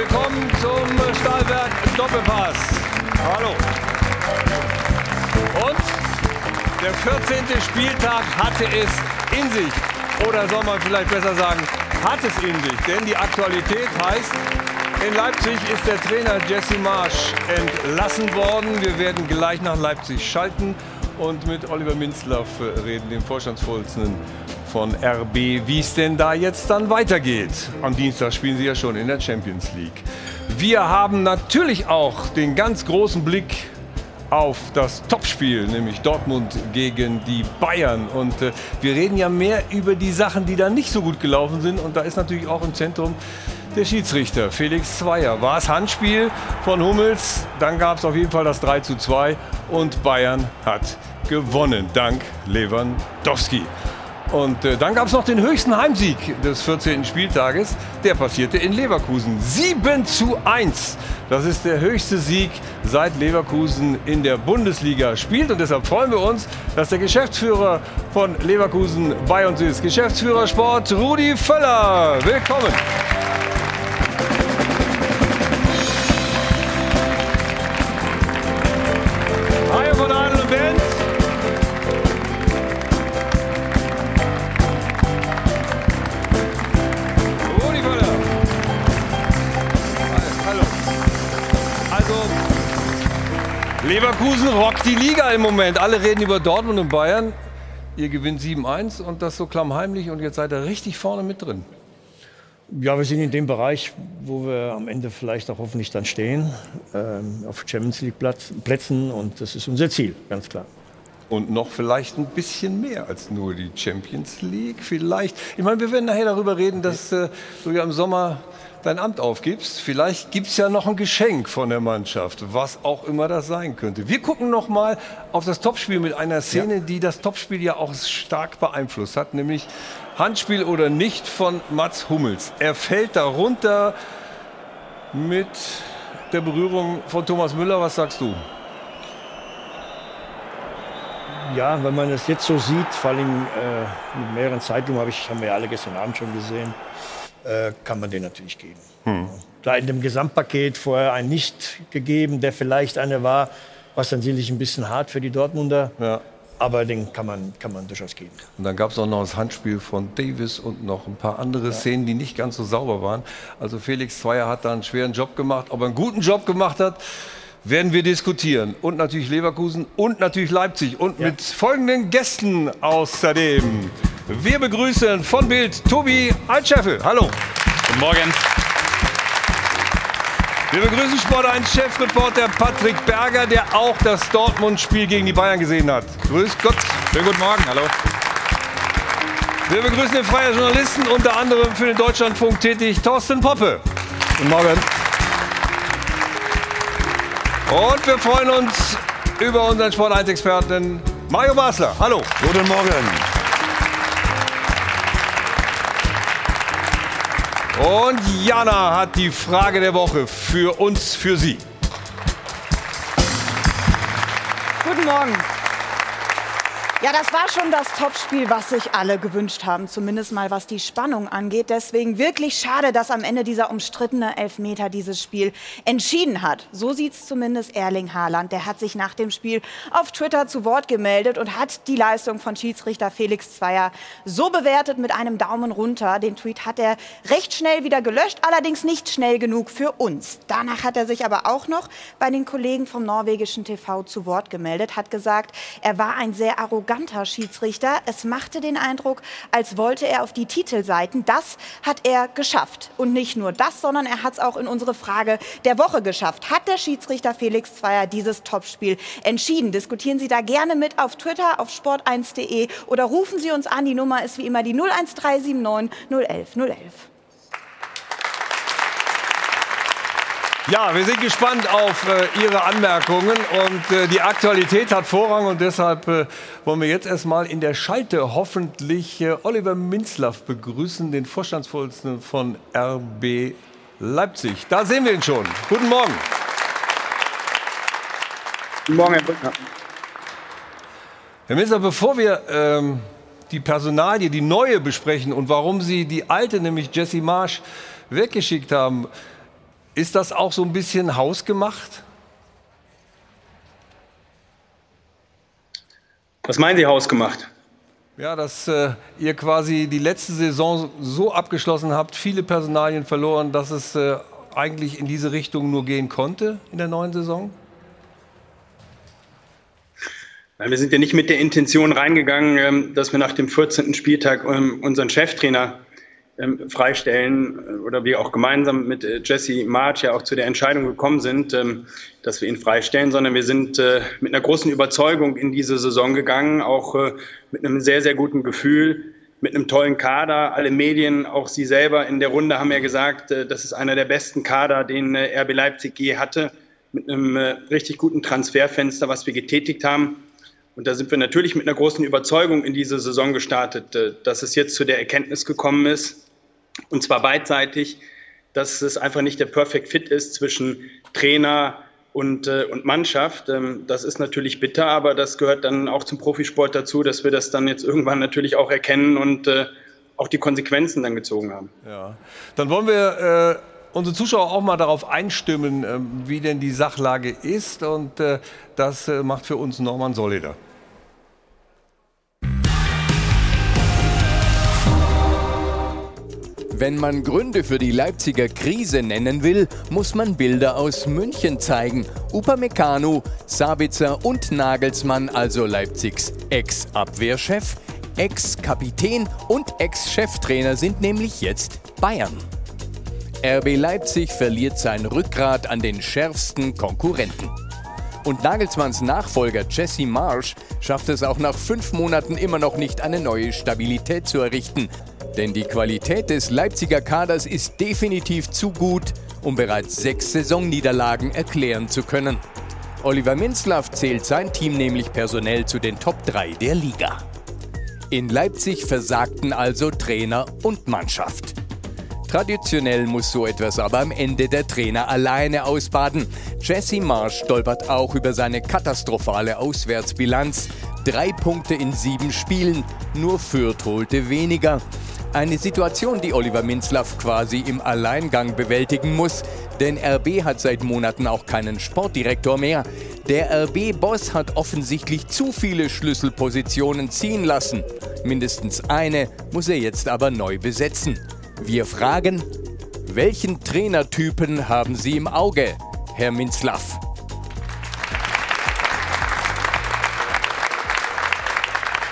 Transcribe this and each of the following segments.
Willkommen zum Stahlwerk Doppelpass. Hallo. Und der 14. Spieltag hatte es in sich. Oder soll man vielleicht besser sagen, hat es in sich. Denn die Aktualität heißt, in Leipzig ist der Trainer Jesse Marsch entlassen worden. Wir werden gleich nach Leipzig schalten und mit Oliver Minzlaff reden, dem Vorstandsvorsitzenden von RB, wie es denn da jetzt dann weitergeht. Am Dienstag spielen sie ja schon in der Champions League. Wir haben natürlich auch den ganz großen Blick auf das Topspiel, nämlich Dortmund gegen die Bayern. Und äh, wir reden ja mehr über die Sachen, die da nicht so gut gelaufen sind. Und da ist natürlich auch im Zentrum der Schiedsrichter Felix Zweier. War es Handspiel von Hummels, dann gab es auf jeden Fall das 3 zu 2 und Bayern hat gewonnen, dank Lewandowski. Und äh, dann gab es noch den höchsten Heimsieg des 14. Spieltages. Der passierte in Leverkusen. 7 zu 1. Das ist der höchste Sieg, seit Leverkusen in der Bundesliga spielt. Und deshalb freuen wir uns, dass der Geschäftsführer von Leverkusen bei uns ist. Geschäftsführer Sport Rudi Völler. Willkommen. Leverkusen rockt die Liga im Moment. Alle reden über Dortmund und Bayern. Ihr gewinnt 7-1 und das so klammheimlich und jetzt seid ihr richtig vorne mit drin. Ja, wir sind in dem Bereich, wo wir am Ende vielleicht auch hoffentlich dann stehen, ähm, auf Champions League Platz, Plätzen und das ist unser Ziel, ganz klar. Und noch vielleicht ein bisschen mehr als nur die Champions League. Vielleicht. Ich meine, wir werden nachher darüber reden, dass äh, du ja im Sommer dein Amt aufgibst. Vielleicht gibt es ja noch ein Geschenk von der Mannschaft, was auch immer das sein könnte. Wir gucken noch mal auf das Topspiel mit einer Szene, die das Topspiel ja auch stark beeinflusst hat, nämlich Handspiel oder nicht von Mats Hummels. Er fällt darunter mit der Berührung von Thomas Müller. Was sagst du? Ja, wenn man das jetzt so sieht, vor allem äh, mit mehreren Zeitungen, hab ich, haben wir ja alle gestern Abend schon gesehen, äh, kann man den natürlich geben. Da in dem Gesamtpaket vorher einen nicht gegeben, der vielleicht einer war, was dann sicherlich ein bisschen hart für die Dortmunder, Ja. aber den kann man, kann man durchaus geben. Und dann gab es auch noch das Handspiel von Davis und noch ein paar andere Szenen, die nicht ganz so sauber waren. Also Felix Zweier hat da einen schweren Job gemacht. Ob er einen guten Job gemacht hat, werden wir diskutieren. Und natürlich Leverkusen und natürlich Leipzig. Und mit folgenden Gästen außerdem. Wir begrüßen von Bild Tobi Altscheffel. Hallo. Guten Morgen. Wir begrüßen Sport 1 Chefreporter Patrick Berger, der auch das Dortmund-Spiel gegen die Bayern gesehen hat. Grüß Gott. Schönen guten Morgen. Hallo. Wir begrüßen den freien Journalisten, unter anderem für den Deutschlandfunk tätig, Thorsten Poppe. Guten Morgen. Und wir freuen uns über unseren Sport 1-Experten Mario Basler. Hallo. Guten Morgen. Und Jana hat die Frage der Woche für uns, für Sie. Guten Morgen. Ja, das war schon das Topspiel, was sich alle gewünscht haben, zumindest mal was die Spannung angeht. Deswegen wirklich schade, dass am Ende dieser umstrittene Elfmeter dieses Spiel entschieden hat. So sieht's zumindest Erling Haaland. Der hat sich nach dem Spiel auf Twitter zu Wort gemeldet und hat die Leistung von Schiedsrichter Felix Zweier so bewertet mit einem Daumen runter. Den Tweet hat er recht schnell wieder gelöscht, allerdings nicht schnell genug für uns. Danach hat er sich aber auch noch bei den Kollegen vom norwegischen TV zu Wort gemeldet, hat gesagt, er war ein sehr arroganter Schiedsrichter. Es machte den Eindruck, als wollte er auf die Titelseiten. Das hat er geschafft. Und nicht nur das, sondern er hat es auch in unsere Frage der Woche geschafft. Hat der Schiedsrichter Felix Zweier dieses Topspiel entschieden? Diskutieren Sie da gerne mit auf Twitter, auf sport1.de oder rufen Sie uns an. Die Nummer ist wie immer die 01379 011 011. Ja, wir sind gespannt auf äh, Ihre Anmerkungen und äh, die Aktualität hat Vorrang und deshalb äh, wollen wir jetzt erstmal in der Schalte hoffentlich äh, Oliver Minzlaff begrüßen, den Vorstandsvorsitzenden von RB Leipzig. Da sehen wir ihn schon. Guten Morgen. Guten Morgen, Herr Brückner. Herr Minzlaff, bevor wir ähm, die Personalie, die neue besprechen und warum Sie die alte, nämlich Jessie Marsch, weggeschickt haben, Ist das auch so ein bisschen hausgemacht? Was meinen Sie hausgemacht? Ja, dass äh, ihr quasi die letzte Saison so abgeschlossen habt, viele Personalien verloren, dass es äh, eigentlich in diese Richtung nur gehen konnte in der neuen Saison? Wir sind ja nicht mit der Intention reingegangen, ähm, dass wir nach dem 14. Spieltag ähm, unseren Cheftrainer ähm, freistellen äh, oder wir auch gemeinsam mit äh, Jesse March ja auch zu der Entscheidung gekommen sind, dass wir ihn freistellen, sondern wir sind äh, mit einer großen Überzeugung in diese Saison gegangen, auch mit einem sehr, sehr guten Gefühl, mit einem tollen Kader. Alle Medien, auch Sie selber in der Runde haben ja gesagt, das ist einer der besten Kader, den RB Leipzig je hatte, mit einem richtig guten Transferfenster, was wir getätigt haben. Und da sind wir natürlich mit einer großen Überzeugung in diese Saison gestartet, äh, dass es jetzt zu der Erkenntnis gekommen ist, und zwar beidseitig, dass es einfach nicht der Perfect Fit ist zwischen Trainer und, äh, und Mannschaft. Ähm, das ist natürlich bitter, aber das gehört dann auch zum Profisport dazu, dass wir das dann jetzt irgendwann natürlich auch erkennen und äh, auch die Konsequenzen dann gezogen haben. Ja, dann wollen wir äh unsere Zuschauer auch mal darauf einstimmen, wie denn die Sachlage ist. Und das macht für uns Norman Solider. Wenn man Gründe für die Leipziger Krise nennen will, muss man Bilder aus München zeigen. Upamecano, Sabitzer und Nagelsmann, also Leipzigs Ex-Abwehrchef, Ex-Kapitän und Ex-Cheftrainer sind nämlich jetzt Bayern. RB Leipzig verliert sein Rückgrat an den schärfsten Konkurrenten. Und Nagelsmanns Nachfolger Jesse Marsch schafft es auch nach fünf Monaten immer noch nicht, eine neue Stabilität zu errichten. Denn die Qualität des Leipziger Kaders ist definitiv zu gut, um bereits sechs Saisonniederlagen erklären zu können. Oliver Minzlaff zählt sein Team nämlich personell zu den Top 3 der Liga. In Leipzig versagten also Trainer und Mannschaft. Traditionell muss so etwas aber am Ende der Trainer alleine ausbaden. Jesse Marsch stolpert auch über seine katastrophale Auswärtsbilanz. Drei Punkte in sieben Spielen, nur Fürth holte weniger. Eine Situation, die Oliver Minzlaff quasi im Alleingang bewältigen muss, denn RB hat seit Monaten auch keinen Sportdirektor mehr. Der RB-Boss hat offensichtlich zu viele Schlüsselpositionen ziehen lassen. Mindestens eine muss er jetzt aber neu besetzen. Wir fragen, welchen Trainertypen haben Sie im Auge, Herr Minzlaff?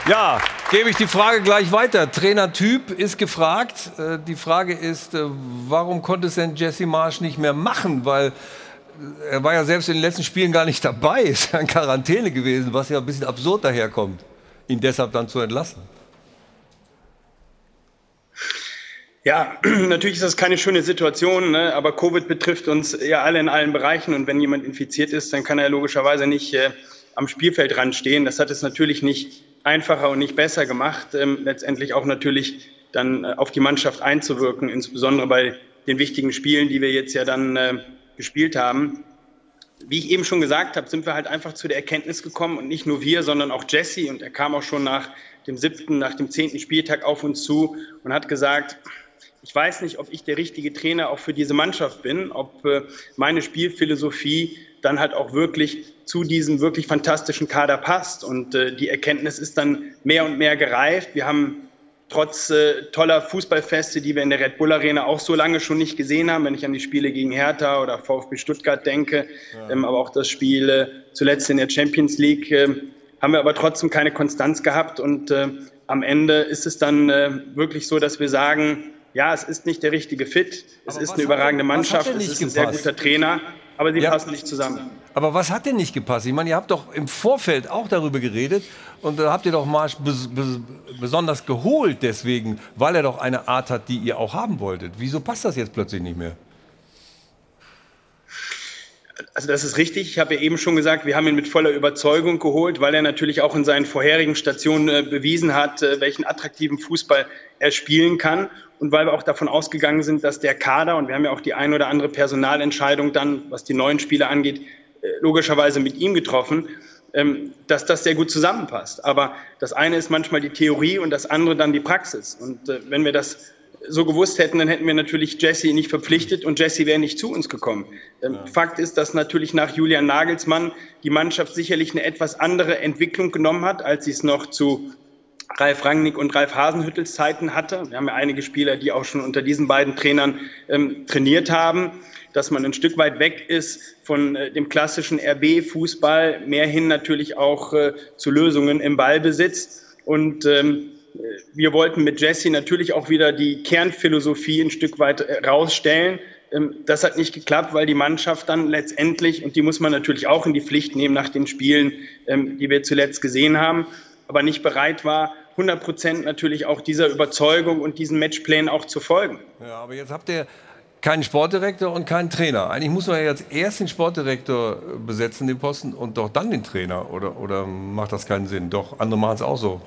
Ja, gebe ich die Frage gleich weiter. Trainertyp ist gefragt. Äh, die Frage ist, äh, warum konnte es denn Jesse Marsch nicht mehr machen? Weil äh, er war ja selbst in den letzten Spielen gar nicht dabei, ist ja in Quarantäne gewesen, was ja ein bisschen absurd daherkommt, ihn deshalb dann zu entlassen. Ja, natürlich ist das keine schöne Situation, ne? aber Covid betrifft uns ja alle in allen Bereichen und wenn jemand infiziert ist, dann kann er logischerweise nicht äh, am Spielfeld ranstehen. Das hat es natürlich nicht einfacher und nicht besser gemacht, ähm, letztendlich auch natürlich dann äh, auf die Mannschaft einzuwirken, insbesondere bei den wichtigen Spielen, die wir jetzt ja dann äh, gespielt haben. Wie ich eben schon gesagt habe, sind wir halt einfach zu der Erkenntnis gekommen und nicht nur wir, sondern auch Jesse und er kam auch schon nach dem siebten, nach dem zehnten Spieltag auf uns zu und hat gesagt, ich weiß nicht, ob ich der richtige Trainer auch für diese Mannschaft bin, ob äh, meine Spielphilosophie dann halt auch wirklich zu diesem wirklich fantastischen Kader passt. Und äh, die Erkenntnis ist dann mehr und mehr gereift. Wir haben trotz äh, toller Fußballfeste, die wir in der Red Bull Arena auch so lange schon nicht gesehen haben, wenn ich an die Spiele gegen Hertha oder VfB Stuttgart denke, ja. ähm, aber auch das Spiel äh, zuletzt in der Champions League, äh, haben wir aber trotzdem keine Konstanz gehabt. Und äh, am Ende ist es dann äh, wirklich so, dass wir sagen, ja, es ist nicht der richtige Fit, es aber ist eine überragende denn, Mannschaft, es ist ein sehr guter Trainer, aber sie ja. passen nicht zusammen. Aber was hat denn nicht gepasst? Ich meine, ihr habt doch im Vorfeld auch darüber geredet und da habt ihr doch Marsch bes bes besonders geholt deswegen, weil er doch eine Art hat, die ihr auch haben wolltet. Wieso passt das jetzt plötzlich nicht mehr? Also das ist richtig. Ich habe ja eben schon gesagt, wir haben ihn mit voller Überzeugung geholt, weil er natürlich auch in seinen vorherigen Stationen äh, bewiesen hat, äh, welchen attraktiven Fußball er spielen kann und weil wir auch davon ausgegangen sind, dass der Kader, und wir haben ja auch die ein oder andere Personalentscheidung dann, was die neuen Spieler angeht, äh, logischerweise mit ihm getroffen, ähm, dass das sehr gut zusammenpasst. Aber das eine ist manchmal die Theorie und das andere dann die Praxis. Und äh, wenn wir das so gewusst hätten, dann hätten wir natürlich Jesse nicht verpflichtet und Jesse wäre nicht zu uns gekommen. Ähm, ja. Fakt ist, dass natürlich nach Julian Nagelsmann die Mannschaft sicherlich eine etwas andere Entwicklung genommen hat, als sie es noch zu Ralf Rangnick und Ralf Hasenhüttels Zeiten hatte. Wir haben ja einige Spieler, die auch schon unter diesen beiden Trainern ähm, trainiert haben, dass man ein Stück weit weg ist von äh, dem klassischen RB-Fußball, mehr hin natürlich auch äh, zu Lösungen im Ballbesitz. Und ähm, wir wollten mit Jesse natürlich auch wieder die Kernphilosophie ein Stück weit äh, rausstellen. Ähm, das hat nicht geklappt, weil die Mannschaft dann letztendlich, und die muss man natürlich auch in die Pflicht nehmen nach den Spielen, ähm, die wir zuletzt gesehen haben, aber nicht bereit war, 100 Prozent natürlich auch dieser Überzeugung und diesen Matchplänen auch zu folgen. Ja, aber jetzt habt ihr keinen Sportdirektor und keinen Trainer. Eigentlich muss man ja jetzt erst den Sportdirektor besetzen, den Posten, und doch dann den Trainer. Oder, oder macht das keinen Sinn? Doch, andere machen es auch so.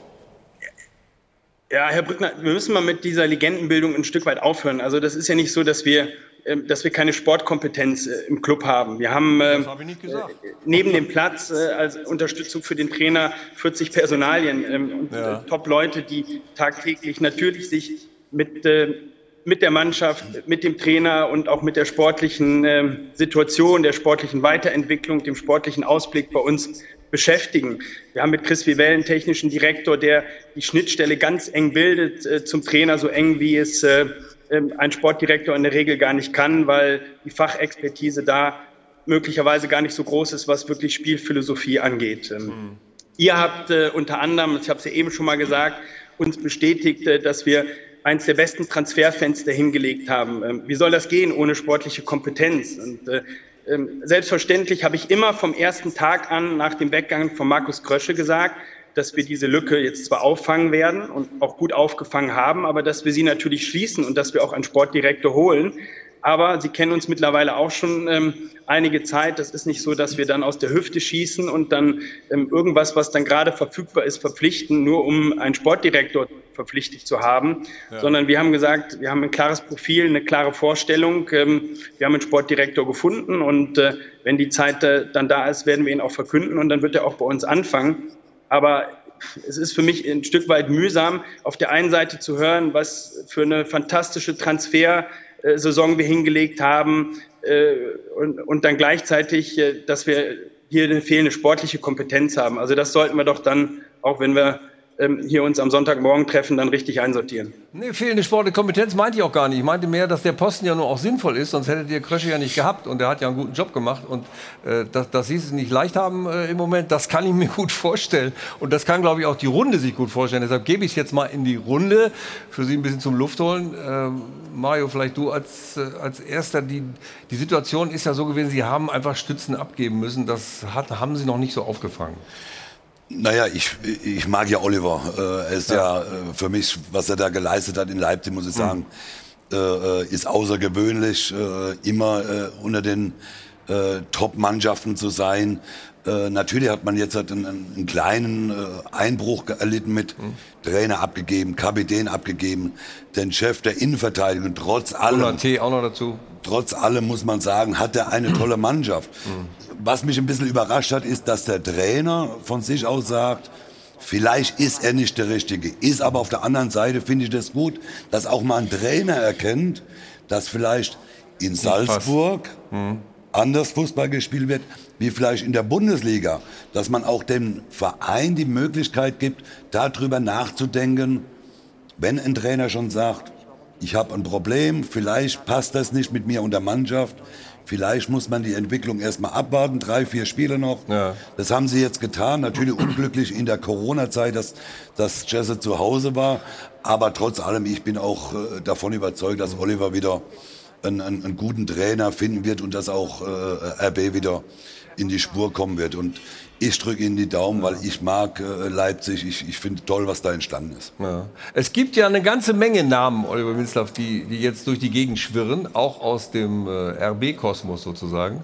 Ja, Herr Brückner, wir müssen mal mit dieser Legendenbildung ein Stück weit aufhören. Also das ist ja nicht so, dass wir, ähm, dass wir keine Sportkompetenz äh, im Club haben. Wir haben äh, hab neben dem Platz äh, als Unterstützung für den Trainer 40 Personalien ähm, und ja. Top-Leute, die tagtäglich natürlich sich mit mit der Mannschaft, mit dem Trainer und auch mit der sportlichen äh, Situation, der sportlichen Weiterentwicklung, dem sportlichen Ausblick bei uns beschäftigen. Wir haben mit Chris Vivell einen technischen Direktor, der die Schnittstelle ganz eng bildet äh, zum Trainer, so eng wie es äh, ähm, ein Sportdirektor in der Regel gar nicht kann, weil die Fachexpertise da möglicherweise gar nicht so groß ist, was wirklich Spielphilosophie angeht. Ähm, mhm. Ihr habt äh, unter anderem, ich habe es ja eben schon mal gesagt, uns bestätigt, äh, dass wir eins der besten Transferfenster hingelegt haben. Ähm, wie soll das gehen ohne sportliche Kompetenz? Und äh, selbstverständlich habe ich immer vom ersten Tag an nach dem Weggang von Markus Krösche gesagt, dass wir diese Lücke jetzt zwar auffangen werden und auch gut aufgefangen haben, aber dass wir sie natürlich schließen und dass wir auch einen Sportdirektor holen. Aber Sie kennen uns mittlerweile auch schon ähm, einige Zeit. Das ist nicht so, dass wir dann aus der Hüfte schießen und dann ähm, irgendwas, was dann gerade verfügbar ist, verpflichten, nur um einen Sportdirektor verpflichtet zu haben, ja. sondern wir haben gesagt, wir haben ein klares Profil, eine klare Vorstellung. Ähm, wir haben einen Sportdirektor gefunden und äh, wenn die Zeit äh, dann da ist, werden wir ihn auch verkünden und dann wird er auch bei uns anfangen. Aber es ist für mich ein Stück weit mühsam, auf der einen Seite zu hören, was für eine fantastische Transfersaison wir hingelegt haben äh, und, und dann gleichzeitig, dass wir hier eine fehlende sportliche Kompetenz haben. Also das sollten wir doch dann, auch wenn wir ähm, hier uns am Sonntagmorgen treffen, dann richtig einsortieren. Nee, fehlende sportliche Kompetenz meinte ich auch gar nicht. Ich meinte mehr, dass der Posten ja nur auch sinnvoll ist, sonst hättet ihr Krösche ja nicht gehabt und der hat ja einen guten Job gemacht. Und äh, dass, dass sie es nicht leicht haben äh, im Moment, das kann ich mir gut vorstellen. Und das kann, glaube ich, auch die Runde sich gut vorstellen. Deshalb gebe ich es jetzt mal in die Runde, für Sie ein bisschen zum Luft holen. Äh, Mario, vielleicht du als, äh, als Erster. Die, die Situation ist ja so gewesen, Sie haben einfach Stützen abgeben müssen. Das hat, haben Sie noch nicht so aufgefangen. Naja, ich, ich mag ja Oliver. Äh, er ist ja. ja, äh, für mich, was er da geleistet hat in Leipzig, muss ich hm. sagen, mhm. ist außergewöhnlich, immer unter den Top-Mannschaften zu sein. Natürlich hat man jetzt halt einen, einen kleinen Einbruch erlitten mit mhm. Trainer abgegeben, Kapitän abgegeben, den Chef der Innenverteidigung. Trotz allem, auch noch dazu. Trotz allem muss man sagen, hat er eine tolle Mannschaft. Mhm was mich ein bisschen überrascht hat, ist, dass der Trainer von sich aus sagt, vielleicht ist er nicht der Richtige. Ist aber auf der anderen Seite, finde ich das gut, dass auch mal ein Trainer erkennt, dass vielleicht in Salzburg hm. anders Fußball gespielt wird, wie vielleicht in der Bundesliga. Dass man auch dem Verein die Möglichkeit gibt, darüber nachzudenken, wenn ein Trainer schon sagt, ich habe ein Problem, vielleicht passt das nicht mit mir und der Mannschaft, Vielleicht muss man die Entwicklung erstmal abwarten, drei, vier Spiele noch. Ja. Das haben sie jetzt getan. Natürlich unglücklich in der Corona-Zeit, dass, dass Jesse zu Hause war. Aber trotz allem, ich bin auch äh, davon überzeugt, dass Oliver wieder einen, einen, einen, guten Trainer finden wird und dass auch äh, RB wieder in die Spur kommen wird. Und ich drücke Ihnen die Daumen, weil ich mag äh, Leipzig. Ich, ich finde toll, was da entstanden ist. Ja. Es gibt ja eine ganze Menge Namen, Oliver Minzlaff, die, die jetzt durch die Gegend schwirren, auch aus dem äh, RB-Kosmos sozusagen.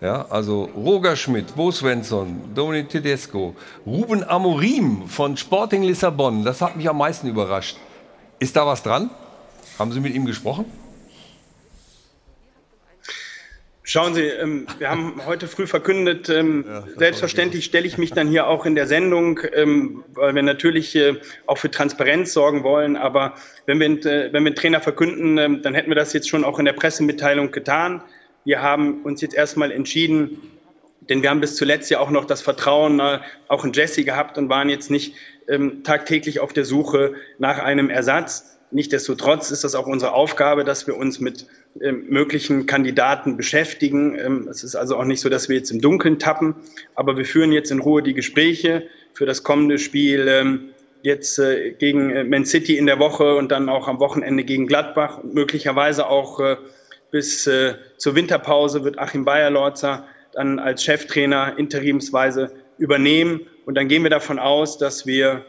Ja, also Roger Schmidt, Bo Svensson, Dominik Tedesco, Ruben Amorim von Sporting Lissabon. Das hat mich am meisten überrascht. Ist da was dran? Haben Sie mit ihm gesprochen? Schauen Sie, ähm, wir haben heute früh verkündet, ähm, ja, selbstverständlich stelle ich mich dann hier auch in der Sendung, ähm, weil wir natürlich äh, auch für Transparenz sorgen wollen. Aber wenn wir, äh, wenn wir einen Trainer verkünden, äh, dann hätten wir das jetzt schon auch in der Pressemitteilung getan. Wir haben uns jetzt erstmal entschieden, denn wir haben bis zuletzt ja auch noch das Vertrauen äh, auch in Jesse gehabt und waren jetzt nicht ähm, tagtäglich auf der Suche nach einem Ersatz. Nichtsdestotrotz ist das auch unsere Aufgabe, dass wir uns mit möglichen Kandidaten beschäftigen. Ähm, es ist also auch nicht so, dass wir jetzt im Dunkeln tappen, aber wir führen jetzt in Ruhe die Gespräche für das kommende Spiel ähm, jetzt äh, gegen äh, Man City in der Woche und dann auch am Wochenende gegen Gladbach und möglicherweise auch äh, bis zur Winterpause wird Achim Bayerlorzer dann als Cheftrainer interimsweise übernehmen. Und dann gehen wir davon aus, dass wir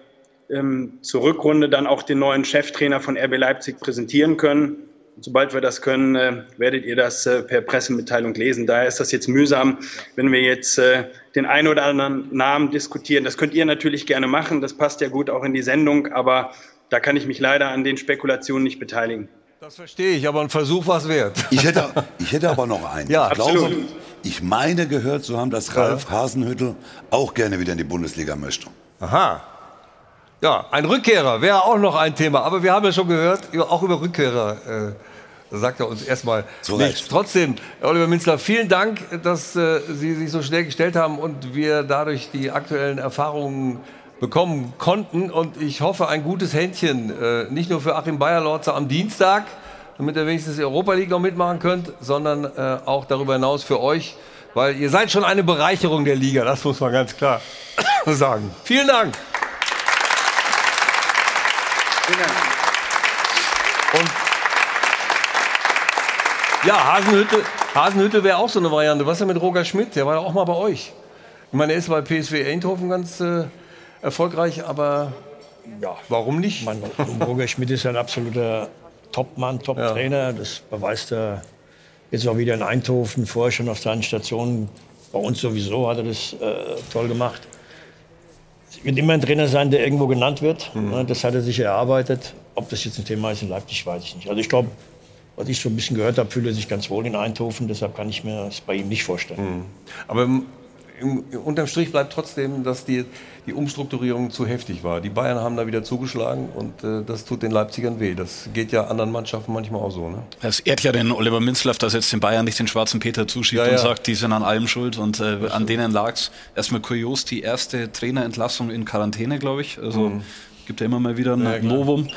ähm, zur Rückrunde dann auch den neuen Cheftrainer von RB Leipzig präsentieren können. Und sobald wir das können, äh, werdet ihr das äh, per Pressemitteilung lesen. Daher ist das jetzt mühsam, wenn wir jetzt äh, den einen oder anderen Namen diskutieren. Das könnt ihr natürlich gerne machen. Das passt ja gut auch in die Sendung. Aber da kann ich mich leider an den Spekulationen nicht beteiligen. Das verstehe ich, aber ein Versuch war es wert. Ich hätte, ich hätte aber noch einen. Ja, ich absolut. glaube, ich meine gehört zu haben, dass Ralf Hasenhüttel auch gerne wieder in die Bundesliga möchte. Aha. Ja, ein Rückkehrer wäre auch noch ein Thema. Aber wir haben ja schon gehört, auch über Rückkehrer äh, sagt er uns erstmal Zu nichts. Recht. Trotzdem, Oliver Minzler, vielen Dank, dass äh, Sie sich so schnell gestellt haben und wir dadurch die aktuellen Erfahrungen bekommen konnten. Und ich hoffe, ein gutes Händchen, äh, nicht nur für Achim Bayerlorzer am Dienstag, damit ihr wenigstens die Europa League noch mitmachen könnt, sondern äh, auch darüber hinaus für euch, weil ihr seid schon eine Bereicherung der Liga, das muss man ganz klar sagen. Vielen Dank. Vielen Dank. Und ja, Hasenhütte, Hasenhütte wäre auch so eine Variante. Was ist denn mit Roger Schmidt? Der war ja auch mal bei euch. Ich meine, er ist bei PSW Eindhoven ganz äh, erfolgreich, aber ja, warum nicht? Man, Roger Schmidt ist ein absoluter Top-Mann, Top-Trainer. Das beweist er jetzt auch wieder in Eindhoven, vorher schon auf seinen Stationen. Bei uns sowieso hat er das äh, toll gemacht. Es wird immer ein Trainer sein, der irgendwo genannt wird. Ne, Das hat er sich erarbeitet. Ob das jetzt ein Thema ist in Leipzig, weiß ich nicht. Also ich glaube, was ich so ein bisschen gehört habe, fühlt er sich ganz wohl in Eindhoven. Deshalb kann ich mir das bei ihm nicht vorstellen. Aber im, unterm Strich bleibt trotzdem, dass die, die Umstrukturierung zu heftig war. Die Bayern haben da wieder zugeschlagen und äh, das tut den Leipzigern weh. Das geht ja anderen Mannschaften manchmal auch so. Ne? Es ehrt ja den Oliver Minzlaff, dass jetzt den Bayern nicht den schwarzen Peter zuschiebt Ja, ja. und sagt, die sind an allem schuld und äh, an denen lag's. Erstmal kurios, die erste Trainerentlassung in Quarantäne, glaube ich. Also gibt ja immer mal wieder ein Mhm. Ja. Novum.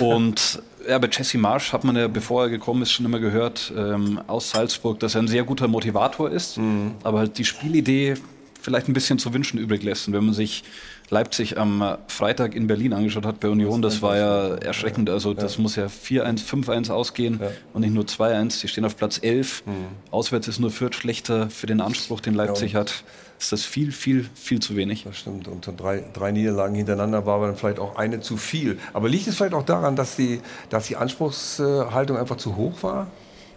Und ja, bei Jesse Marsch hat man ja, bevor er gekommen ist, schon immer gehört ähm, aus Salzburg, dass er ein sehr guter Motivator ist, Mhm. aber halt die Spielidee vielleicht ein bisschen zu wünschen übrig lässt. Und wenn man sich Leipzig am Freitag in Berlin angeschaut hat bei Union, das war ja erschreckend. Also das muss ja 4-1, 5-1 ausgehen und nicht nur 2-1. Sie stehen auf Platz 11. Mhm. Auswärts ist nur Fürth schlechter für den Anspruch, den Leipzig hat. Ist das viel, viel, viel zu wenig. Das stimmt. Und drei, drei Niederlagen hintereinander war aber dann vielleicht auch eine zu viel. Aber liegt es vielleicht auch daran, dass die, dass die Anspruchshaltung einfach zu hoch war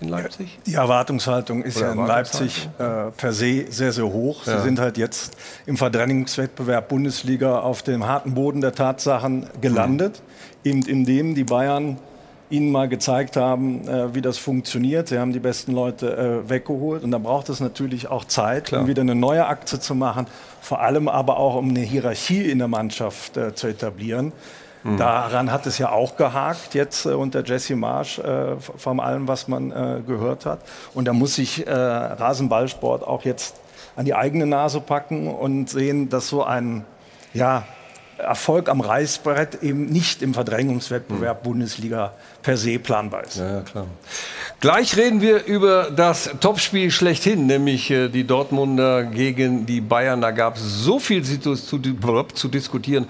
in Leipzig? Die Erwartungshaltung ist Oder ja in Leipzig äh, per se sehr, sehr hoch. Sie Ja. sind halt jetzt im Verdrängungswettbewerb Bundesliga auf dem harten Boden der Tatsachen gelandet, eben indem die Bayern ihnen mal gezeigt haben, äh, wie das funktioniert. Sie haben die besten Leute äh, weggeholt und da braucht es natürlich auch Zeit, um wieder eine neue Akte zu machen, vor allem aber auch um eine Hierarchie in der Mannschaft äh, zu etablieren. Daran hat es ja auch gehakt jetzt äh, unter Jesse Marsch äh, von allem, was man äh, gehört hat. Und da muss sich äh, Rasenballsport auch jetzt an die eigene Nase packen und sehen, dass so ein ja, Erfolg am Reißbrett eben nicht im Verdrängungswettbewerb Bundesliga per se planbar ist. Ja, klar. Gleich reden wir über das Topspiel schlechthin, nämlich äh, die Dortmunder gegen die Bayern. Da gab es so viel zu, zu, zu diskutieren,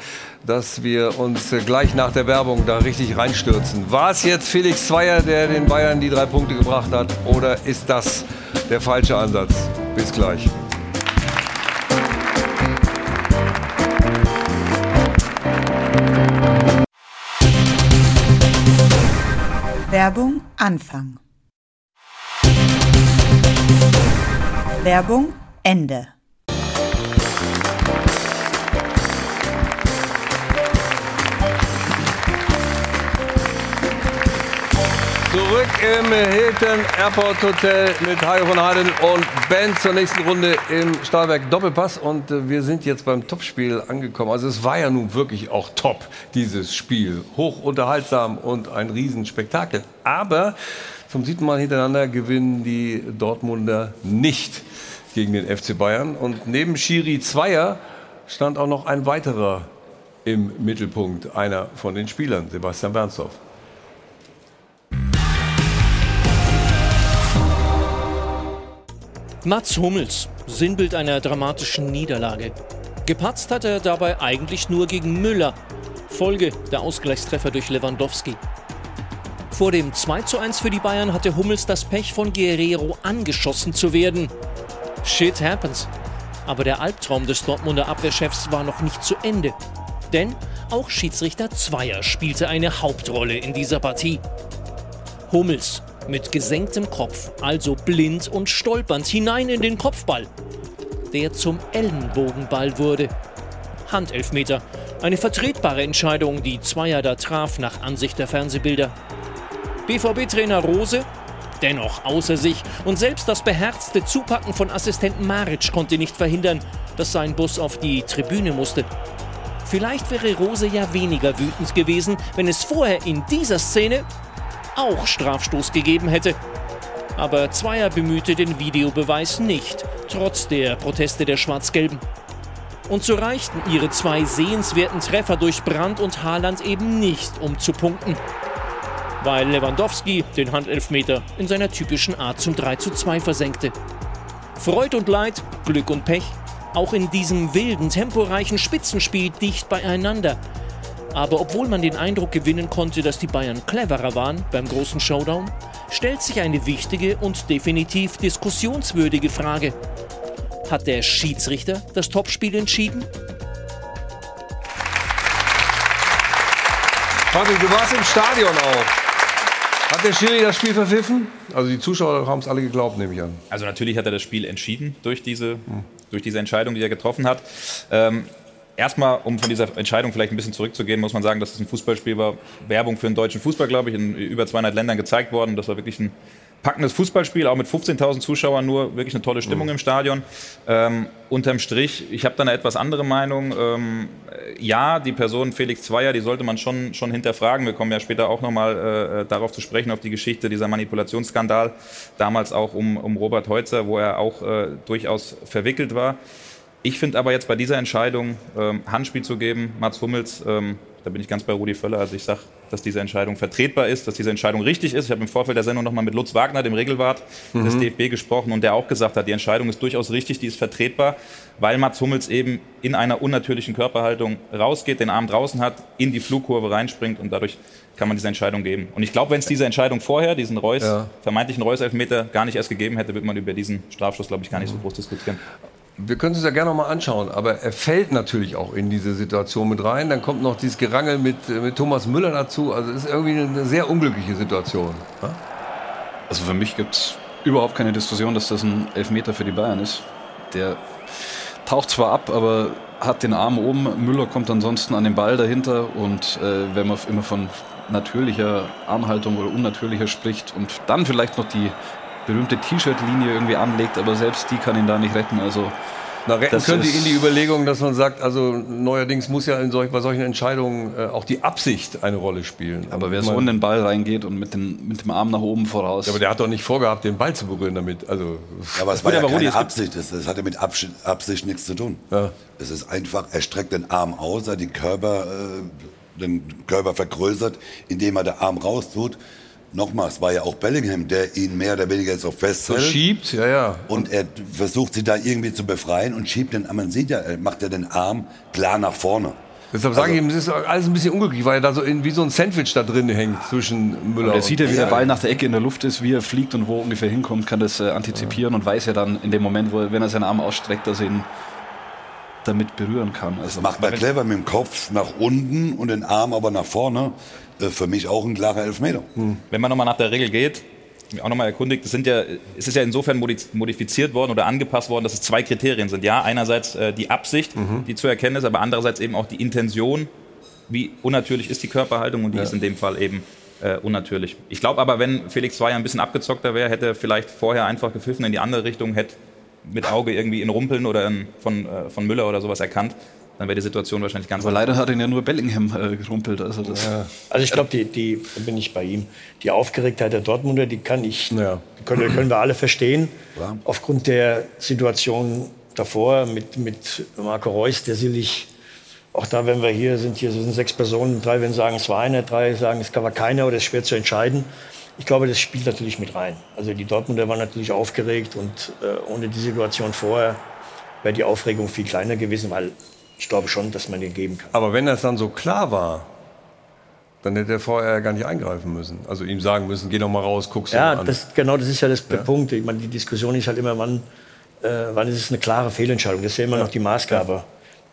dass wir uns äh, gleich nach der Werbung da richtig reinstürzen. War es jetzt Felix Zweier, der den Bayern die drei Punkte gebracht hat, oder ist das der falsche Ansatz? Bis gleich. Werbung Anfang. Werbung Ende. Zurück im Hilton Airport Hotel mit Hajo von Heiden und Ben zur nächsten Runde im Stahlwerk Doppelpass. Und äh, wir sind jetzt beim Topspiel angekommen. Also es war ja nun wirklich auch top, dieses Spiel. Hoch unterhaltsam und ein Riesenspektakel. Aber zum siebten Mal hintereinander gewinnen die Dortmunder nicht gegen den FC Bayern. Und neben Schiri Zweier stand auch noch ein weiterer im Mittelpunkt, einer von den Spielern, Sebastian Bernstorff. Mats Hummels, Sinnbild einer dramatischen Niederlage. Gepatzt hat er dabei eigentlich nur gegen Müller. Folge der Ausgleichstreffer durch Lewandowski. Vor dem 2:1 für die Bayern hatte Hummels das Pech von Guerrero angeschossen zu werden. Shit happens. Aber der Albtraum des Dortmunder Abwehrchefs war noch nicht zu Ende. Denn auch Schiedsrichter Zweier spielte eine Hauptrolle in dieser Partie. Hummels mit gesenktem Kopf, also blind und stolpernd hinein in den Kopfball, der zum Ellenbogenball wurde. Handelfmeter, eine vertretbare Entscheidung, die Zweier da traf nach Ansicht der Fernsehbilder. BVB-Trainer Rose dennoch außer sich und selbst das beherzte Zupacken von Assistenten Maric konnte nicht verhindern, dass sein Bus auf die Tribüne musste. Vielleicht wäre Rose ja weniger wütend gewesen, wenn es vorher in dieser Szene auch Strafstoß gegeben hätte. Aber Zweier bemühte den Videobeweis nicht, trotz der Proteste der Schwarz-Gelben. Und so reichten ihre zwei sehenswerten Treffer durch Brandt und Haaland eben nicht, um zu punkten. Weil Lewandowski den Handelfmeter in seiner typischen Art zum 3:2 versenkte. Freud und Leid, Glück und Pech, auch in diesem wilden, temporeichen Spitzenspiel dicht beieinander. Aber obwohl man den Eindruck gewinnen konnte, dass die Bayern cleverer waren beim großen Showdown, stellt sich eine wichtige und definitiv diskussionswürdige Frage. Hat der Schiedsrichter das Topspiel entschieden? Patrick, du warst im Stadion auch. Hat der Schiri das Spiel verpfiffen? Also die Zuschauer haben es alle geglaubt, nehme ich an. Also natürlich hat er das Spiel entschieden durch diese, hm. durch diese Entscheidung, die er getroffen hat. Ähm, Erstmal, um von dieser Entscheidung vielleicht ein bisschen zurückzugehen, muss man sagen, dass es ein Fußballspiel war. Werbung für den deutschen Fußball, glaube ich, in über 200 Ländern gezeigt worden. Das war wirklich ein packendes Fußballspiel, auch mit 15.000 Zuschauern nur, wirklich eine tolle Stimmung mhm. im Stadion. Ähm, unterm Strich, ich habe da eine etwas andere Meinung. Ähm, ja, die Person Felix Zweier, die sollte man schon, schon hinterfragen. Wir kommen ja später auch nochmal äh, äh, darauf zu sprechen, auf die Geschichte dieser Manipulationsskandal, damals auch um, um Robert Heutzer, wo er auch äh, durchaus verwickelt war. Ich finde aber jetzt bei dieser Entscheidung, ähm, Handspiel zu geben, Mats Hummels, ähm, da bin ich ganz bei Rudi Völler. Also ich sage, dass diese Entscheidung vertretbar ist, dass diese Entscheidung richtig ist. Ich habe im Vorfeld der Sendung nochmal mit Lutz Wagner, dem Regelwart mhm. des DFB, gesprochen und der auch gesagt hat, die Entscheidung ist durchaus richtig, die ist vertretbar, weil Mats Hummels eben in einer unnatürlichen Körperhaltung rausgeht, den Arm draußen hat, in die Flugkurve reinspringt und dadurch kann man diese Entscheidung geben. Und ich glaube, wenn es diese Entscheidung vorher, diesen Reus, ja. vermeintlichen Reus-Elfmeter gar nicht erst gegeben hätte, würde man über diesen Strafschuss, glaube ich, gar nicht so groß diskutieren. Wir können es ja gerne noch mal anschauen, aber er fällt natürlich auch in diese Situation mit rein. Dann kommt noch dieses Gerangel mit, mit Thomas Müller dazu. Also es ist irgendwie eine sehr unglückliche Situation. Ja? Also für mich gibt es überhaupt keine Diskussion, dass das ein Elfmeter für die Bayern ist. Der taucht zwar ab, aber hat den Arm oben. Müller kommt ansonsten an den Ball dahinter. Und äh, wenn man immer von natürlicher Armhaltung oder unnatürlicher spricht und dann vielleicht noch die berühmte T-Shirt-Linie irgendwie anlegt, aber selbst die kann ihn da nicht retten. Also na, retten das könnte ihn die Überlegung, dass man sagt, also neuerdings muss ja in solch, bei solchen Entscheidungen äh, auch die Absicht eine Rolle spielen. Aber wer so in den Ball reingeht und mit, den, mit dem Arm nach oben voraus. Ja, aber der hat doch nicht vorgehabt, den Ball zu berühren damit. Also, ja, aber es war ja aber keine Absicht, das, das hatte mit Absicht, Absicht nichts zu tun. Ja. Es ist einfach, er streckt den Arm aus, er die Körper, äh, den Körper vergrößert, indem er den Arm raustut. Nochmal, es war ja auch Bellingham, der ihn mehr oder weniger so festhält. Verschiebt, ja, ja. Und er versucht sie da irgendwie zu befreien und schiebt den, man sieht ja, er macht ja den Arm klar nach vorne. Deshalb sage ich also ihm, das ist alles ein bisschen unglücklich, weil er da so in, wie so ein Sandwich da drin hängt zwischen Müller und... Er sieht ja, wie der Ball nach der Ecke in der Luft ist, wie er fliegt und wo ungefähr hinkommt, kann das äh, antizipieren ja. und weiß ja dann in dem Moment, wo, wenn er seinen Arm ausstreckt, dass er ihn damit berühren kann. Also das macht er clever mit dem Kopf nach unten und den Arm aber nach vorne. Äh, für mich auch ein klarer Elfmeter. Hm. Wenn man nochmal nach der Regel geht, auch nochmal erkundigt, es, sind ja, es ist ja insofern modifiziert worden oder angepasst worden, dass es zwei Kriterien sind. Ja, einerseits äh, die Absicht, mhm. die zu erkennen ist, aber andererseits eben auch die Intention, wie unnatürlich ist die Körperhaltung und die ja. ist in dem Fall eben äh, unnatürlich. Ich glaube aber, wenn Felix Zweier ein bisschen abgezockter wäre, hätte er vielleicht vorher einfach gepfiffen in die andere Richtung, hätte mit Auge irgendwie in Rumpeln oder in, von, äh, von Müller oder sowas erkannt. Dann wäre die Situation wahrscheinlich ganz Aber leider hat ihn ja nur Bellingham äh, gerumpelt. Also, das Ja. Also ich glaube, die, die da bin ich bei ihm. Die Aufgeregtheit der Dortmunder, die kann ich, die können, können wir alle verstehen. Aufgrund der Situation davor mit, mit Marco Reus, der sicherlich, auch da, wenn wir hier sind, hier sind sechs Personen, drei werden sagen, es war einer, drei sagen, es war keiner oder es ist schwer zu entscheiden. Ich glaube, das spielt natürlich mit rein. Also die Dortmunder waren natürlich aufgeregt und äh, ohne die Situation vorher wäre die Aufregung viel kleiner gewesen, weil ich glaube schon, dass man den geben kann. Aber wenn das dann so klar war, dann hätte er vorher gar nicht eingreifen müssen. Also ihm sagen müssen, geh doch mal raus, guck's dir Ja, mal an. das, genau, das ist ja das der Punkt. Ich meine, die Diskussion ist halt immer, wann, äh, wann ist es eine klare Fehlentscheidung. Das ist ja immer noch die Maßgabe.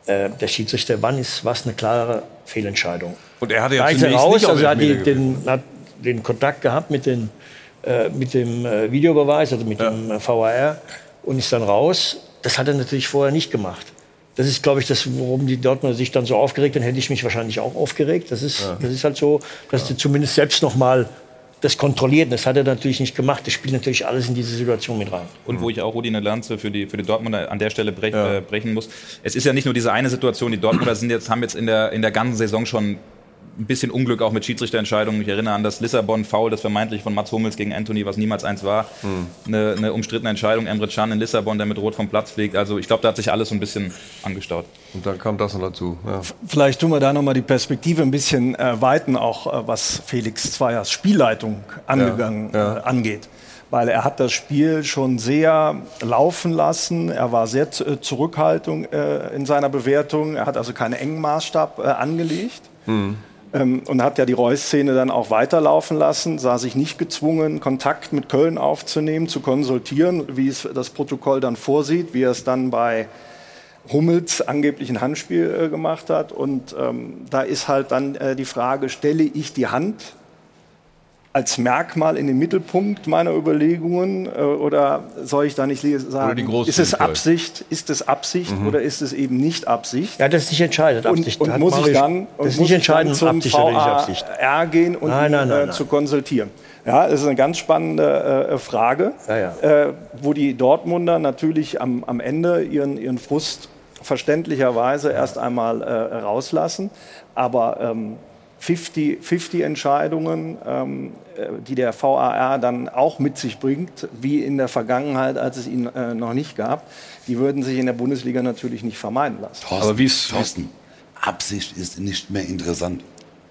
Äh, der Schiedsrichter, wann ist was eine klare Fehlentscheidung? Und er hatte ja zunächst raus, nicht also er hat, die, den, hat den Kontakt gehabt mit, den, äh, mit dem äh, Videobeweis, also mit dem äh, VAR und ist dann raus. Das hat er natürlich vorher nicht gemacht. Das ist, glaube ich, das, worum die Dortmunder sich dann so aufgeregt haben. Hätte ich mich wahrscheinlich auch aufgeregt. Das ist, Ja. das ist halt so, dass du zumindest selbst noch mal das kontrolliert. Das hat er natürlich nicht gemacht. Das spielt natürlich alles in diese Situation mit rein. Und wo ich auch Rudi eine Lanze für die, für die Dortmunder an der Stelle brech, äh, brechen muss. Es ist ja nicht nur diese eine Situation, die Dortmunder sind jetzt, haben jetzt in der, in der ganzen Saison schon ein bisschen Unglück auch mit Schiedsrichterentscheidungen. Ich erinnere an das Lissabon-Foul, das vermeintlich von Mats Hummels gegen Anthony, was niemals eins war. Eine, eine umstrittene Entscheidung. Emre Can in Lissabon, der mit Rot vom Platz fliegt. Also ich glaube, da hat sich alles so ein bisschen angestaut. Und dann kam das noch dazu. Ja. Vielleicht tun wir da nochmal die Perspektive ein bisschen äh, weiten, auch äh, was Felix Zweiers Spielleitung angegangen, Äh, angeht. Weil er hat das Spiel schon sehr laufen lassen. Er war sehr äh, zurückhaltend äh, in seiner Bewertung. Er hat also keinen engen Maßstab äh, angelegt. Ähm, und hat ja die Reus-Szene dann auch weiterlaufen lassen, sah sich nicht gezwungen, Kontakt mit Köln aufzunehmen, zu konsultieren, wie es das Protokoll dann vorsieht, wie er es dann bei Hummels angeblich ein Handspiel äh, gemacht hat. Und ähm, da ist halt dann äh, die Frage, stelle ich die Hand als Merkmal in den Mittelpunkt meiner Überlegungen äh, oder soll ich da nicht sagen, ist es. Absicht, ist es Absicht Mhm. oder ist es eben nicht Absicht? Ja, das ist nicht entscheidend. Und, Absicht und hat muss ich dann, das und ist muss nicht ich dann entscheidend, zum Absicht oder nicht Absicht. VAR gehen und Nein, nein, nein, äh, zu konsultieren. Ja, das ist eine ganz spannende äh, Frage, Äh, wo die Dortmunder natürlich am, am Ende ihren, ihren Frust verständlicherweise erst einmal äh, rauslassen. Aber ähm, 50 50 Entscheidungen, ähm, äh, die der VAR dann auch mit sich bringt, wie in der Vergangenheit, als es ihn äh, noch nicht gab, die würden sich in der Bundesliga natürlich nicht vermeiden lassen. Thorsten, Thorsten, Absicht ist nicht mehr interessant.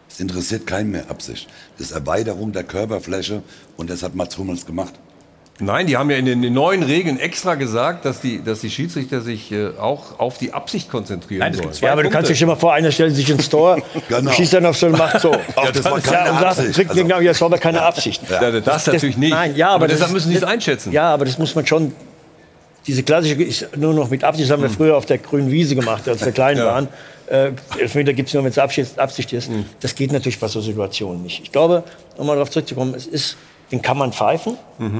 Es interessiert keinen mehr Absicht. Das ist Erweiterung der Körperfläche und das hat Mats Hummels gemacht. Nein, die haben ja in den, den neuen Regeln extra gesagt, dass die, dass die Schiedsrichter sich äh, auch auf die Absicht konzentrieren Nein, sollen. Ja, aber du kannst dich immer vor, einer stellt sich ins Tor, Genau. schießt dann auf so und macht so. Ja, das war ja, keine und sagt, Absicht. kriegt Also- genau, ja, das war aber keine Absicht. Ja, das natürlich nicht. Nein, ja, Aber aber, das deshalb ist- müssen die es das- einschätzen. Ja, aber das muss man schon. Diese klassische ist nur noch mit Absicht, das haben wir früher auf der grünen Wiese gemacht, als wir klein Ja. waren. Äh, Elfmeter gibt es nur, wenn es Absicht, Absicht ist. Das geht natürlich bei so Situationen nicht. Ich glaube, um mal darauf zurückzukommen, es ist, den kann man pfeifen,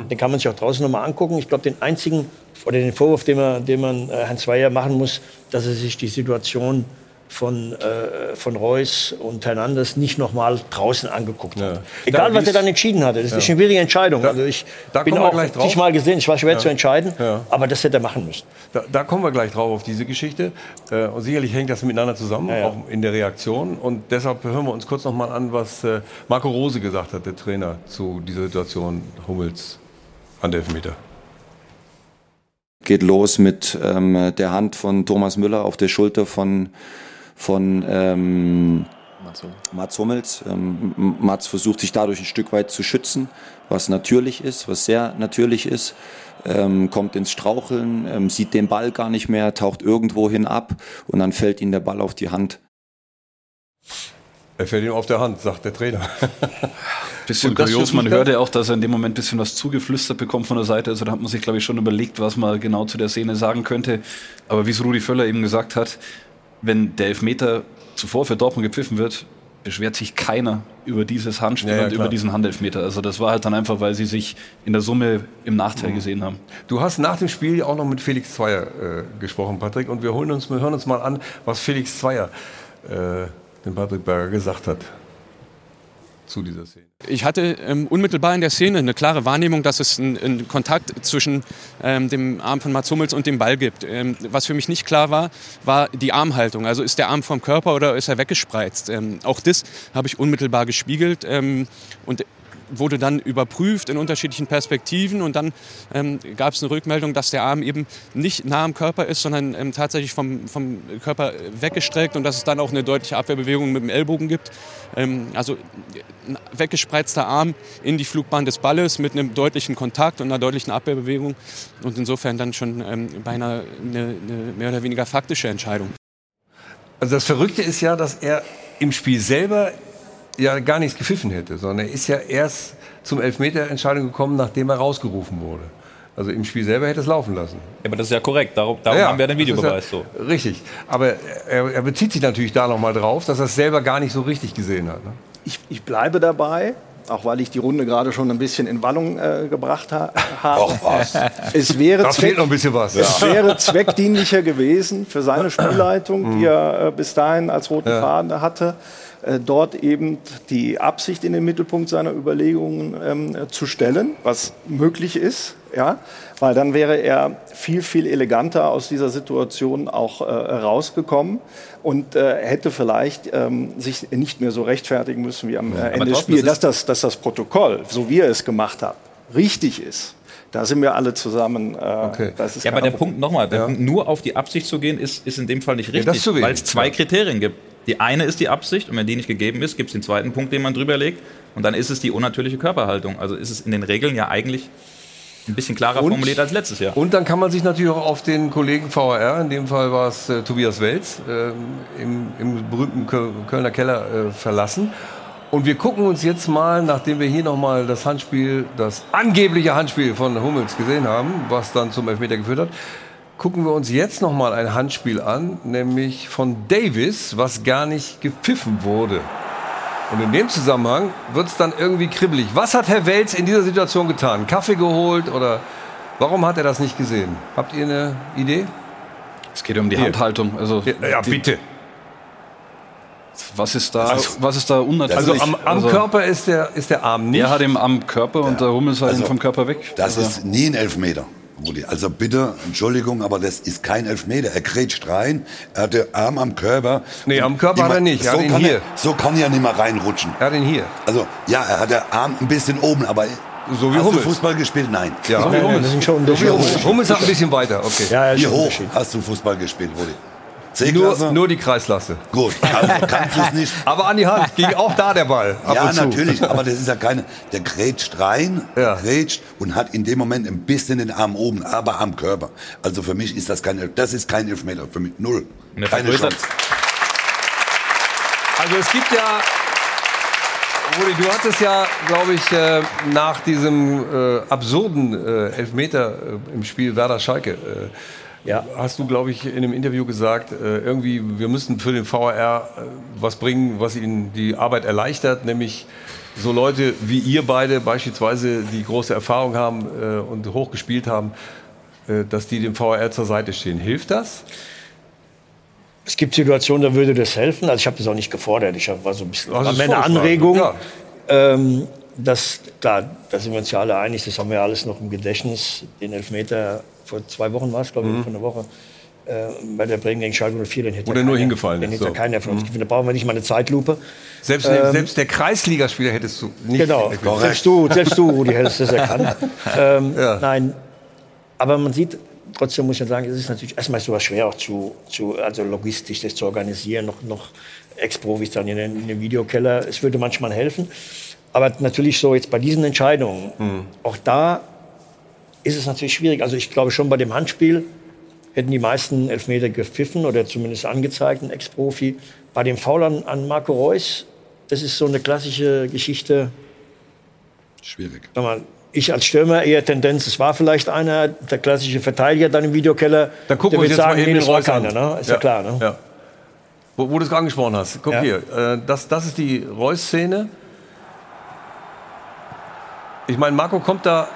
den kann man sich auch draußen nochmal angucken. Ich glaube, den einzigen oder den Vorwurf, den man, den man äh, Herrn Zweier machen muss, dass er sich die Situation von, äh, von Reus und Hernandez nicht nochmal draußen angeguckt hat. Egal, Da- was er dann entschieden hatte. Das Ja. ist eine schwierige Entscheidung. also ich da bin kommen wir auch gleich drauf. zigmal gesehen, es war schwer Ja. zu entscheiden, Ja. aber das hätte er machen müssen. Da, da kommen wir gleich drauf auf diese Geschichte. Äh, und sicherlich hängt das miteinander zusammen, Ja, ja. auch in der Reaktion. Und deshalb hören wir uns kurz noch mal an, was äh, Marco Rose gesagt hat, der Trainer, zu dieser Situation Hummels an der Elfmeter. geht los mit ähm, der Hand von Thomas Müller auf der Schulter von, von ähm, Mats Hummels. Ähm, Mats versucht sich dadurch ein Stück weit zu schützen, was natürlich ist, was sehr natürlich ist. Ähm, kommt ins Straucheln, ähm, sieht den Ball gar nicht mehr, taucht irgendwo hin ab und dann fällt ihm der Ball auf die Hand. Er fällt ihm auf der Hand, sagt der Trainer. Bisschen kurios, man Schiedsrichter? hört ja auch, dass er in dem Moment ein bisschen was zugeflüstert bekommt von der Seite. Also da hat man sich, glaube ich, schon überlegt, was man genau zu der Szene sagen könnte. Aber wie es Rudi Völler eben gesagt hat, wenn der Elfmeter zuvor für Dortmund gepfiffen wird, beschwert sich keiner über dieses Handspiel Ja, ja, und klar. über diesen Handelfmeter. Also das war halt dann einfach, weil sie sich in der Summe im Nachteil gesehen haben. Du hast nach dem Spiel auch noch mit Felix Zweier äh, gesprochen, Patrick, und wir, holen uns, wir hören uns mal an, was Felix Zweier, äh, dem Patrick Berger, gesagt hat zu dieser Szene? Ich hatte ähm, unmittelbar in der Szene eine klare Wahrnehmung, dass es einen, einen Kontakt zwischen ähm, dem Arm von Mats Hummels und dem Ball gibt. Ähm, was für mich nicht klar war, war die Armhaltung. Also ist der Arm vom Körper oder ist er weggespreizt? Ähm, auch das habe ich unmittelbar gespiegelt. Ähm, und wurde dann überprüft in unterschiedlichen Perspektiven und dann ähm, gab es eine Rückmeldung, dass der Arm eben nicht nah am Körper ist, sondern ähm, tatsächlich vom, vom Körper weggestreckt und dass es dann auch eine deutliche Abwehrbewegung mit dem Ellbogen gibt. Ähm, also ein weggespreizter Arm in die Flugbahn des Balles mit einem deutlichen Kontakt und einer deutlichen Abwehrbewegung und insofern dann schon ähm, beinahe eine, eine mehr oder weniger faktische Entscheidung. Also das Verrückte ist ja, dass er im Spiel selber ja gar nichts gepfiffen hätte, sondern er ist ja erst zum Elfmeter-Entscheidung gekommen, nachdem er rausgerufen wurde. Also im Spiel selber hätte es laufen lassen. Ja, aber das ist ja korrekt. Darum, darum ja, haben wir den Videobeweis ja, so. Richtig. Aber er, er, bezieht sich natürlich da nochmal drauf, dass er es selber gar nicht so richtig gesehen hat. Ne? Ich, ich bleibe dabei auch weil ich die Runde gerade schon ein bisschen in Wallung äh, gebracht ha habe. Och, was. Es wäre, da fehlt noch ein bisschen was. Es ja. wäre zweckdienlicher gewesen für seine Spielleitung, die er äh, bis dahin als roten ja. Faden hatte, äh, dort eben die Absicht in den Mittelpunkt seiner Überlegungen ähm, zu stellen, was möglich ist, ja, weil dann wäre er viel, viel eleganter aus dieser Situation auch äh, rausgekommen und äh, hätte vielleicht ähm, sich nicht mehr so rechtfertigen müssen wie am äh, Ende des Spiels, dass das, dass das Protokoll, so wie er es gemacht hat, richtig ist. Da sind wir alle zusammen. Äh, okay. ja, aber der Punkt nochmal, ja. nur auf die Absicht zu gehen, ist, ist in dem Fall nicht richtig, ja, weil es zwei Kriterien gibt. Die eine ist die Absicht und wenn die nicht gegeben ist, gibt es den zweiten Punkt, den man drüber legt und dann ist es die unnatürliche Körperhaltung. Also ist es in den Regeln ja eigentlich ein bisschen klarer und, formuliert als letztes Jahr. Und dann kann man sich natürlich auch auf den Kollegen VRR, in dem Fall war es äh, Tobias Welz, äh, im, im, berühmten Kölner Keller äh, verlassen. Und wir gucken uns jetzt mal, nachdem wir hier nochmal das Handspiel, das angebliche Handspiel von Hummels gesehen haben, was dann zum Elfmeter geführt hat, gucken wir uns jetzt noch mal ein Handspiel an, nämlich von Davis, was gar nicht gepfiffen wurde. Und in dem Zusammenhang wird es dann irgendwie kribbelig. Was hat Herr Welz in dieser Situation getan? Kaffee geholt oder warum hat er das nicht gesehen? Habt ihr eine Idee? Es geht um die Hier. Handhaltung. Also ja, ja bitte. Was ist da, also, was ist da unnatürlich? Also am, am also, Körper ist der, ist der Arm nicht. Er hat ihn am Körper und ja. der Hummel ist halt also, vom Körper weg. Das also. ist nie ein Elfmeter. Rudi. Also bitte, Entschuldigung, aber das ist kein Elfmeter. Er grätscht rein, er hat den Arm am Körper. Nee, am Körper hat er nicht. Er so, kann hier. Er, so kann er nicht mehr reinrutschen. Er hat ihn hier. Also, ja, er hat den Arm ein bisschen oben, aber so wie hast Hummels. du Fußball gespielt? Nein. Ja, so wie Hummels. Das sind schon so wie Hummels. Hummels hat ein bisschen weiter. Okay. Ja, wie hoch hast du Fußball gespielt, Rudi? Nur, nur die Kreislasse. Gut, also kannst du es nicht. aber an die Hand ging auch da der Ball. ja, natürlich, aber das ist ja keine. Der grätscht rein, ja. grätscht und hat in dem Moment ein bisschen den Arm oben, aber am Körper. Also für mich ist das kein, das ist kein Elfmeter. Für mich null. Keine Chance. Also es gibt ja Rudi, du hattest ja, glaube ich, äh, nach diesem äh, absurden äh, Elfmeter im Spiel Werder Schalke ja. Hast du, glaube ich, in einem Interview gesagt, äh, irgendwie, wir müssen für den VAR äh, was bringen, was ihnen die Arbeit erleichtert, nämlich so Leute wie ihr beide beispielsweise, die große Erfahrung haben äh, und hochgespielt haben, dass die dem VAR zur Seite stehen. Hilft das? Es gibt Situationen, da würde das helfen. Also ich habe das auch nicht gefordert. Ich war so ein bisschen also eine Anregung. Ja. Ähm, das, klar, da sind wir uns ja alle einig, das haben wir alles noch im Gedächtnis, den Elfmeter vor zwei Wochen war es, glaube ich, mhm. vor einer Woche, äh, bei der Bremen gegen Schalke 04, den hätte Oder nur hingefallen Den hätte so. keiner von uns. Mhm. Da brauchen wir nicht mal eine Zeitlupe. Selbst, ähm, selbst der Kreisligaspieler hättest du nicht Genau, selbst du, selbst du, Rudi, hättest das erkannt. ähm, ja. Nein, aber man sieht, trotzdem muss ich sagen, es ist natürlich erstmal so schwer auch zu, zu, also logistisch das zu organisieren, noch, noch Ex-Profis dann in den, in den Videokeller. Es würde manchmal helfen. Aber natürlich so jetzt bei diesen Entscheidungen, mhm. auch da ist es natürlich schwierig. Also ich glaube schon bei dem Handspiel hätten die meisten Elfmeter gepfiffen oder zumindest angezeigt, ein Ex-Profi. Bei dem Foul an, an Marco Reus, das ist so eine klassische Geschichte. Schwierig. Mal, ich als Stürmer eher Tendenz, es war vielleicht einer, der klassische Verteidiger dann im Videokeller. Da gucken wir uns jetzt sagen, mal eben den Reus keiner, ne? Ist ja, ja klar, ne? Ja. Wo, wo du es gerade angesprochen hast. Guck ja. hier, äh, das, das ist die Reus-Szene. Ich meine, Marco kommt da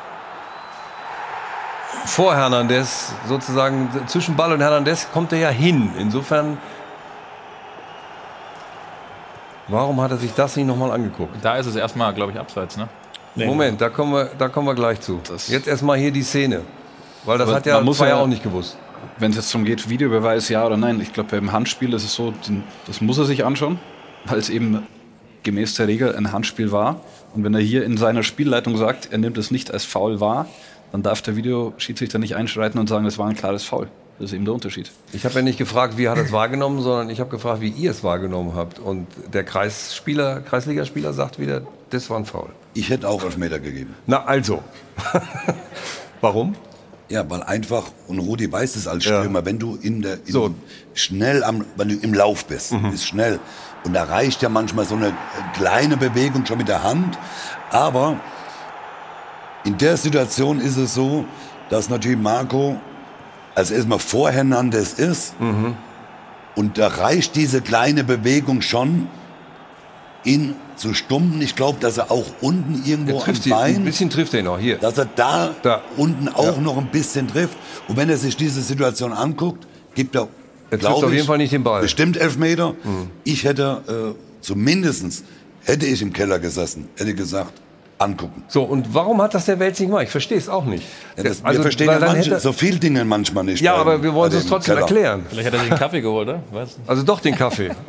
vor Hernandez, sozusagen zwischen Ball und Hernandez, kommt er ja hin. Insofern Warum hat er sich das nicht nochmal angeguckt? Da ist es erstmal, glaube ich, abseits, ne? Nee. Moment, da kommen wir, da kommen wir gleich zu. Das- Jetzt erstmal hier die Szene. Weil das hat ja man muss ja- auch nicht gewusst. Wenn es jetzt darum geht, Videobeweis ja oder nein, ich glaube, beim Handspiel ist es so, das muss er sich anschauen, weil es eben gemäß der Regel ein Handspiel war. Und wenn er hier in seiner Spielleitung sagt, er nimmt es nicht als Foul wahr, dann darf der Videoschiedsrichter nicht einschreiten und sagen, das war ein klares Foul. Das ist eben der Unterschied. Ich habe ja nicht gefragt, wie hat er es wahrgenommen, sondern ich habe gefragt, wie ihr es wahrgenommen habt. Und der Kreisspieler, Kreisligaspieler sagt wieder, das war ein Foul. Ich hätte auch Elfmeter gegeben. Na also. Warum? Ja, weil einfach, und Rudi weiß es als Stürmer, wenn du in der, in So. schnell am, wenn du im Lauf bist, bist schnell. Und da reicht ja manchmal so eine kleine Bewegung schon mit der Hand. Aber in der Situation ist es so, dass natürlich Marco als erstmal vor Hernandez ist. Und da reicht diese kleine Bewegung schon, ihn zu stumpen. Ich glaube, dass er auch unten irgendwo trifft am ihn, Bein ein bisschen trifft er ihn auch hier. dass er da, Da. unten auch Ja. noch ein bisschen trifft. Und wenn er sich diese Situation anguckt, gibt er, Er glaub trifft auf ich, jeden Fall nicht den Ball. bestimmt Elfmeter. Ich hätte äh, zumindestens hätte ich im Keller gesessen, hätte gesagt, angucken. So, und warum hat das der Welt nicht gemacht? Ich verstehe es auch nicht. Ja, das, Also, wir verstehen ja manche, so viele Dinge manchmal nicht. Ja, bei- aber wir wollen es dem trotzdem Keller. erklären. Vielleicht hat er sich einen Kaffee geholt, oder? Was? Also doch den Kaffee.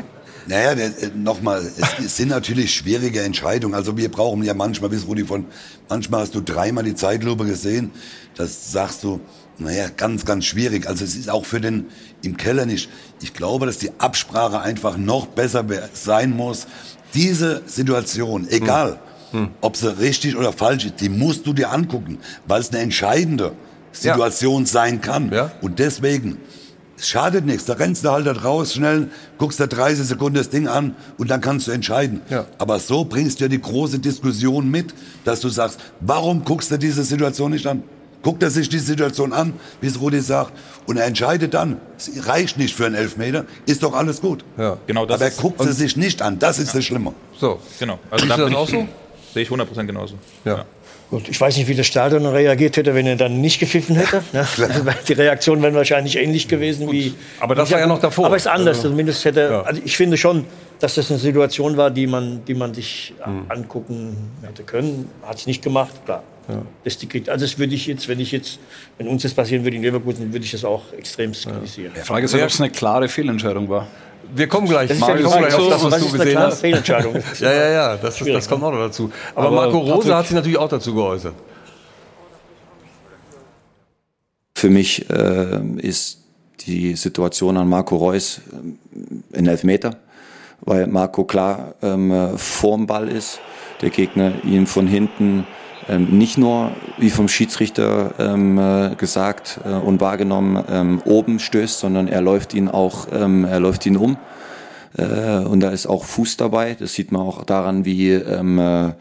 Naja, äh, nochmal, es, es sind natürlich schwierige Entscheidungen. Also wir brauchen ja manchmal, bis Rudi von, manchmal hast du dreimal die Zeitlupe gesehen, das sagst du, naja, ganz, ganz schwierig. Also es ist auch für den im Keller nicht. Ich glaube, dass die Absprache einfach noch besser sein muss. Diese Situation, egal, ob sie richtig oder falsch ist, die musst du dir angucken, weil es eine entscheidende Situation sein kann. Ja. Und deswegen, es schadet nichts. Da rennst du halt da raus, schnell, guckst da 30 Sekunden das Ding an und dann kannst du entscheiden. Ja. Aber so bringst du ja die große Diskussion mit, dass du sagst, warum guckst du diese Situation nicht an? Guckt er sich die Situation an, wie es Rudi sagt, und er entscheidet dann. Es reicht nicht für einen Elfmeter, ist doch alles gut. Ja. Genau das Aber er ist- guckt sie sich nicht an, das ist das Schlimme. So. Genau. Also Siehst da das bin auch ich- so? Sehe ich 100% genauso. Ja. Gut, ich weiß nicht, wie das Stadion reagiert hätte, wenn er dann nicht gepfiffen hätte. Ne? Die Reaktionen wären wahrscheinlich ähnlich gewesen wie. Aber das war ja noch davor. Aber es ist anders. Also- Zumindest hätte. Ja. Also ich finde schon, dass das eine Situation war, die man, die man sich Hm. angucken hätte können. Hat es nicht gemacht, klar. Das die, also das würde ich jetzt, wenn ich jetzt, wenn uns das passieren würde in Leverkusen, würde ich das auch extrem kritisieren. Die Frage ist halt, ob es eine klare Fehlentscheidung war. Wir kommen gleich, Das Marius, die gleich auf das, was was du gesehen klare hast. Fehlentscheidung? ja, ja, ja, das, ist, das kommt auch noch dazu. Aber, Aber Marco Rose hat sich natürlich auch dazu geäußert. Für mich äh, ist die Situation an Marco Reus ähm, ein Elfmeter, weil Marco klar ähm, äh, vorm Ball ist, der Gegner ihn von hinten nicht nur, wie vom Schiedsrichter ähm, äh, gesagt äh, und wahrgenommen, ähm, oben stößt, sondern er läuft ihn auch, ähm, er läuft ihn um. Äh, und da ist auch Fuß dabei. Das sieht man auch daran, wie, ähm, äh,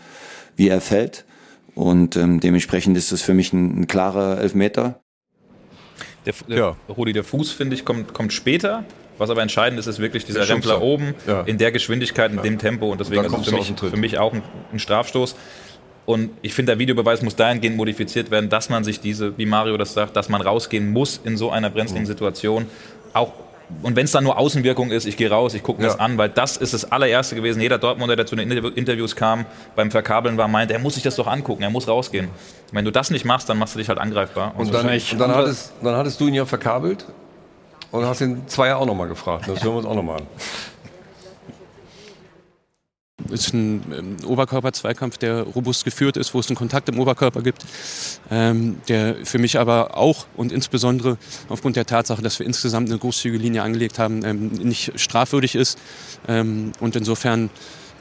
wie er fällt. Und ähm, dementsprechend ist es für mich ein, ein klarer Elfmeter. Der, der, Ja. Rudi, der Fuß, finde ich, kommt, kommt später. Was aber entscheidend ist, ist wirklich dieser. Rempler oben Ja. in der Geschwindigkeit, in dem Tempo. Und deswegen Da ist es für mich, für mich auch ein, ein Strafstoß. Und ich finde, der Videobeweis muss dahingehend modifiziert werden, dass man sich diese, wie Mario das sagt, dass man rausgehen muss in so einer Mhm. brenzligen Situation. Auch und wenn es dann nur Außenwirkung ist, ich gehe raus, ich gucke mir Ja. das an, weil das ist das allererste gewesen. Jeder Dortmunder, der zu den Interview- Interviews kam, beim Verkabeln war, meint, er muss sich das doch angucken, er muss rausgehen. Wenn du das nicht machst, dann machst du dich halt angreifbar. Und dann, und dann, hattest, dann hattest du ihn ja verkabelt und hast den Zweier auch nochmal gefragt. Das hören wir uns auch nochmal an. Ist ein ähm, Oberkörper-Zweikampf, der robust geführt ist, wo es einen Kontakt im Oberkörper gibt, ähm, der für mich aber auch und insbesondere aufgrund der Tatsache, dass wir insgesamt eine großzügige Linie angelegt haben, ähm, nicht strafwürdig ist. Ähm, und insofern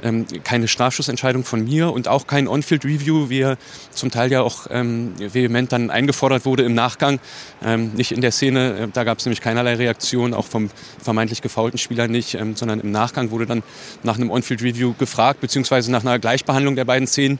ähm, keine Strafschussentscheidung von mir und auch kein On-Field-Review, wie er zum Teil ja auch ähm, vehement dann eingefordert wurde im Nachgang. Ähm, nicht in der Szene, äh, da gab es nämlich keinerlei Reaktion, auch vom vermeintlich gefaulten Spieler nicht, ähm, sondern im Nachgang wurde dann nach einem On-Field-Review gefragt, beziehungsweise nach einer Gleichbehandlung der beiden Szenen.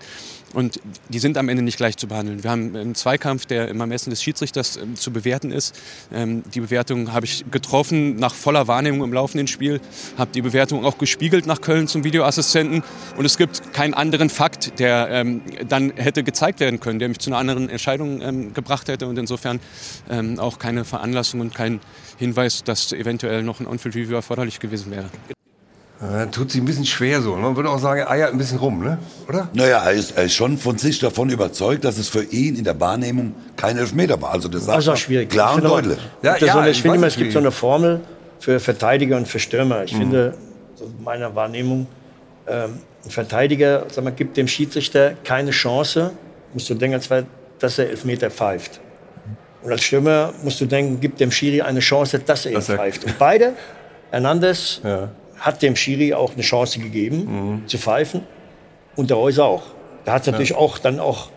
Und die sind am Ende nicht gleich zu behandeln. Wir haben einen Zweikampf, der im Ermessen des Schiedsrichters ähm, zu bewerten ist. Ähm, die Bewertung habe ich getroffen nach voller Wahrnehmung im laufenden Spiel, habe die Bewertung auch gespiegelt nach Köln zum Videoassistenten. Und es gibt keinen anderen Fakt, der ähm, dann hätte gezeigt werden können, der mich zu einer anderen Entscheidung ähm, gebracht hätte. Und insofern ähm, auch keine Veranlassung und kein Hinweis, dass eventuell noch ein On-Field-Review erforderlich gewesen wäre. Dann tut sie ein bisschen schwer so. Man würde auch sagen, er eiert ein bisschen rum, ne? oder? Naja, er ist, er ist schon von sich davon überzeugt, dass es für ihn in der Wahrnehmung kein Elfmeter war. Also das, Das ist auch er schwierig. klar Ich und deutlich. gibt ja so eine, ich finde immer, es gibt so eine Formel für Verteidiger und für Stürmer. Ich Mhm. finde, so meiner Wahrnehmung, ähm, ein Verteidiger sag mal, gibt dem Schiedsrichter keine Chance, musst du denken, dass er Elfmeter pfeift. Und als Stürmer musst du denken, gibt dem Schiri eine Chance, dass er ihn er- pfeift. Und beide, Hernandez hat dem Schiri auch eine Chance gegeben, zu pfeifen. Und der Reus auch. Da hat es natürlich Ja. auch dann auch,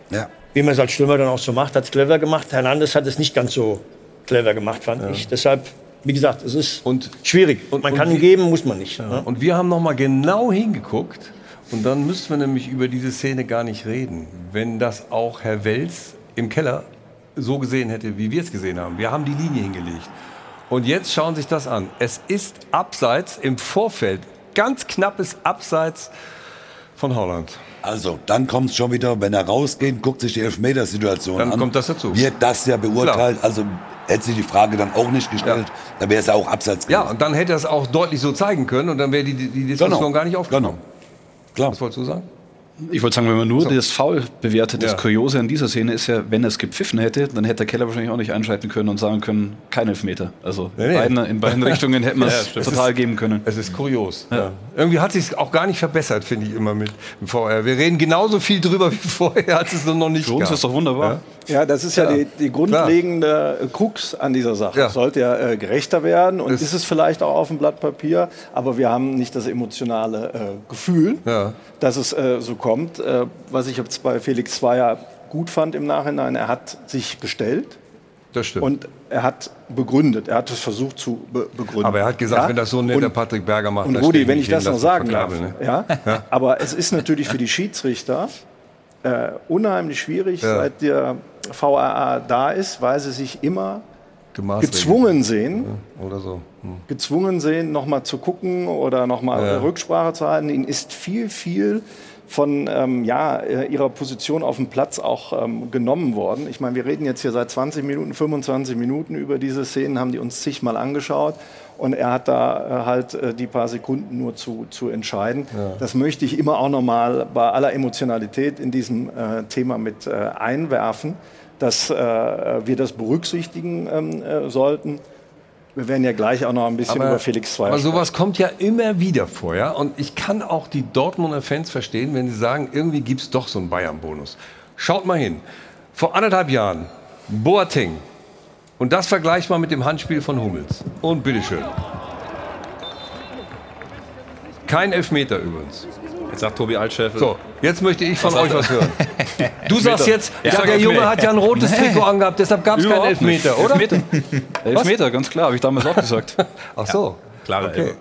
wie man es als Stürmer dann auch so macht, hat es clever gemacht. Hernandez hat es nicht ganz so clever gemacht, fand ich. Deshalb, wie gesagt, es ist schwierig. man und kann wie- geben, muss man nicht. ne? Und wir haben noch mal genau hingeguckt und dann müssten wir nämlich über diese Szene gar nicht reden, wenn das auch Herr Wels im Keller so gesehen hätte, wie wir es gesehen haben. Wir haben die Linie hingelegt. Und jetzt schauen Sie sich das an. Es ist abseits im Vorfeld, ganz knappes Abseits von Holland. Also, dann kommt es schon wieder, wenn er rausgeht, guckt sich die Elfmetersituation Dann an. kommt das dazu. Wird das ja beurteilt. Also hätte sich die Frage dann auch nicht gestellt, dann wäre es ja auch abseits Ja, und dann hätte er es auch deutlich so zeigen können und dann wäre die, die Diskussion Genau. gar nicht aufgekommen. Klar. Was wolltest du sagen? Ich wollte sagen, wenn man nur das Foul bewertet, das Ja. Kuriose an dieser Szene ist ja, wenn er es gepfiffen hätte, dann hätte der Keller wahrscheinlich auch nicht einschreiten können und sagen können, kein Elfmeter. Also Nee, nee. Beiden, in beiden Richtungen hätten wir es total Es ist- geben können. Es ist kurios. Ja. Irgendwie hat sich auch gar nicht verbessert, finde ich immer mit dem VR. Wir reden genauso viel drüber wie vorher, hat es nur noch nicht Für uns gab. ist doch wunderbar. Ja, das ist ja, Ja. die, die grundlegende äh, Krux an dieser Sache. Es sollte ja äh, gerechter werden und ist es vielleicht auch auf dem Blatt Papier, aber wir haben nicht das emotionale äh, Gefühl, dass es äh, so kommt. Äh, was ich jetzt bei Felix Zweier gut fand im Nachhinein, er hat sich gestellt. Das stimmt. Und er hat begründet, er hat es versucht zu be begründen. Aber er hat gesagt, Ja? wenn das so ein Und- Patrick Berger macht, Und Rudi, ich wenn ich das noch ist sagen darf, ne? ja? Ja. aber es ist natürlich für die Schiedsrichter äh, unheimlich schwierig, Ja. seit der VAA da ist, weil sie sich immer gezwungen sehen, Oder so. Hm. gezwungen sehen, nochmal zu gucken oder nochmal Ja. Rücksprache zu halten. Ihnen ist viel, viel von ähm, ja, äh, ihrer Position auf dem Platz auch ähm, genommen worden. Ich meine, wir reden jetzt hier seit 20 Minuten, 25 Minuten über diese Szenen, haben die uns zigmal angeschaut. Und er hat da äh, halt äh, die paar Sekunden nur zu, zu entscheiden. Ja. Das möchte ich immer auch nochmal bei aller Emotionalität in diesem äh, Thema mit äh, einwerfen, dass äh, wir das berücksichtigen ähm, äh, sollten. Wir werden ja gleich auch noch ein bisschen über Felix Zweier aber sprechen. sowas kommt ja immer wieder vor, ja. Und ich kann auch die Dortmunder Fans verstehen, wenn sie sagen, irgendwie gibt es doch so einen Bayern-Bonus. Schaut mal hin. Vor anderthalb Jahren, Boateng. Und das vergleicht mal mit dem Handspiel von Hummels. Und bitteschön. Kein Elfmeter übrigens. Jetzt sagt Tobi Altscheffel. So, jetzt möchte ich von Was euch was hören. Du sagst jetzt, ja, sag der Elfmeter. Junge hat ja ein rotes Nee. Trikot angehabt, deshalb gab es keinen Überhaupt nicht. Elfmeter, oder? Elfmeter. Elfmeter, ganz klar, habe ich damals auch gesagt. Ach so. Klare Okay. Elbe.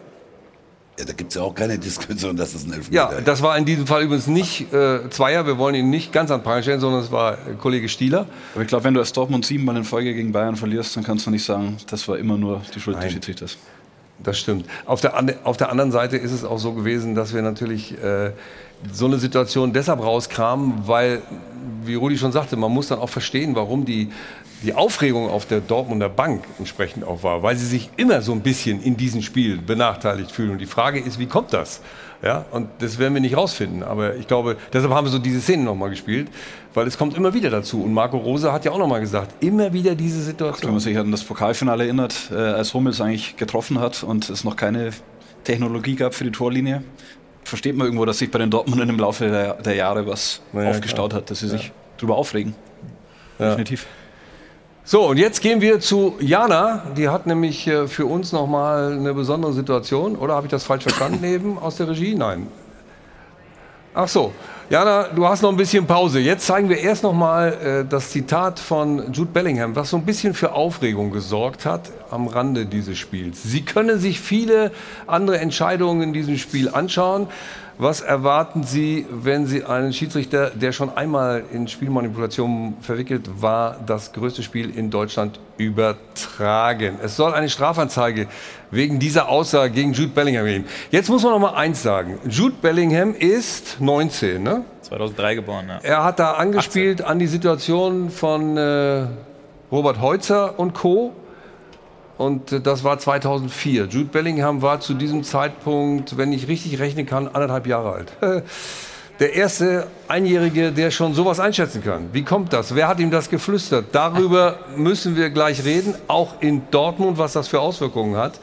Ja, da gibt es ja auch keine Diskussion, dass das ein Elfmeter Ja, ist. das war in diesem Fall übrigens nicht äh, Zweier. Wir wollen ihn nicht ganz an den Pranger stellen, sondern es war Kollege Stieler. Aber ich glaube, wenn du als Dortmund siebenmal in Folge gegen Bayern verlierst, dann kannst du nicht sagen, das war immer nur die Schuld des Schiedsrichters. Das stimmt. Auf der, auf der anderen Seite ist es auch so gewesen, dass wir natürlich äh, so eine Situation deshalb rauskramen, weil, wie Rudi schon sagte, man muss dann auch verstehen, warum die, die Aufregung auf der Dortmunder Bank entsprechend auch war, weil sie sich immer so ein bisschen in diesem Spiel benachteiligt fühlen. Und die Frage ist, wie kommt das? Ja, und das werden wir nicht rausfinden. Aber ich glaube, deshalb haben wir so diese Szenen nochmal gespielt, weil es kommt immer wieder dazu. Und Marco Rose hat ja auch nochmal gesagt, immer wieder diese Wenn Situation. man sich an das Pokalfinale erinnert, äh, als Hummels eigentlich getroffen hat und es noch keine Technologie gab für die Torlinie, versteht man irgendwo, dass sich bei den Dortmundern im Laufe der, der Jahre was ja, aufgestaut klar. hat, dass sie sich drüber aufregen. Definitiv. So, und jetzt gehen wir zu Jana. Die hat nämlich äh, für uns nochmal eine besondere Situation. Oder habe ich das falsch verstanden eben aus der Regie? Nein. Ach so. Jana, du hast noch ein bisschen Pause. Jetzt zeigen wir erst nochmal äh, das Zitat von Jude Bellingham, was so ein bisschen für Aufregung gesorgt hat am Rande dieses Spiels. Sie können sich viele andere Entscheidungen in diesem Spiel anschauen. Was erwarten Sie, wenn Sie einen Schiedsrichter, der schon einmal in Spielmanipulationen verwickelt war, das größte Spiel in Deutschland übertragen? Es soll eine Strafanzeige wegen dieser Aussage gegen Jude Bellingham geben. Jetzt muss man noch mal eins sagen. Jude Bellingham ist 19, ne? 2003 geboren, ja. Er hat da angespielt an die Situation von äh, Robert Heutzer und Co. und äh, das war 2004. Jude Bellingham war zu diesem Zeitpunkt, wenn ich richtig rechnen kann, anderthalb Jahre alt. Der erste Einjährige, der schon sowas einschätzen kann. Wie kommt das? Wer hat ihm das geflüstert? Darüber müssen wir gleich reden, auch in Dortmund, was das für Auswirkungen hat,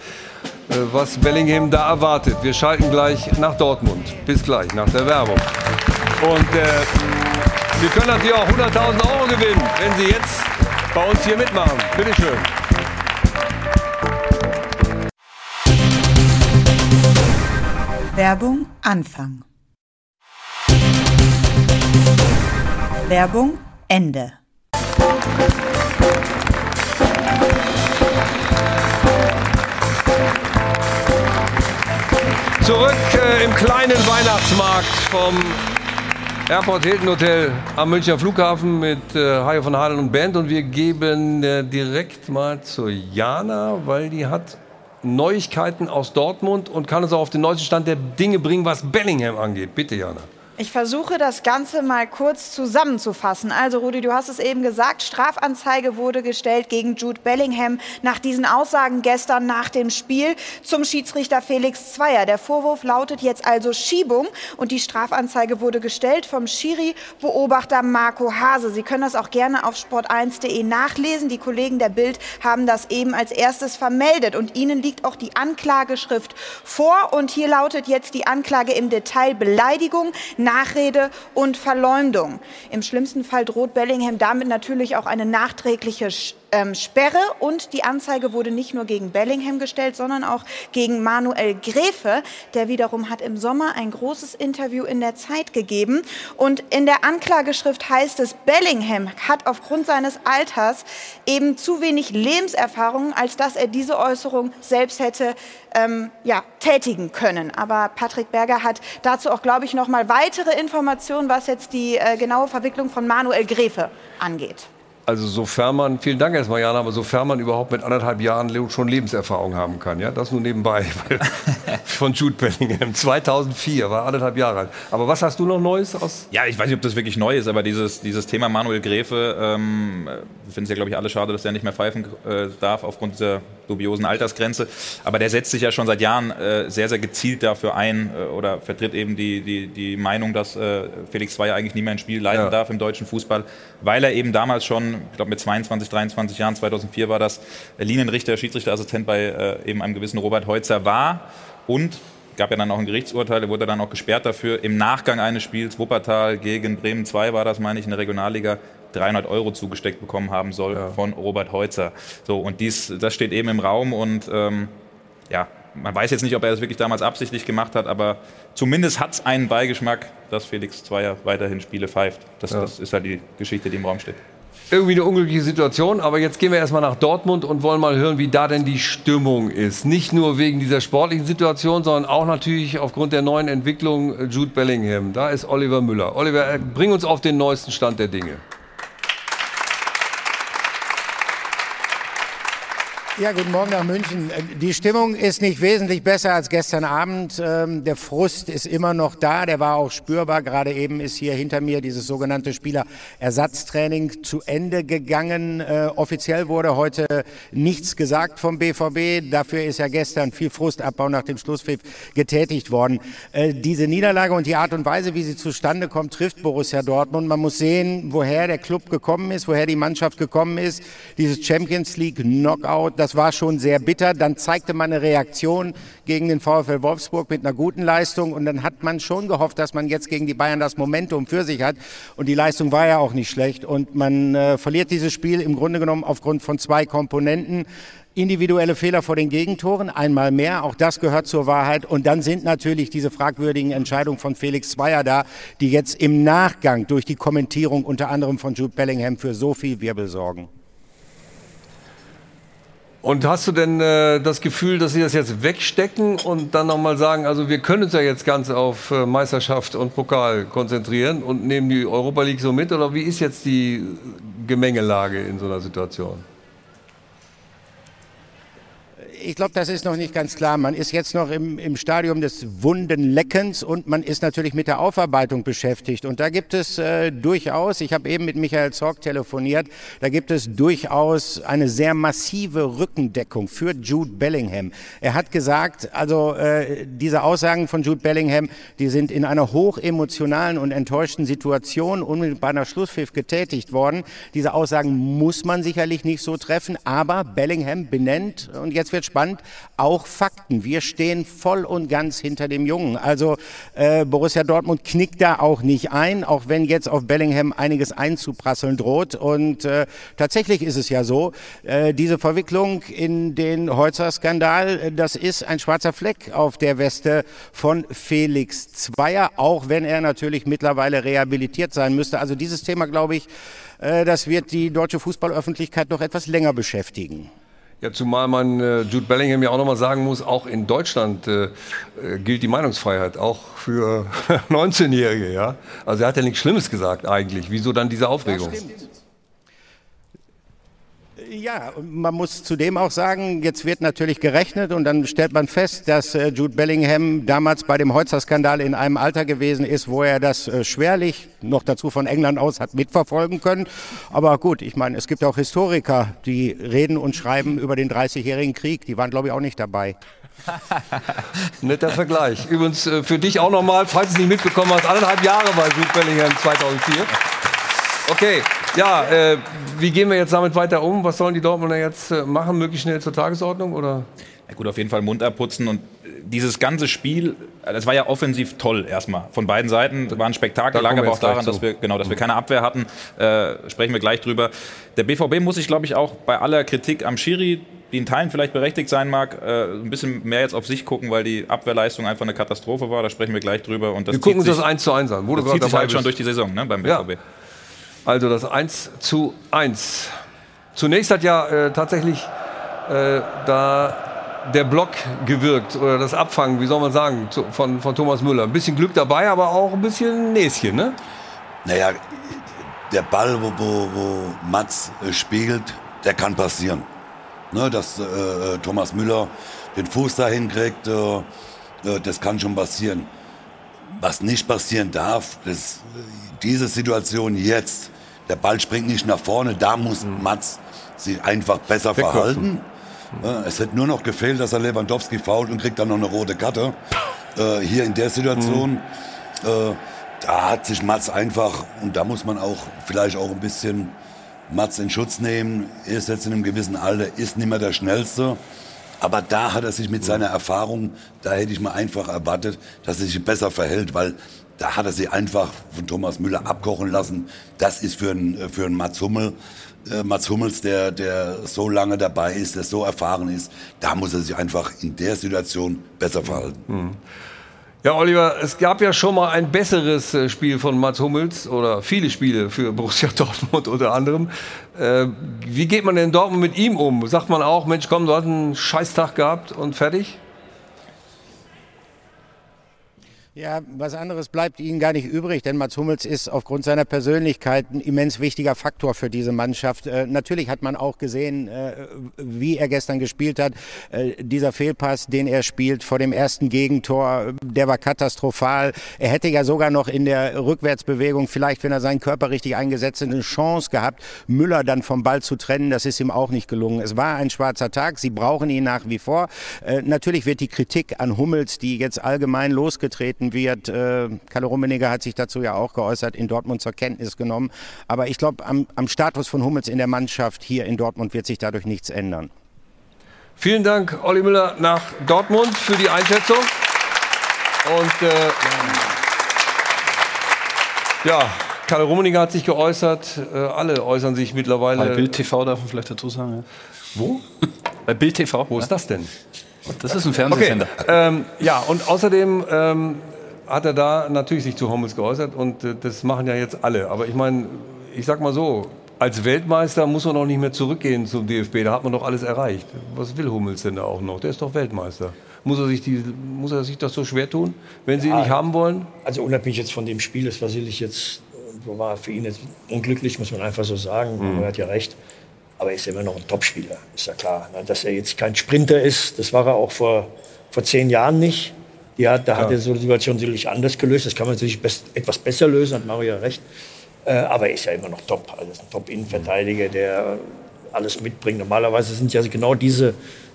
äh, was Bellingham da erwartet. Wir schalten gleich nach Dortmund. Bis gleich, nach der Werbung. Und äh, wir können natürlich auch 100.000 Euro gewinnen, wenn Sie jetzt bei uns hier mitmachen. Bitte schön. Werbung Anfang. Werbung Ende. Zurück äh, im kleinen Weihnachtsmarkt vom Airport Hilton Hotel am Münchner Flughafen mit äh, Hajo von Halen und Band. Und wir geben äh, direkt mal zu Jana, weil die hat Neuigkeiten aus Dortmund und kann uns auch auf den neuesten Stand der Dinge bringen, was Bellingham angeht. Bitte, Jana. Ich versuche das Ganze mal kurz zusammenzufassen. Also Rudi, du hast es eben gesagt, Strafanzeige wurde gestellt gegen Jude Bellingham nach diesen Aussagen gestern nach dem Spiel zum Schiedsrichter Felix Zweier. Der Vorwurf lautet jetzt also Schiebung und die Strafanzeige wurde gestellt vom Schiri-Beobachter Marco Hase. Sie können das auch gerne auf sport1.de nachlesen. Die Kollegen der Bild haben das eben als erstes vermeldet und ihnen liegt auch die Anklageschrift vor und hier lautet jetzt die Anklage im Detail Beleidigung Nachrede und Verleumdung. Im schlimmsten Fall droht Bellingham damit natürlich auch eine nachträgliche ähm, Sperre und die Anzeige wurde nicht nur gegen Bellingham gestellt, sondern auch gegen Manuel Gräfe. Der wiederum hat im Sommer ein großes Interview in der Zeit gegeben. Und in der Anklageschrift heißt es, Bellingham hat aufgrund seines Alters eben zu wenig Lebenserfahrung, als dass er diese Äußerung selbst hätte ähm, ja, tätigen können. Aber Patrick Berger hat dazu auch, glaube ich, noch mal weitere Informationen, was jetzt die äh, genaue Verwicklung von Manuel Gräfe angeht. Also sofern man, vielen Dank erstmal Jana, aber sofern man überhaupt mit anderthalb Jahren schon Lebenserfahrung haben kann, ja, das nur nebenbei. Von Jude Bellingham, 2004, war anderthalb Jahre alt. Aber was hast du noch Neues aus? Ja, ich weiß nicht, ob das wirklich neu ist, aber dieses, dieses Thema Manuel Gräfe, ähm, wir finden es ja, glaube ich, alle schade, dass der nicht mehr pfeifen äh, darf aufgrund dieser dubiosen Altersgrenze. Aber der setzt sich ja schon seit Jahren äh, sehr, sehr gezielt dafür ein äh, oder vertritt eben die, die, die Meinung, dass äh, Felix Zweier eigentlich nie mehr ein Spiel leiten ja. darf im deutschen Fußball, weil er eben damals schon, ich glaube mit 22, 23 Jahren, 2004 war das, Linienrichter, Schiedsrichterassistent bei äh, eben einem gewissen Robert Heutzer war und gab ja dann auch ein Gerichtsurteil, er wurde dann auch gesperrt dafür. Im Nachgang eines Spiels, Wuppertal gegen Bremen 2 war das, meine ich, in der Regionalliga, 300 Euro zugesteckt bekommen haben soll ja. von Robert Heutzer. So, und dies, das steht eben im Raum und ähm, ja, man weiß jetzt nicht, ob er das wirklich damals absichtlich gemacht hat, aber zumindest hat es einen Beigeschmack, dass Felix Zweier weiterhin Spiele pfeift. Das, ja. das ist halt die Geschichte, die im Raum steht irgendwie eine unglückliche Situation, aber jetzt gehen wir erstmal nach Dortmund und wollen mal hören, wie da denn die Stimmung ist. Nicht nur wegen dieser sportlichen Situation, sondern auch natürlich aufgrund der neuen Entwicklung Jude Bellingham. Da ist Oliver Müller. Oliver, bring uns auf den neuesten Stand der Dinge. Ja, guten Morgen nach München. Die Stimmung ist nicht wesentlich besser als gestern Abend. Ähm, der Frust ist immer noch da, der war auch spürbar. Gerade eben ist hier hinter mir dieses sogenannte Spielerersatztraining zu Ende gegangen. Äh, offiziell wurde heute nichts gesagt vom BVB. Dafür ist ja gestern viel Frustabbau nach dem Schlusspfiff getätigt worden. Äh, diese Niederlage und die Art und Weise, wie sie zustande kommt, trifft Borussia Dortmund. Man muss sehen, woher der Club gekommen ist, woher die Mannschaft gekommen ist. Dieses Champions League Knockout, das war schon sehr bitter. Dann zeigte man eine Reaktion gegen den VfL Wolfsburg mit einer guten Leistung und dann hat man schon gehofft, dass man jetzt gegen die Bayern das Momentum für sich hat und die Leistung war ja auch nicht schlecht und man äh, verliert dieses Spiel im Grunde genommen aufgrund von zwei Komponenten individuelle Fehler vor den Gegentoren, einmal mehr, auch das gehört zur Wahrheit. Und dann sind natürlich diese fragwürdigen Entscheidungen von Felix Zweier da, die jetzt im Nachgang durch die Kommentierung unter anderem von Jude Bellingham für so viel Wirbel sorgen. Und hast du denn äh, das Gefühl, dass sie das jetzt wegstecken und dann nochmal sagen, also wir können uns ja jetzt ganz auf äh, Meisterschaft und Pokal konzentrieren und nehmen die Europa League so mit? Oder wie ist jetzt die Gemengelage in so einer Situation? Ich glaube, das ist noch nicht ganz klar. Man ist jetzt noch im, im Stadium des Wundenleckens und man ist natürlich mit der Aufarbeitung beschäftigt. Und da gibt es äh, durchaus, ich habe eben mit Michael Zorg telefoniert, da gibt es durchaus eine sehr massive Rückendeckung für Jude Bellingham. Er hat gesagt, also äh, diese Aussagen von Jude Bellingham, die sind in einer hochemotionalen und enttäuschten Situation unmittelbar nach Schlusspfiff getätigt worden. Diese Aussagen muss man sicherlich nicht so treffen, aber Bellingham benennt, und jetzt wird spannend, auch Fakten. Wir stehen voll und ganz hinter dem Jungen. Also äh, Borussia Dortmund knickt da auch nicht ein, auch wenn jetzt auf Bellingham einiges einzuprasseln droht. Und äh, tatsächlich ist es ja so, äh, diese Verwicklung in den Holzer-Skandal, äh, das ist ein schwarzer Fleck auf der Weste von Felix Zweier, auch wenn er natürlich mittlerweile rehabilitiert sein müsste. Also dieses Thema, glaube ich, äh, das wird die deutsche Fußballöffentlichkeit noch etwas länger beschäftigen. Ja, zumal man äh, Jude Bellingham ja auch nochmal sagen muss, auch in Deutschland äh, äh gilt die Meinungsfreiheit, auch für 19-Jährige. Ja? Also er hat ja nichts Schlimmes gesagt eigentlich. Wieso dann diese Aufregung? Ja, ja, man muss zudem auch sagen, jetzt wird natürlich gerechnet und dann stellt man fest, dass äh, Jude Bellingham damals bei dem Holzer-Skandal in einem Alter gewesen ist, wo er das äh, schwerlich, noch dazu von England aus, hat mitverfolgen können. Aber gut, ich meine, es gibt auch Historiker, die reden und schreiben über den 30-jährigen Krieg. Die waren, glaube ich, auch nicht dabei. Netter Vergleich. Übrigens äh, für dich auch nochmal, falls du es nicht mitbekommen hast, anderthalb Jahre bei Jude Bellingham 2004. Okay, ja, äh, wie gehen wir jetzt damit weiter um? Was sollen die Dortmunder jetzt äh, machen? Möglichst schnell zur Tagesordnung? Oder? Ja, gut, auf jeden Fall Mund abputzen und äh, dieses ganze Spiel, das war ja offensiv toll erstmal. Von beiden Seiten war ein Spektakel, lag aber auch daran, dass wir, genau, dass wir keine Abwehr hatten. Äh, sprechen wir gleich drüber. Der BVB muss sich, glaube ich, auch bei aller Kritik am Schiri, die in Teilen vielleicht berechtigt sein mag, äh, ein bisschen mehr jetzt auf sich gucken, weil die Abwehrleistung einfach eine Katastrophe war. Da sprechen wir gleich drüber. Und das wir gucken uns das 1 zu 1 an. Wo das du zieht sich halt schon durch die Saison ne, beim BVB. Ja. Also das 1 zu 1. Zunächst hat ja äh, tatsächlich äh, da der Block gewirkt oder das Abfangen, wie soll man sagen, zu, von, von Thomas Müller. Ein bisschen Glück dabei, aber auch ein bisschen Näschen, ne? Naja, der Ball, wo, wo, wo Mats äh, spiegelt, der kann passieren. Ne, dass äh, äh Thomas Müller den Fuß dahin kriegt, äh, das kann schon passieren. Was nicht passieren darf, das, diese Situation jetzt, der Ball springt nicht nach vorne, da muss mhm. Mats sich einfach besser verhalten. Ja, es hätte nur noch gefehlt, dass er Lewandowski fault und kriegt dann noch eine rote Karte. Äh, hier in der Situation, mhm. äh, da hat sich Mats einfach, und da muss man auch vielleicht auch ein bisschen Mats in Schutz nehmen. Er ist jetzt in einem gewissen Alter, ist nicht mehr der Schnellste. Aber da hat er sich mit seiner Erfahrung, da hätte ich mal einfach erwartet, dass er sich besser verhält, weil da hat er sich einfach von Thomas Müller abkochen lassen. Das ist für einen, für einen Mats Hummel, äh, Mats Hummels, der, der so lange dabei ist, der so erfahren ist, da muss er sich einfach in der Situation besser verhalten. Mhm. Ja, Oliver, es gab ja schon mal ein besseres äh, Spiel von Mats Hummels oder viele Spiele für Borussia Dortmund unter anderem. Äh, wie geht man denn in Dortmund mit ihm um? Sagt man auch, Mensch, komm, du hast einen Scheißtag gehabt und fertig? Ja, was anderes bleibt Ihnen gar nicht übrig, denn Mats Hummels ist aufgrund seiner Persönlichkeit ein immens wichtiger Faktor für diese Mannschaft. Äh, natürlich hat man auch gesehen, äh, wie er gestern gespielt hat. Äh, dieser Fehlpass, den er spielt vor dem ersten Gegentor, der war katastrophal. Er hätte ja sogar noch in der Rückwärtsbewegung, vielleicht wenn er seinen Körper richtig eingesetzt hätte, eine Chance gehabt, Müller dann vom Ball zu trennen. Das ist ihm auch nicht gelungen. Es war ein schwarzer Tag. Sie brauchen ihn nach wie vor. Äh, natürlich wird die Kritik an Hummels, die jetzt allgemein losgetreten gehalten wird. Äh, Kalle Rummenigge hat sich dazu ja auch geäußert, in Dortmund zur Kenntnis genommen. Aber ich glaube, am, am Status von Hummels in der Mannschaft hier in Dortmund wird sich dadurch nichts ändern. Vielen Dank, Olli Müller, nach Dortmund für die Einschätzung. Und äh, ja, Karl Rummenigge hat sich geäußert. Äh, alle äußern sich mittlerweile. Bei Bild TV darf man vielleicht dazu sagen. Ja. Wo? Bei Bild TV. Wo ist das denn? Das ist ein Fernsehsender. Okay. Ähm, ja, und außerdem ähm, hat er da natürlich sich zu Hummels geäußert und äh, das machen ja jetzt alle. Aber ich meine, ich sag mal so, als Weltmeister muss man doch nicht mehr zurückgehen zum DFB. Da hat man doch alles erreicht. Was will Hummels denn da auch noch? Der ist doch Weltmeister. Muss er sich, die, muss er sich das so schwer tun, wenn sie ihn nicht haben wollen? Also unabhängig jetzt von dem Spiel ist Vassilich jetzt war für ihn jetzt unglücklich, muss man einfach so sagen. Mhm. Er hat ja recht. Aber er ist immer noch ein Topspieler, ist ja klar. Ne? Dass er jetzt kein Sprinter ist, das war er auch vor, vor zehn Jahren nicht. Die hat, da hat er so eine Situation sicherlich anders gelöst. Das kann man natürlich best, etwas besser lösen, hat Mario ja recht. Äh, aber er ist ja immer noch top. Also ist ein Top-Innenverteidiger, der alles mitbringt. Normalerweise sind ja genau diese,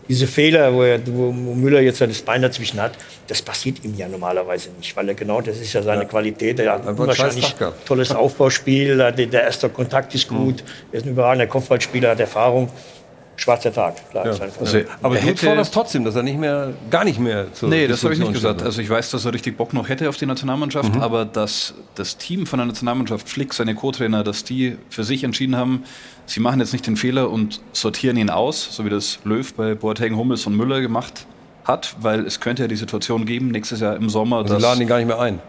diese Fehler, wo, er, wo Müller jetzt das Bein dazwischen hat, das passiert ihm ja normalerweise nicht, weil er genau, das ist ja seine ja. Qualität. Er hat ein wahrscheinlich tolles Aufbauspiel, der, erste Kontakt ist gut, er ist ein überragender Kopfballspieler, hat Erfahrung schwarzer Tag. Klar, ja. also, aber du forderst trotzdem, dass er nicht mehr, gar nicht mehr zur Nee, das habe ich nicht gesagt. Also ich weiß, dass er richtig Bock noch hätte auf die Nationalmannschaft, mhm. aber dass das Team von der Nationalmannschaft, Flick, seine Co-Trainer, dass die für sich entschieden haben, sie machen jetzt nicht den Fehler und sortieren ihn aus, so wie das Löw bei Boateng, Hummels und Müller gemacht hat, weil es könnte ja die Situation geben, nächstes Jahr im Sommer. Und sie laden ihn gar nicht mehr ein.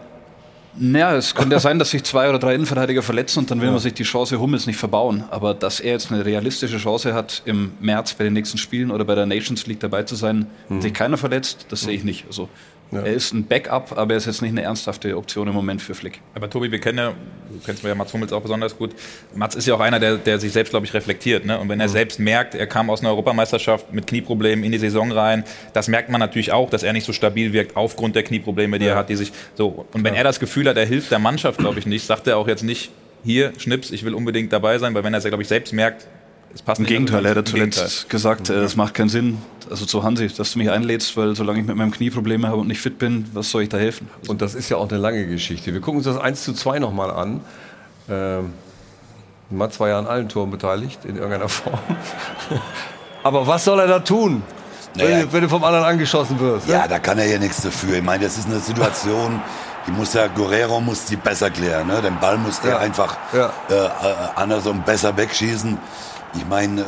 Naja, es könnte ja sein, dass sich zwei oder drei Innenverteidiger verletzen und dann will ja. man sich die Chance Hummels nicht verbauen. Aber dass er jetzt eine realistische Chance hat, im März bei den nächsten Spielen oder bei der Nations League dabei zu sein, mhm. sich keiner verletzt, das sehe ich nicht. Also ja. Er ist ein Backup, aber er ist jetzt nicht eine ernsthafte Option im Moment für Flick. Aber Tobi, wir kennen ja, du kennst ja Mats Hummels auch besonders gut. Mats ist ja auch einer, der, der sich selbst, glaube ich, reflektiert. Ne? Und wenn er mhm. selbst merkt, er kam aus einer Europameisterschaft mit Knieproblemen in die Saison rein, das merkt man natürlich auch, dass er nicht so stabil wirkt aufgrund der Knieprobleme, die ja. er hat, die sich so. Und wenn ja. er das Gefühl hat, er hilft der Mannschaft, glaube ich nicht, sagt er auch jetzt nicht, hier, Schnips, ich will unbedingt dabei sein, weil wenn er es, glaube ich, selbst merkt, es passt Im Gegenteil, er hat zuletzt gesagt, äh, es macht keinen Sinn, also zu Hansi, dass du mich einlädst, weil solange ich mit meinem Knie Probleme habe und nicht fit bin, was soll ich da helfen? Und das ist ja auch eine lange Geschichte. Wir gucken uns das 1 zu 2 nochmal an. Ähm, Mats war ja an allen Toren beteiligt, in irgendeiner Form. Aber was soll er da tun? Naja, wenn, wenn, du vom anderen angeschossen wirst. Ja, ne? da kann er ja nichts dafür. Ich meine, das ist eine Situation, die muss ja, Guerrero muss die besser klären. Ne? Den Ball muss er einfach ja. Äh, äh, anders und besser wegschießen. Ich meine, äh,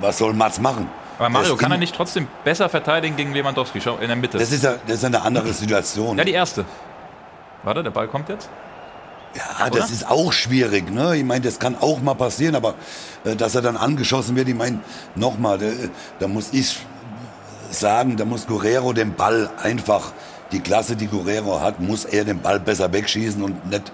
was soll Mats machen? Aber Mario, kann er nicht trotzdem besser verteidigen gegen Lewandowski Schau, in der Mitte? Das ist, ja, das ist eine andere Situation. Ja, die erste. Warte, der Ball kommt jetzt. Ja, Oder? das ist auch schwierig. Ne? Ich meine, das kann auch mal passieren, aber äh, dass er dann angeschossen wird, ich meine, nochmal, da, da muss ich sagen, da muss Guerrero den Ball einfach, die Klasse, die Guerrero hat, muss er den Ball besser wegschießen und nicht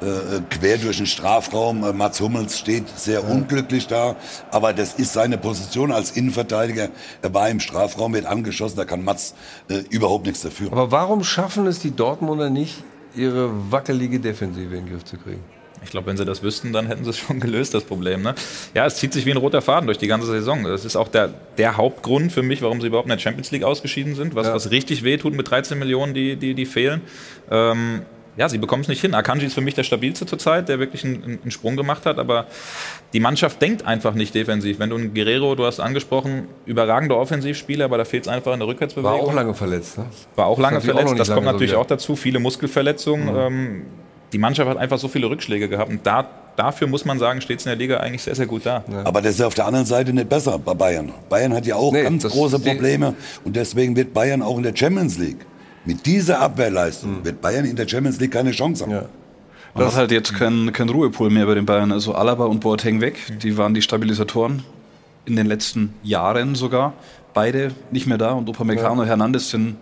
äh, quer durch den Strafraum. Äh, Mats Hummels steht sehr ja. unglücklich da, aber das ist seine Position als Innenverteidiger. Er war im Strafraum, wird angeschossen, da kann Mats äh, überhaupt nichts dafür. Aber warum schaffen es die Dortmunder nicht, ihre wackelige Defensive in den Griff zu kriegen? Ich glaube, wenn sie das wüssten, dann hätten sie es schon gelöst, das Problem. Ne? Ja, es zieht sich wie ein roter Faden durch die ganze Saison. Das ist auch der, der Hauptgrund für mich, warum sie überhaupt in der Champions League ausgeschieden sind, was, ja. was richtig wehtut mit 13 Millionen, die, die, die fehlen. Ähm, ja, sie bekommen es nicht hin. Akanji ist für mich der stabilste zurzeit, der wirklich einen, einen, Sprung gemacht hat, aber die Mannschaft denkt einfach nicht defensiv. Wenn du einen Guerrero, du hast angesprochen, überragender Offensivspieler, aber da fehlt es einfach in der Rückwärtsbewegung. War auch lange verletzt, ne? War auch lange verletzt, auch das kommt natürlich so auch dazu, viele Muskelverletzungen. Mhm. Ähm, die Mannschaft hat einfach so viele Rückschläge gehabt und da, dafür muss man sagen, steht es in der Liga eigentlich sehr, sehr gut da. Ja. Aber das ist auf der anderen Seite nicht besser bei Bayern. Bayern hat ja auch nee, ganz große Probleme und deswegen wird Bayern auch in der Champions League mit dieser Abwehrleistung wird Bayern in der Champions League keine Chance haben. Ja. Man hat halt jetzt kein, kein Ruhepool mehr bei den Bayern. Also Alaba und Boateng weg. Die waren die Stabilisatoren in den letzten Jahren sogar. Beide nicht mehr da. Und Upamecano und Hernandez sind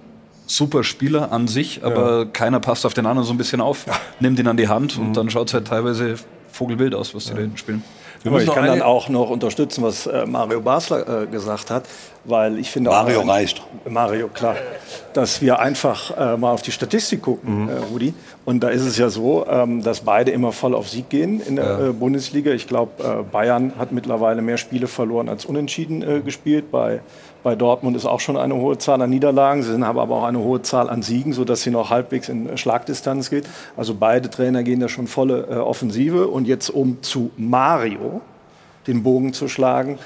super Spieler an sich, aber ja. keiner passt auf den anderen so ein bisschen auf, nimmt ihn an die Hand und mhm. dann schaut es halt teilweise vogelwild aus, was die ja. da hinten spielen. Aber ich kann dann auch noch unterstützen, was äh, Mario Basler äh, gesagt hat, weil ich finde Mario auch, reicht. Mario, klar. Dass wir einfach äh, mal auf die Statistik gucken, mhm. Rudi. Und da ist es ja so, ähm, dass beide immer voll auf Sieg gehen in der ja. Bundesliga. Ich glaube, Bayern hat mittlerweile mehr Spiele verloren als unentschieden gespielt. Bei bei Dortmund ist auch schon eine hohe Zahl an Niederlagen. Sie haben aber auch eine hohe Zahl an Siegen, sodass sie noch halbwegs in Schlagdistanz geht. Also beide Trainer gehen da schon volle äh, Offensive. Und jetzt um zu Mario den Bogen zu schlagen,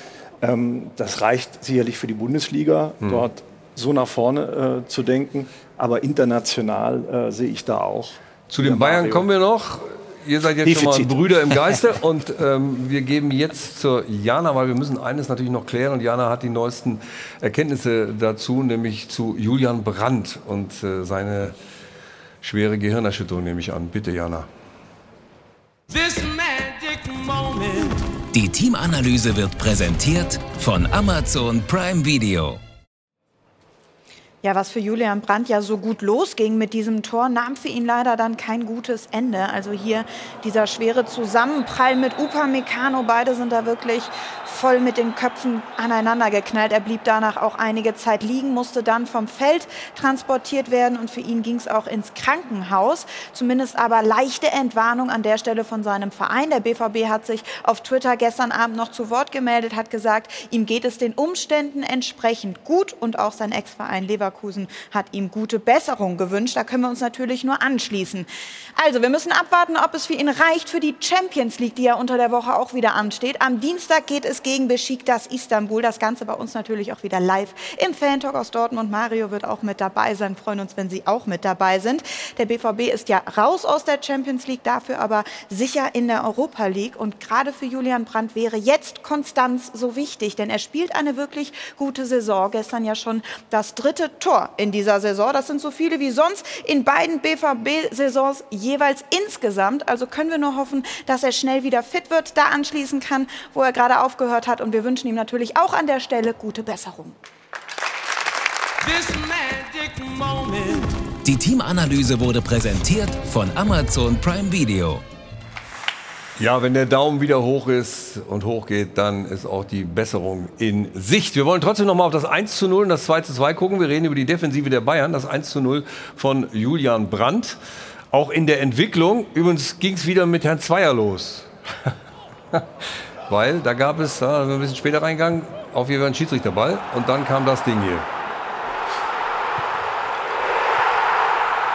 ähm, das reicht sicherlich für die Bundesliga, hm. dort so nach vorne äh, zu denken. Aber international äh, sehe ich da auch. Zu den Bayern Mario. kommen wir noch ihr seid jetzt Defizit. schon mal Brüder im Geiste und ähm, wir geben jetzt zur Jana, weil wir müssen eines natürlich noch klären und Jana hat die neuesten Erkenntnisse dazu, nämlich zu Julian Brandt und äh, seine schwere Gehirnerschütterung nehme ich an. Bitte, Jana. Die Teamanalyse wird präsentiert von Amazon Prime Video. Ja, was für Julian Brandt ja so gut losging mit diesem Tor, nahm für ihn leider dann kein gutes Ende. Also hier dieser schwere Zusammenprall mit Upamecano. Beide sind da wirklich voll mit den Köpfen aneinander geknallt. Er blieb danach auch einige Zeit liegen, musste dann vom Feld transportiert werden und für ihn ging es auch ins Krankenhaus. Zumindest aber leichte Entwarnung an der Stelle von seinem Verein. Der BVB hat sich auf Twitter gestern Abend noch zu Wort gemeldet, hat gesagt, ihm geht es den Umständen entsprechend gut und auch sein Ex-Verein Leverkusen Leverkusen hat ihm gute Besserung gewünscht. Da können wir uns natürlich nur anschließen. Also, wir müssen abwarten, ob es für ihn reicht für die Champions League, die ja unter der Woche auch wieder ansteht. Am Dienstag geht es gegen Besiktas Istanbul. Das Ganze bei uns natürlich auch wieder live im Fan-Talk aus Dortmund. Mario wird auch mit dabei sein. Freuen uns, wenn Sie auch mit dabei sind. Der BVB ist ja raus aus der Champions League, dafür aber sicher in der Europa League. Und gerade für Julian Brandt wäre jetzt Konstanz so wichtig, denn er spielt eine wirklich gute Saison. Gestern ja schon das dritte Tor in dieser Saison. Das sind so viele wie sonst in beiden BVB-Saisons jeweils insgesamt. Also können wir nur hoffen, dass er schnell wieder fit wird, da anschließen kann, wo er gerade aufgehört hat. Und wir wünschen ihm natürlich auch an der Stelle gute Besserung. Die Teamanalyse wurde präsentiert von Amazon Prime Video. Ja, wenn der Daumen wieder hoch ist und hoch geht, dann ist auch die Besserung in Sicht. Wir wollen trotzdem noch mal auf das 1 zu 0 und das 2 zu 2 gucken. Wir reden über die Defensive der Bayern, das 1 zu 0 von Julian Brandt. Auch in der Entwicklung, übrigens ging es wieder mit Herrn Zweier los. Weil da gab es, da sind wir ein bisschen später reingegangen, auf jeden Fall ein Schiedsrichterball und dann kam das Ding hier.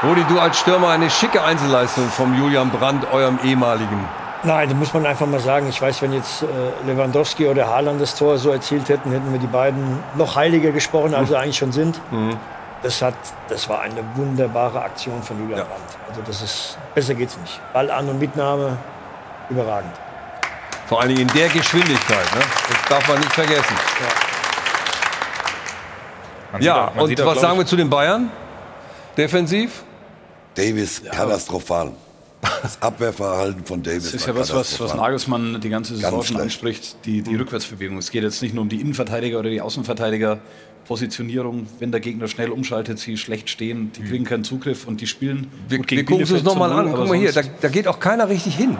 Rudi, du als Stürmer eine schicke Einzelleistung vom Julian Brandt, eurem ehemaligen Nein, da muss man einfach mal sagen. Ich weiß, wenn jetzt äh, Lewandowski oder Haaland das Tor so erzielt hätten, hätten wir die beiden noch heiliger gesprochen, als sie eigentlich schon sind. Mhm. Das, hat, das war eine wunderbare Aktion von Julian ja. Brandt. Also das ist, besser geht's nicht. Ball an und Mitnahme, überragend. Vor allem in der Geschwindigkeit, ne? das darf man nicht vergessen. Ja, ja auch, und was sagen wir zu den Bayern? Defensiv? Davis, ja. katastrophal. Das Abwehrverhalten von Davis. Das ist ja was, was, was Nagelsmann die ganze Saison schon anspricht, die, die Rückwärtsbewegung. Es geht jetzt nicht nur um die Innenverteidiger oder die Außenverteidiger. Positionierung, wenn der Gegner schnell umschaltet, sie schlecht stehen, die mhm. kriegen keinen Zugriff und die spielen. Wir, wir gucken uns das nochmal an. Guck mal hier, da, da geht auch keiner richtig hin.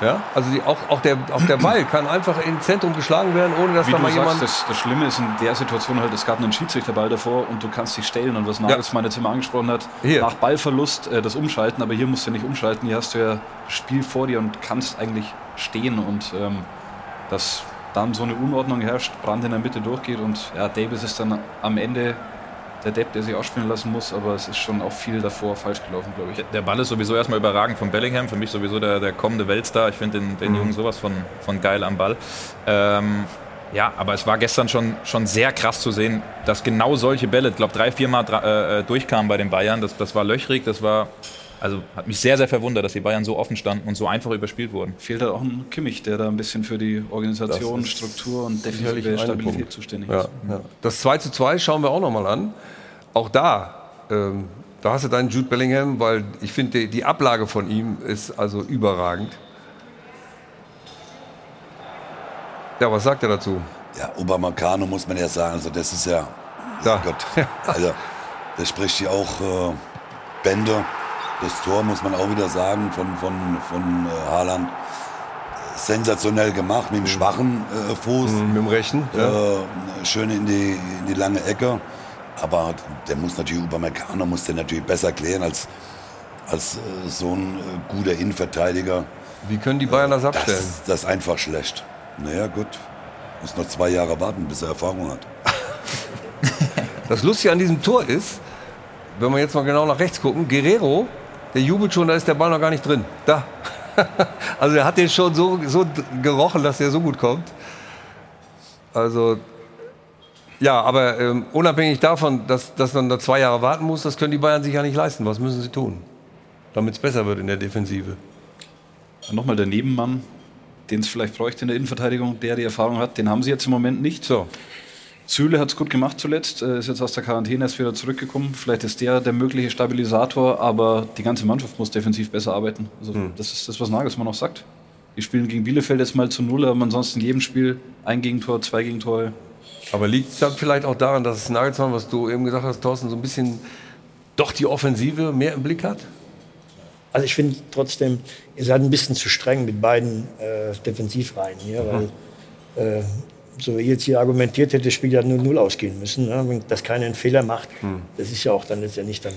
Ja? Also die, auch, auch, der, auch der Ball kann einfach ins Zentrum geschlagen werden, ohne dass Wie da mal sagst, jemand. Das, das Schlimme ist in der Situation halt, es gab einen Schiedsrichterball davor und du kannst dich stellen. Und was Nagelsmann ja. jetzt immer angesprochen hat, hier. nach Ballverlust äh, das Umschalten, aber hier musst du nicht umschalten, hier hast du ja Spiel vor dir und kannst eigentlich stehen. Und ähm, dass dann so eine Unordnung herrscht, Brand in der Mitte durchgeht und ja, Davis ist dann am Ende der Depp, der sich ausspielen lassen muss, aber es ist schon auch viel davor falsch gelaufen, glaube ich. Der Ball ist sowieso erstmal überragend von Bellingham, für mich sowieso der, der kommende Weltstar. Ich finde den, den mhm. Jungen sowas von, von geil am Ball. Ähm, ja, aber es war gestern schon, schon sehr krass zu sehen, dass genau solche Bälle, ich glaube, drei, vier Mal äh, durchkamen bei den Bayern. Das, das war löchrig, das war. Also hat mich sehr, sehr verwundert, dass die Bayern so offen standen und so einfach überspielt wurden. Fehlt halt auch ein Kimmich, der da ein bisschen für die Organisation, Struktur und defensive Stabilität zuständig ja, ist. Ja. Das 2 zu 2 schauen wir auch nochmal an auch da, ähm, da hast du deinen Jude Bellingham, weil ich finde, die, die Ablage von ihm ist also überragend. Ja, was sagt er dazu? Ja, Obamacano muss man ja sagen, also das ist ja, ja. Gott, also das spricht ja auch äh, Bände. Das Tor muss man auch wieder sagen von, von, von äh, Haaland. Sensationell gemacht, mit dem schwachen äh, Fuß. Mhm, mit dem rechten. Ja. Äh, schön in die, in die lange Ecke. Aber der muss natürlich, Upamecano muss der natürlich besser klären als, als äh, so ein äh, guter Innenverteidiger. Wie können die Bayern das abstellen? Das, das ist einfach schlecht. Naja, gut. Muss noch zwei Jahre warten, bis er Erfahrung hat. das Lustige an diesem Tor ist, wenn wir jetzt mal genau nach rechts gucken, Guerrero, der jubelt schon, da ist der Ball noch gar nicht drin. Da. Also er hat den schon so, so gerochen, dass der so gut kommt. Also ja, aber ähm, unabhängig davon, dass, dass man da zwei Jahre warten muss, das können die Bayern sich ja nicht leisten. Was müssen sie tun, damit es besser wird in der Defensive? Nochmal der Nebenmann, den es vielleicht bräuchte in der Innenverteidigung, der die Erfahrung hat, den haben sie jetzt im Moment nicht. So. Süle hat es gut gemacht zuletzt, äh, ist jetzt aus der Quarantäne erst wieder zurückgekommen. Vielleicht ist der der mögliche Stabilisator, aber die ganze Mannschaft muss defensiv besser arbeiten. Also hm. Das ist das, was Nagelsmann auch sagt. Die spielen gegen Bielefeld jetzt mal zu Null, aber ansonsten in jedem Spiel ein Gegentor, zwei Gegentore, Aber liegt es dann vielleicht auch daran, dass Nagelsmann, was du eben gesagt hast, Thorsten, so ein bisschen doch die Offensive mehr im Blick hat? Also ich finde trotzdem, ihr seid ein bisschen zu streng mit beiden äh, Defensivreihen hier, Mhm. weil äh, so wie ihr jetzt hier argumentiert hätte, das Spiel ja nur 0 ausgehen müssen, ne? wenn dass keiner einen Fehler macht. Mhm. Das ist ja auch dann letztendlich dann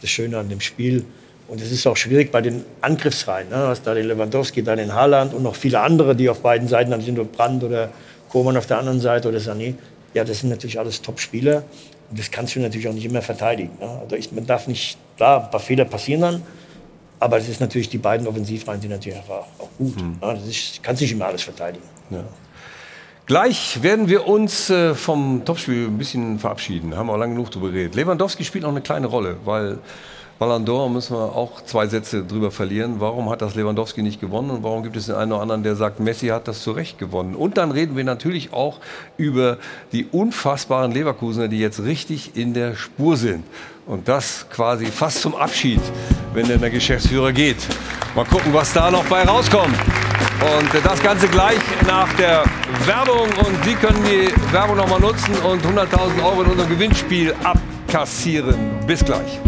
das Schöne an dem Spiel. Und es ist auch schwierig bei den Angriffsreihen. Ne? Was da den Lewandowski, da den Haaland und noch viele andere, die auf beiden Seiten, dann sind nur Brandt oder Koman auf der anderen Seite oder Sané. Ja, das sind natürlich alles Top-Spieler. Und das kannst du natürlich auch nicht immer verteidigen. Ne? Also ich, man darf nicht, klar, ein paar Fehler passieren dann. Aber es ist natürlich, die beiden Offensivreihen sind natürlich auch, auch gut. Mhm. Ne? Das ist, kannst nicht immer alles verteidigen. Gleich werden wir uns äh, vom Topspiel ein bisschen verabschieden. Haben wir auch lange genug drüber geredet. Lewandowski spielt noch eine kleine Rolle, weil Ballon d'Or müssen wir auch zwei Sätze drüber verlieren. Warum hat das Lewandowski nicht gewonnen und warum gibt es den einen oder anderen, der sagt, Messi hat das zu Recht gewonnen? Und dann reden wir natürlich auch über die unfassbaren Leverkusener, die jetzt richtig in der Spur sind. Und das quasi fast zum Abschied, wenn denn der Geschäftsführer geht. Mal gucken, was da noch bei rauskommt. Und das Ganze gleich nach der Werbung. Und Sie können die Werbung nochmal nutzen und 100.000 Euro in unserem Gewinnspiel abkassieren. Bis gleich.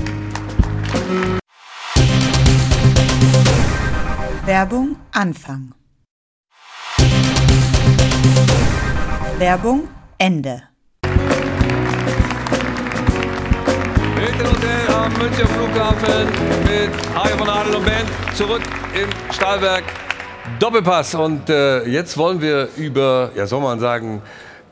Werbung Anfang. Werbung Ende. Hilton Hotel am Münchner Flughafen mit Hajo von Adel und Band zurück im Stahlwerk Doppelpass. Und äh, jetzt wollen wir über, ja soll man sagen,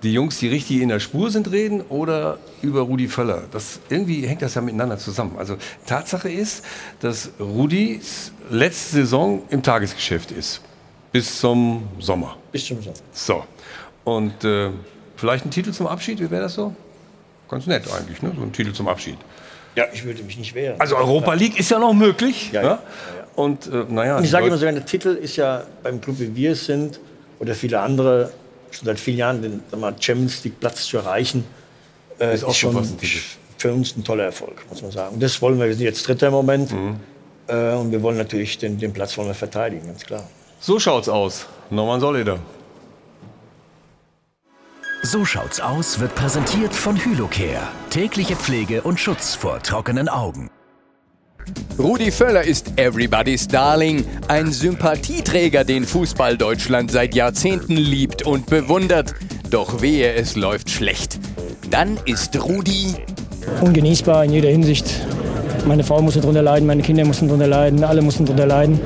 die Jungs, die richtig in der Spur sind, reden oder über Rudi Völler. Das, irgendwie hängt das ja miteinander zusammen. Also Tatsache ist, dass Rudis letzte Saison im Tagesgeschäft ist. Bis zum Sommer. Bis zum Sommer. So. Und äh, vielleicht ein Titel zum Abschied, wie wäre das so? Ganz nett eigentlich, ne? so ein Titel zum Abschied. Ja, ich würde mich nicht wehren. Also Europa League ist ja noch möglich. Ja, ne? ja. Und äh, naja, Und ich sage immer so, der Titel ist ja beim Club, wie wir es sind, oder viele andere, schon seit vielen Jahren den Champions League Platz zu erreichen, äh, Ist auch schon für uns ein toller Erfolg, muss man sagen. Und das wollen wir. Wir sind jetzt Dritter im Moment. Mhm. Äh, und wir wollen natürlich den, den Platz wollen wir verteidigen, ganz klar. So schaut's aus. Norman Soleder. So schaut's aus wird präsentiert von Hylocare. Tägliche Pflege und Schutz vor trockenen Augen. Rudi Völler ist Everybody's Darling, ein Sympathieträger, den Fußball Deutschland seit Jahrzehnten liebt und bewundert. Doch wehe, es läuft schlecht. Dann ist Rudi ungenießbar in jeder Hinsicht. Meine Frau musste darunter leiden, meine Kinder mussten darunter leiden, alle mussten darunter leiden.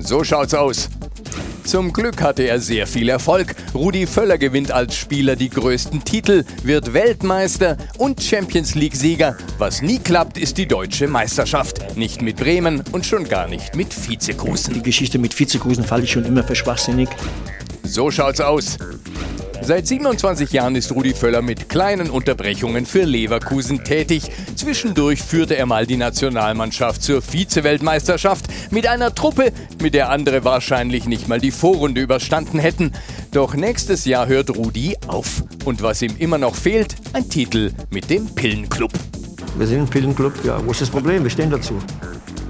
So schaut's aus. Zum Glück hatte er sehr viel Erfolg. Rudi Völler gewinnt als Spieler die größten Titel, wird Weltmeister und Champions League-Sieger. Was nie klappt, ist die deutsche Meisterschaft. Nicht mit Bremen und schon gar nicht mit Vizekusen. Die Geschichte mit Vizekusen fand ich schon immer für schwachsinnig. So schaut's aus. Seit 27 Jahren ist Rudi Völler mit kleinen Unterbrechungen für Leverkusen tätig. Zwischendurch führte er mal die Nationalmannschaft zur Vize-Weltmeisterschaft mit einer Truppe, mit der andere wahrscheinlich nicht mal die Vorrunde überstanden hätten. Doch nächstes Jahr hört Rudi auf. Und was ihm immer noch fehlt, ein Titel mit dem Pillenclub. Wir sind ein Pillenclub, ja. Wo ist das Problem? Wir stehen dazu.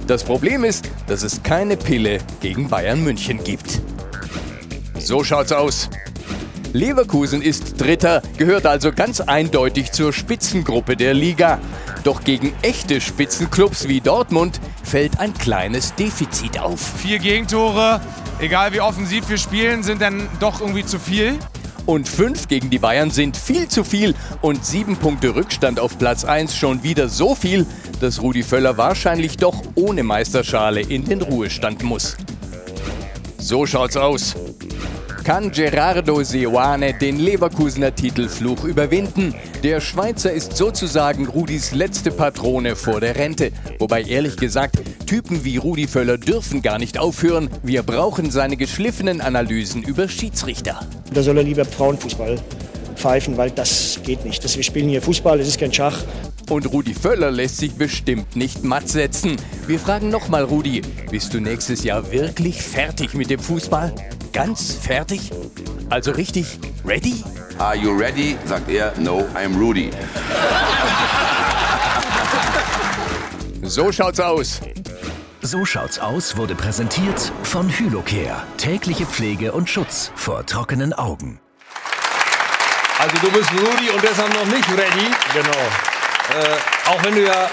Das Problem ist, dass es keine Pille gegen Bayern München gibt. So schaut's aus. Leverkusen ist Dritter, gehört also ganz eindeutig zur Spitzengruppe der Liga. Doch gegen echte Spitzenclubs wie Dortmund fällt ein kleines Defizit auf. Vier Gegentore, egal wie offensiv wir spielen, sind dann doch irgendwie zu viel. Und fünf gegen die Bayern sind viel zu viel und sieben Punkte Rückstand auf Platz 1 schon wieder so viel, dass Rudi Völler wahrscheinlich doch ohne Meisterschale in den Ruhestand muss. So schaut's aus. Kann Gerardo Seoane den Leverkusener Titelfluch überwinden? Der Schweizer ist sozusagen Rudis letzte Patrone vor der Rente. Wobei ehrlich gesagt, Typen wie Rudi Völler dürfen gar nicht aufhören. Wir brauchen seine geschliffenen Analysen über Schiedsrichter. Da soll er lieber Frauenfußball pfeifen, weil das geht nicht. Das, wir spielen hier Fußball, es ist kein Schach. Und Rudi Völler lässt sich bestimmt nicht matt setzen. Wir fragen nochmal, Rudi, bist du nächstes Jahr wirklich fertig mit dem Fußball? Ganz fertig? Also richtig ready? Are you ready? sagt er. No, I'm Rudy. So schaut's aus. So schaut's aus wurde präsentiert von Hylocare. Tägliche Pflege und Schutz vor trockenen Augen. Also du bist Rudi und deshalb noch nicht ready. Genau. Äh, auch wenn du ja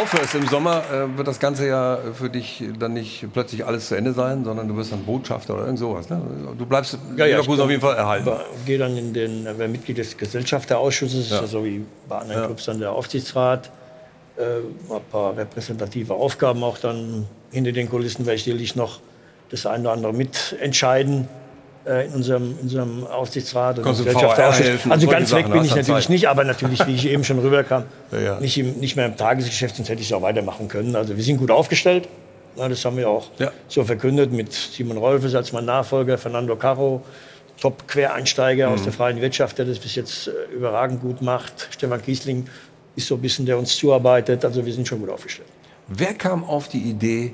aufhörst im Sommer, äh, wird das Ganze ja für dich dann nicht plötzlich alles zu Ende sein, sondern du wirst dann Botschafter oder irgend sowas. Ne? Du bleibst Ja, ja, Leverkusen auf jeden Fall erhalten. Gehe dann in den, äh, wer Mitglied des Gesellschafterausschusses, Ja. so wie bei anderen Ja. Clubs dann der Aufsichtsrat. Äh, ein paar repräsentative Aufgaben auch dann hinter den Kulissen werde ich sicherlich noch das eine oder andere mitentscheiden in unserem, in unserem Aufsichtsrat und helfen, Also ganz weg bin ich natürlich Zeit. nicht, aber natürlich, wie ich eben schon rüberkam, Ja, ja. Nicht, im, nicht mehr im Tagesgeschäft, sonst hätte ich es auch weitermachen können. Also wir sind gut aufgestellt. Na, das haben wir auch so verkündet mit Simon Rolfes als mein Nachfolger, Fernando Caro, Top-Quereinsteiger aus Mhm. der freien Wirtschaft, der das bis jetzt äh, überragend gut macht. Stefan Kiesling ist so ein bisschen, der uns zuarbeitet. Also wir sind schon gut aufgestellt. Wer kam auf die Idee,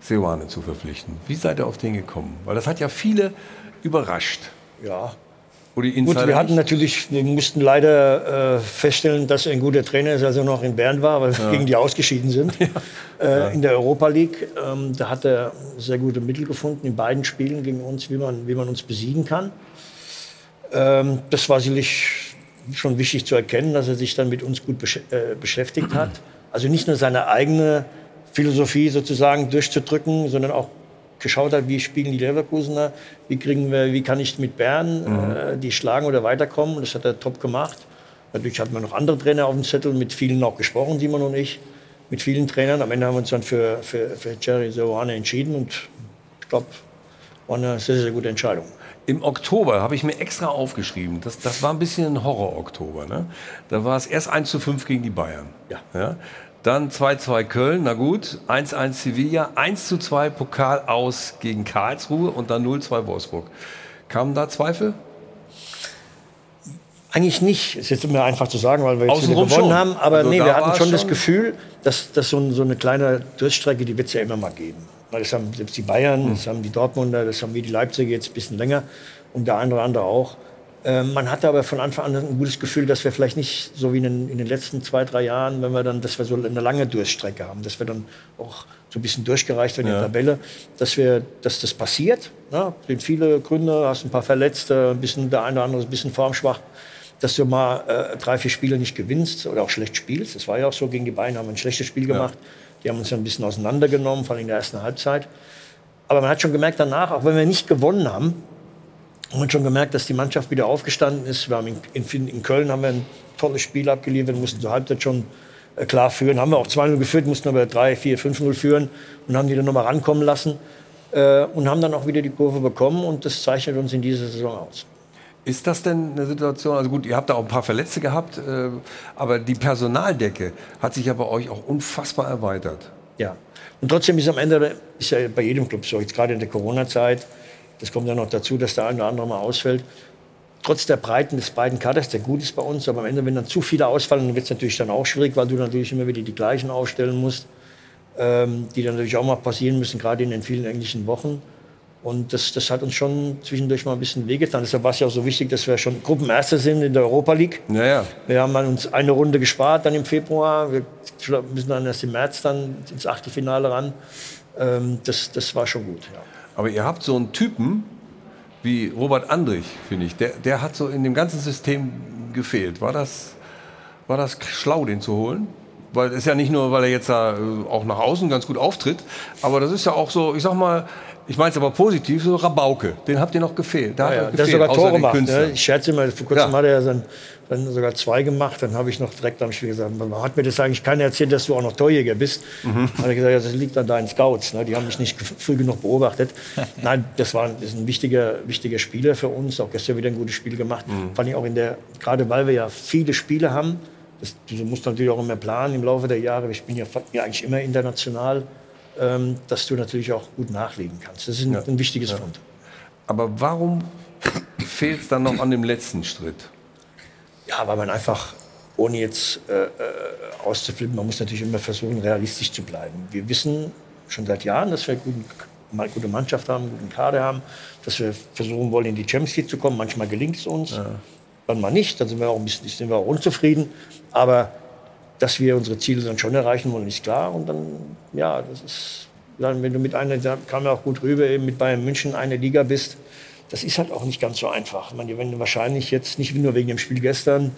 Seoane zu verpflichten? Wie seid ihr auf den gekommen? Weil das hat ja viele überrascht. Ja. Oder die Gut, wir hatten natürlich, wir mussten leider äh, feststellen, dass er ein guter Trainer ist, als er noch in Bern war, weil wir Ja. gegen die ausgeschieden sind äh, in der Europa League. Ähm, da hat er sehr gute Mittel gefunden in beiden Spielen gegen uns, wie man, wie man uns besiegen kann. Ähm, das war sicherlich schon wichtig zu erkennen, dass er sich dann mit uns gut besch äh, beschäftigt hat. Also nicht nur seine eigene Philosophie sozusagen durchzudrücken, sondern auch geschaut hat, wie spielen die Leverkusener, wie kriegen wir, wie kann ich mit Bern Mhm. äh, die schlagen oder weiterkommen. Das hat er top gemacht. Natürlich hatten wir noch andere Trainer auf dem Zettel, mit vielen auch gesprochen, Simon und ich, mit vielen Trainern. Am Ende haben wir uns dann für, für, für Jerry Soane entschieden und ich glaube, war eine sehr, sehr gute Entscheidung. Im Oktober habe ich mir extra aufgeschrieben, das, das war ein bisschen ein Horror-Oktober. Ne? Da war es erst 1 zu 5 gegen die Bayern. Ja. Dann 2-2 Köln, na gut, 1-1 Sevilla, 1 zu 2 Pokal aus gegen Karlsruhe und dann 0-2 Wolfsburg. Kamen da Zweifel? Eigentlich nicht. Ist jetzt immer einfach zu sagen, weil wir jetzt wieder Außenrum gewonnen schon. haben. Aber Also nee, wir hatten es schon das schon- Gefühl, dass, dass so, ein, so eine kleine Durststrecke, die wird es ja immer mal geben. Weil Das haben selbst die Bayern, Hm. das haben die Dortmunder, das haben wir die Leipziger jetzt ein bisschen länger und der oder andere auch. Ähm, man hatte aber von Anfang an ein gutes Gefühl, dass wir vielleicht nicht so wie in den, in den letzten zwei, drei Jahren, wenn wir dann, dass wir so eine lange Durststrecke haben, dass wir dann auch so ein bisschen durchgereicht werden in Ja. der Tabelle, dass wir, dass das passiert. Ne? Sind viele Gründe, hast ein paar Verletzte, ein bisschen der eine oder andere ist ein bisschen formschwach, dass du mal äh, drei, vier Spiele nicht gewinnst oder auch schlecht spielst. Das war ja auch so gegen die Bayern, haben wir ein schlechtes Spiel gemacht. Die haben uns ja ein bisschen auseinandergenommen, vor allem in der ersten Halbzeit. Aber man hat schon gemerkt danach, auch wenn wir nicht gewonnen haben, hat man schon gemerkt, dass die Mannschaft wieder aufgestanden ist. Wir haben in, in, in Köln haben wir ein tolles Spiel abgeliefert, mussten zur Halbzeit schon äh, klar führen. Haben wir auch 2-0 geführt, mussten aber 3, 4, 5-0 führen und haben die dann nochmal rankommen lassen. Äh, und haben dann auch wieder die Kurve bekommen und das zeichnet uns in dieser Saison aus. Ist das denn eine Situation, also gut, ihr habt da auch ein paar Verletzte gehabt, äh, aber die Personaldecke hat sich ja bei euch auch unfassbar erweitert. Ja. Und trotzdem ist am Ende, ist ja bei jedem Club so, jetzt gerade in der Corona-Zeit, das kommt ja noch dazu, dass der eine oder andere mal ausfällt. Trotz der Breiten des beiden Kaders, der gut ist bei uns, aber am Ende, wenn dann zu viele ausfallen, dann wird es natürlich dann auch schwierig, weil du natürlich immer wieder die gleichen aufstellen musst, ähm, die dann natürlich auch mal passieren müssen, gerade in den vielen englischen Wochen. Und das, das hat uns schon zwischendurch mal ein bisschen wehgetan. Deshalb war es ja auch so wichtig, dass wir schon Gruppenerster sind in der Europa League. Ja, ja. Wir haben uns eine Runde gespart dann im Februar. Wir müssen dann erst im März dann ins Achtelfinale ran. Ähm, das, das war schon gut. Ja. Aber ihr habt so einen Typen wie Robert Andrich, finde ich. Der, der hat so in dem ganzen System gefehlt. War das, war das schlau, den zu holen? Weil es ist ja nicht nur, weil er jetzt da äh, auch nach außen ganz gut auftritt, aber das ist ja auch so, ich sag mal, ich meine es aber positiv, so Rabauke. Den habt ihr noch gefehlt. Da Ja, hat gefehlt, sogar Tore. Künstlern. Ne? Ich scherze immer, vor kurzem Ja. hat er ja dann, dann sogar zwei gemacht. Dann habe ich noch direkt am Spiel gesagt, man hat mir das eigentlich keiner erzählt, dass du auch noch Torjäger bist. Mhm. Hat er gesagt, ja, das liegt an deinen Scouts. Ne? Die haben mich nicht früh genug beobachtet. Nein, das war das ist ein wichtiger, wichtiger Spieler für uns. Auch gestern wieder ein gutes Spiel gemacht. Mhm. Vor allem auch in der, gerade weil wir ja viele Spiele haben. Das, du musst natürlich auch immer planen im Laufe der Jahre. Wir spielen ja, ja eigentlich immer international, ähm, dass du natürlich auch gut nachlegen kannst. Das ist ein, ein wichtiges Ja. Fund. Aber warum fehlt es dann noch an dem letzten Schritt? Ja, weil man einfach, ohne jetzt äh, äh, auszuflippen, man muss natürlich immer versuchen, realistisch zu bleiben. Wir wissen schon seit Jahren, dass wir guten, mal gute Mannschaft haben, einen guten Kader haben, dass wir versuchen wollen, in die Champions League zu kommen. Manchmal gelingt es uns, dann mal nicht. Dann sind wir auch ein bisschen sind wir auch unzufrieden. Aber dass wir unsere Ziele dann schon erreichen wollen, ist klar. Und dann, ja, das ist, dann, wenn du mit einer, da kam ja auch gut rüber, eben mit Bayern München eine Liga bist, das ist halt auch nicht ganz so einfach. Ich meine, wenn wahrscheinlich jetzt nicht nur wegen dem Spiel gestern,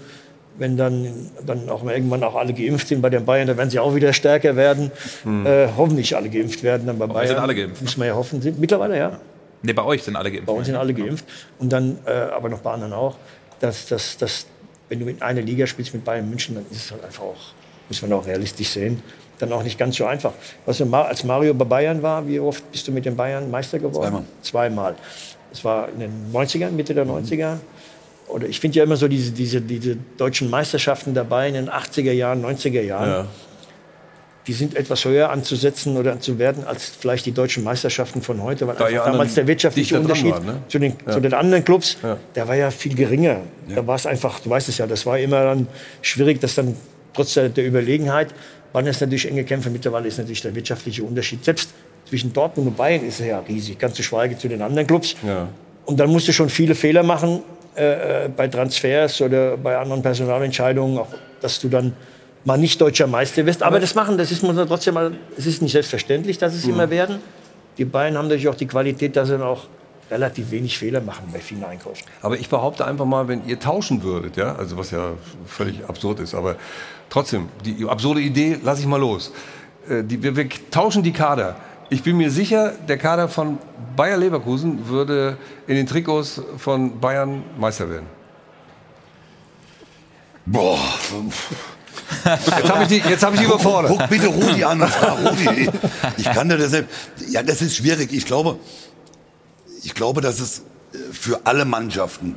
wenn dann, dann auch mal irgendwann auch alle geimpft sind bei den Bayern, dann werden sie auch wieder stärker werden. Hm. Äh, hoffentlich alle geimpft werden. Dann bei Bayern wir sind alle geimpft. Müssen wir ja hoffen. Sind, mittlerweile ja. Nee, bei euch sind alle geimpft. Bei uns sind alle geimpft. Und dann, äh, aber noch bei anderen auch, dass, dass, dass, wenn du in einer Liga spielst mit Bayern München, dann ist es halt einfach auch, muss man auch realistisch sehen, dann auch nicht ganz so einfach. Weißt du, als Mario bei Bayern war, wie oft bist du mit den Bayern Meister geworden? Zweimal. Zweimal. Das war in den 90ern, Mitte der 90er. Oder ich finde ja immer so diese, diese, diese deutschen Meisterschaften dabei in den 80er Jahren, 90er Jahren. Ja. Die sind etwas höher anzusetzen oder zu werden als vielleicht die deutschen Meisterschaften von heute, weil Da ja damals der wirtschaftliche Unterschied waren, ne? zu, den, Ja. zu den anderen Clubs, Ja. der war ja viel geringer. Da war es einfach, du weißt es ja, das war immer dann schwierig, dass dann trotz der, der Überlegenheit waren es natürlich enge Kämpfe. Mittlerweile ist natürlich der wirtschaftliche Unterschied selbst zwischen Dortmund und Bayern ist er ja riesig, ganz zu schweigen zu den anderen Clubs. Und dann musst du schon viele Fehler machen äh, äh, bei Transfers oder bei anderen Personalentscheidungen, auch, dass du dann mal nicht deutscher Meister wirst. Aber das machen, das ist muss man trotzdem mal, es ist nicht selbstverständlich, dass es Mhm. immer werden. Die Bayern haben natürlich auch die Qualität, dass sie dann auch relativ wenig Fehler machen bei vielen Einkäufen. Aber ich behaupte einfach mal, wenn ihr tauschen würdet, ja, also was ja völlig absurd ist, aber trotzdem, die absurde Idee lasse ich mal los. Äh, Die, wir, wir tauschen die Kader. Ich bin mir sicher, der Kader von Bayer Leverkusen würde in den Trikots von Bayern Meister werden. Boah. Jetzt habe ich die, jetzt hab ich die Guck- überfordert. Guck bitte Rudi an und frag Rudi. Ich kann dir das selbst. Ja, das ist schwierig. Ich glaube, ich glaube, dass es äh, für alle Mannschaften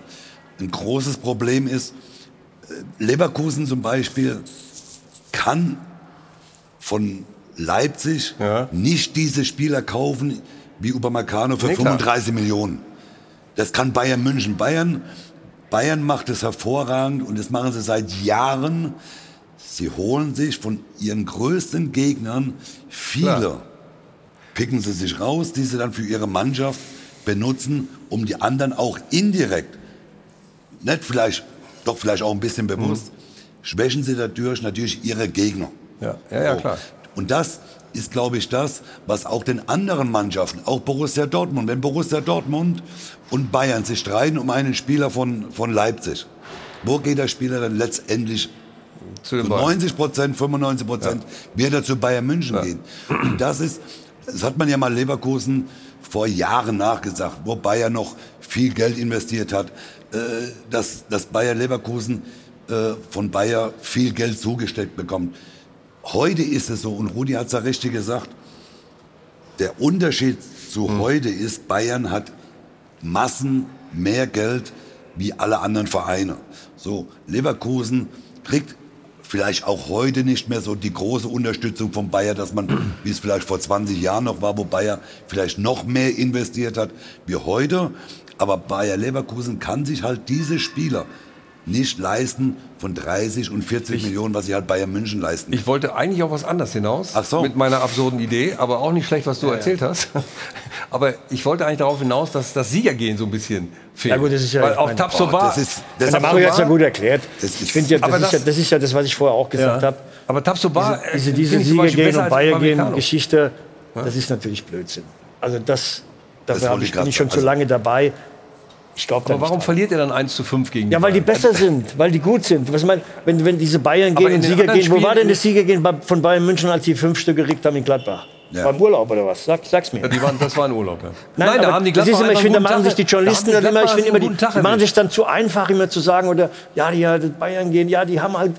ein großes Problem ist. Äh, Leverkusen zum Beispiel kann von Leipzig nicht diese Spieler kaufen wie Upamecano für Nee, klar. 35 Millionen. Das kann Bayern München. Bayern, Bayern macht es hervorragend und das machen sie seit Jahren. Sie holen sich von ihren größten Gegnern viele, Klar. picken sie sich raus, die sie dann für ihre Mannschaft benutzen, um die anderen auch indirekt, nicht vielleicht, doch vielleicht auch ein bisschen bewusst, schwächen sie dadurch natürlich ihre Gegner. Ja, ja, ja So. klar. Und das ist, glaube ich, das, was auch den anderen Mannschaften, auch Borussia Dortmund, wenn Borussia Dortmund und Bayern sich streiten um einen Spieler von, von Leipzig, wo geht der Spieler dann letztendlich zu den Bayern. 90 Prozent, 95 Prozent wird er zu Bayern München gehen. Und das ist, das hat man ja mal Leverkusen vor Jahren nachgesagt, wo Bayern noch viel Geld investiert hat, äh, dass, dass Bayer Leverkusen äh, von Bayer viel Geld zugesteckt bekommt. Heute ist es so, und Rudi hat es ja richtig gesagt, der Unterschied zu heute ist, Bayern hat Massen mehr Geld wie alle anderen Vereine. So, Leverkusen kriegt vielleicht auch heute nicht mehr so die große Unterstützung von Bayer, dass man, wie es vielleicht vor 20 Jahren noch war, wo Bayer vielleicht noch mehr investiert hat wie heute. Aber Bayer Leverkusen kann sich halt diese Spieler nicht leisten von 30 und 40 Millionen, was sie halt Bayern München leisten. Ich wollte eigentlich auf was anderes hinaus Ach so. mit meiner absurden Idee, aber auch nicht schlecht, was du Ja, ja. erzählt hast. Aber ich wollte eigentlich darauf hinaus, dass das Siegergehen so ein bisschen fehlt. Ja gut, das ist ja, Weil ich auch Tabsoba, das ist, das der Mario hat ja gut erklärt. ich finde ja, das, Aber ist ja, das ist ja das, was ich vorher auch gesagt Ja. habe. Aber Tabsoba, diese, diese, ich Siegergehen und als Bayergehen Upamecano. Geschichte, das ist natürlich Blödsinn. Also das, Das dafür hab ich ich, bin ich schon zu lange dabei. Ich glaube, Aber warum verliert ihr dann 1 zu 5 gegen Ja, weil die besser sind, weil die gut sind. Was mein, wenn, wenn diese Bayern und den Sieger gehen, wo war denn das Siegergehen bei- von Bayern München, als die fünf Stück gekriegt haben in Gladbach? Ja. Beim Urlaub oder was? Sag, sag's mir. Ja, die waren, das war ein Urlaub. Ja. Nein, da aber haben die das ist Gladbacher immer, ich finde, da machen sich die Journalisten da dann immer, ich finde immer, die, die machen sich dann zu einfach immer zu sagen oder ja, die ja, die Bayern gehen, ja, die haben halt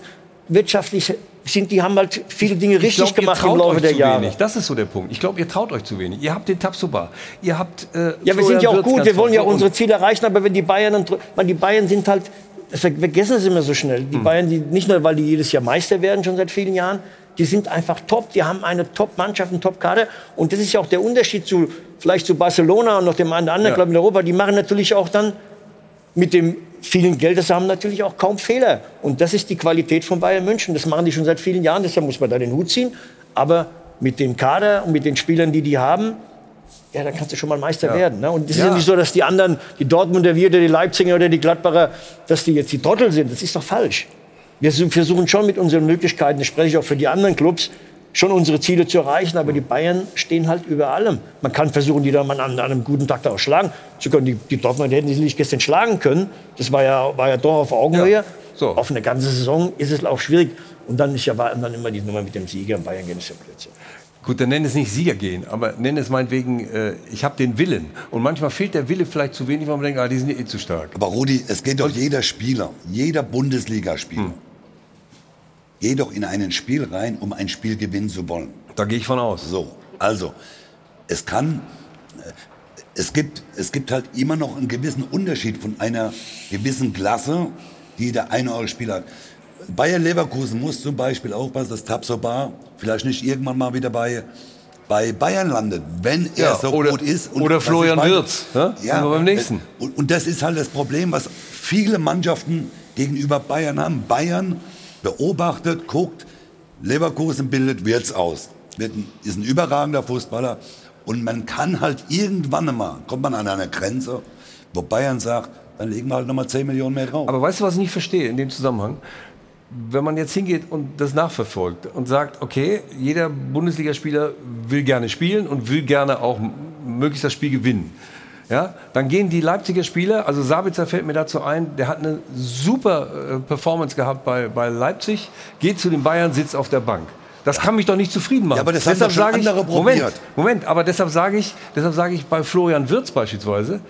wirtschaftlich sind, die haben halt viele Dinge Ich richtig glaub, gemacht im Laufe der Jahre. Wenig. Das ist so der Punkt. Ich glaube, ihr traut euch zu wenig. Ihr habt den Tabsoba. Ihr habt. Äh, Ja, wir sind ja auch gut, wir wollen ja unsere Ziele erreichen, aber wenn die Bayern, dann, man, die Bayern sind halt, das ver- vergessen sie immer so schnell. Die Bayern, die, nicht nur, weil die jedes Jahr Meister werden, schon seit vielen Jahren, die sind einfach top, die haben eine Top-Mannschaft, einen Top-Kader. Und das ist ja auch der Unterschied zu, vielleicht zu Barcelona und noch dem anderen Ja. Club in Europa. Die machen natürlich auch dann mit dem vielen Geld, das haben natürlich auch kaum Fehler. Und das ist die Qualität von Bayern München. Das machen die schon seit vielen Jahren, deshalb muss man da den Hut ziehen. Aber mit dem Kader und mit den Spielern, die die haben, ja, dann kannst du schon mal Meister Ja. werden. Ne? Und es ist Ja. ja nicht so, dass die anderen, die Dortmunder, wir oder die Leipziger oder die Gladbacher, dass die jetzt die Trottel sind. Das ist doch falsch. Wir su- versuchen schon mit unseren Möglichkeiten, das spreche ich auch für die anderen Clubs, schon unsere Ziele zu erreichen, aber die Bayern stehen halt über allem. Man kann versuchen, die dann mal an, an einem guten Tag da auch schlagen zu können. Die, die Dortmund hätten sie nicht gestern schlagen können. Das war ja, war ja doch auf Augenhöhe. Ja, so. Auf eine ganze Saison ist es auch schwierig. Und dann ist ja dann immer die Nummer mit dem Sieger. In Bayern gehen ist ja Blödsinn. Gut, dann nenn es nicht Sieger gehen, aber nenn es meinetwegen, äh, ich habe den Willen. Und manchmal fehlt der Wille vielleicht zu wenig, weil man denkt, ah, die sind eh zu stark. Aber Rudi, es geht doch jeder Spieler, jeder Bundesligaspieler, hm. Geht doch in ein Spiel rein, um ein Spiel gewinnen zu wollen. Da gehe ich von aus. So, also, es kann, äh, es gibt, es gibt halt immer noch einen gewissen Unterschied von einer gewissen Klasse, die der eine oder andere Spieler hat. Bayer Leverkusen muss zum Beispiel aufpassen, dass Tabsoba vielleicht nicht irgendwann mal wieder bei, bei Bayern landet, wenn er Ja, so oder- gut ist. oder was ich Florian meine- Wirtz, ne? Wir beim nächsten. Und, und das ist halt das Problem, was viele Mannschaften gegenüber Bayern haben. Bayern beobachtet, guckt, Leverkusen bildet Wirtz aus. Ist ein überragender Fußballer. Und man kann halt irgendwann mal, kommt man an eine Grenze, wo Bayern sagt, dann legen wir halt nochmal 10 Millionen mehr drauf. Aber weißt du, was ich nicht verstehe in dem Zusammenhang? Wenn man jetzt hingeht und das nachverfolgt und sagt, okay, jeder Bundesligaspieler will gerne spielen und will gerne auch möglichst das Spiel gewinnen. Ja, dann gehen die Leipziger Spieler, also Sabitzer fällt mir dazu ein, der hat eine super äh, Performance gehabt bei, bei Leipzig, geht zu den Bayern, sitzt auf der Bank. Das kann mich doch nicht zufrieden machen. Ja, aber das haben doch schon sage ich, andere Moment, probiert. Moment, aber deshalb sage ich, deshalb sage ich bei Florian Wirtz beispielsweise,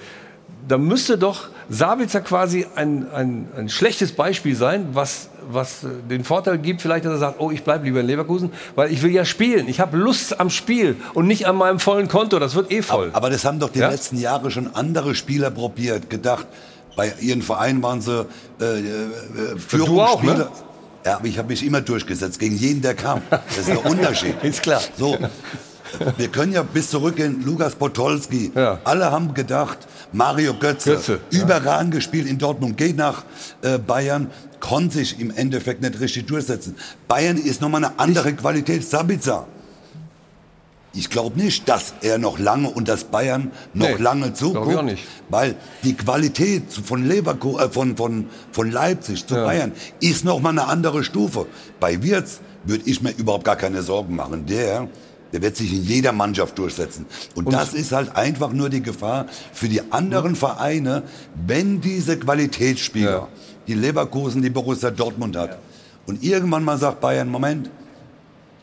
da müsste doch Sabitzer quasi ein, ein, ein schlechtes Beispiel sein, was, was äh, den Vorteil gibt, vielleicht, dass er sagt, oh, ich bleibe lieber in Leverkusen, weil ich will ja spielen. Ich habe Lust am Spiel und nicht an meinem vollen Konto. Das wird eh voll. Aber das haben doch die Ja? letzten Jahre schon andere Spieler probiert, gedacht. Bei ihren Vereinen waren sie äh, äh, Du auch, ne? Führungsspieler. Ja, aber ich habe mich immer durchgesetzt, gegen jeden, der kam. Das ist der Unterschied. Ist klar. So, wir können ja bis zurück in Lukas Podolski. Alle haben gedacht, Mario Götze, Götze, ja. überragend gespielt in Dortmund, geht nach äh, Bayern, konnte sich im Endeffekt nicht richtig durchsetzen. Bayern ist nochmal eine andere Qualität. Sabitzer. Ich glaube nicht, dass er noch lange und dass Bayern noch Nee, lange glaub ich auch nicht. weil die Qualität von Leverkusen, äh, von, von, von Leipzig zu Ja. Bayern ist noch mal eine andere Stufe. Bei Wirtz würde ich mir überhaupt gar keine Sorgen machen. Der, der wird sich in jeder Mannschaft durchsetzen. Und, Und- das ist halt einfach nur die Gefahr für die anderen Vereine, wenn diese Qualitätsspieler, die Leverkusen, die Borussia Dortmund hat, und irgendwann mal sagt Bayern, Moment,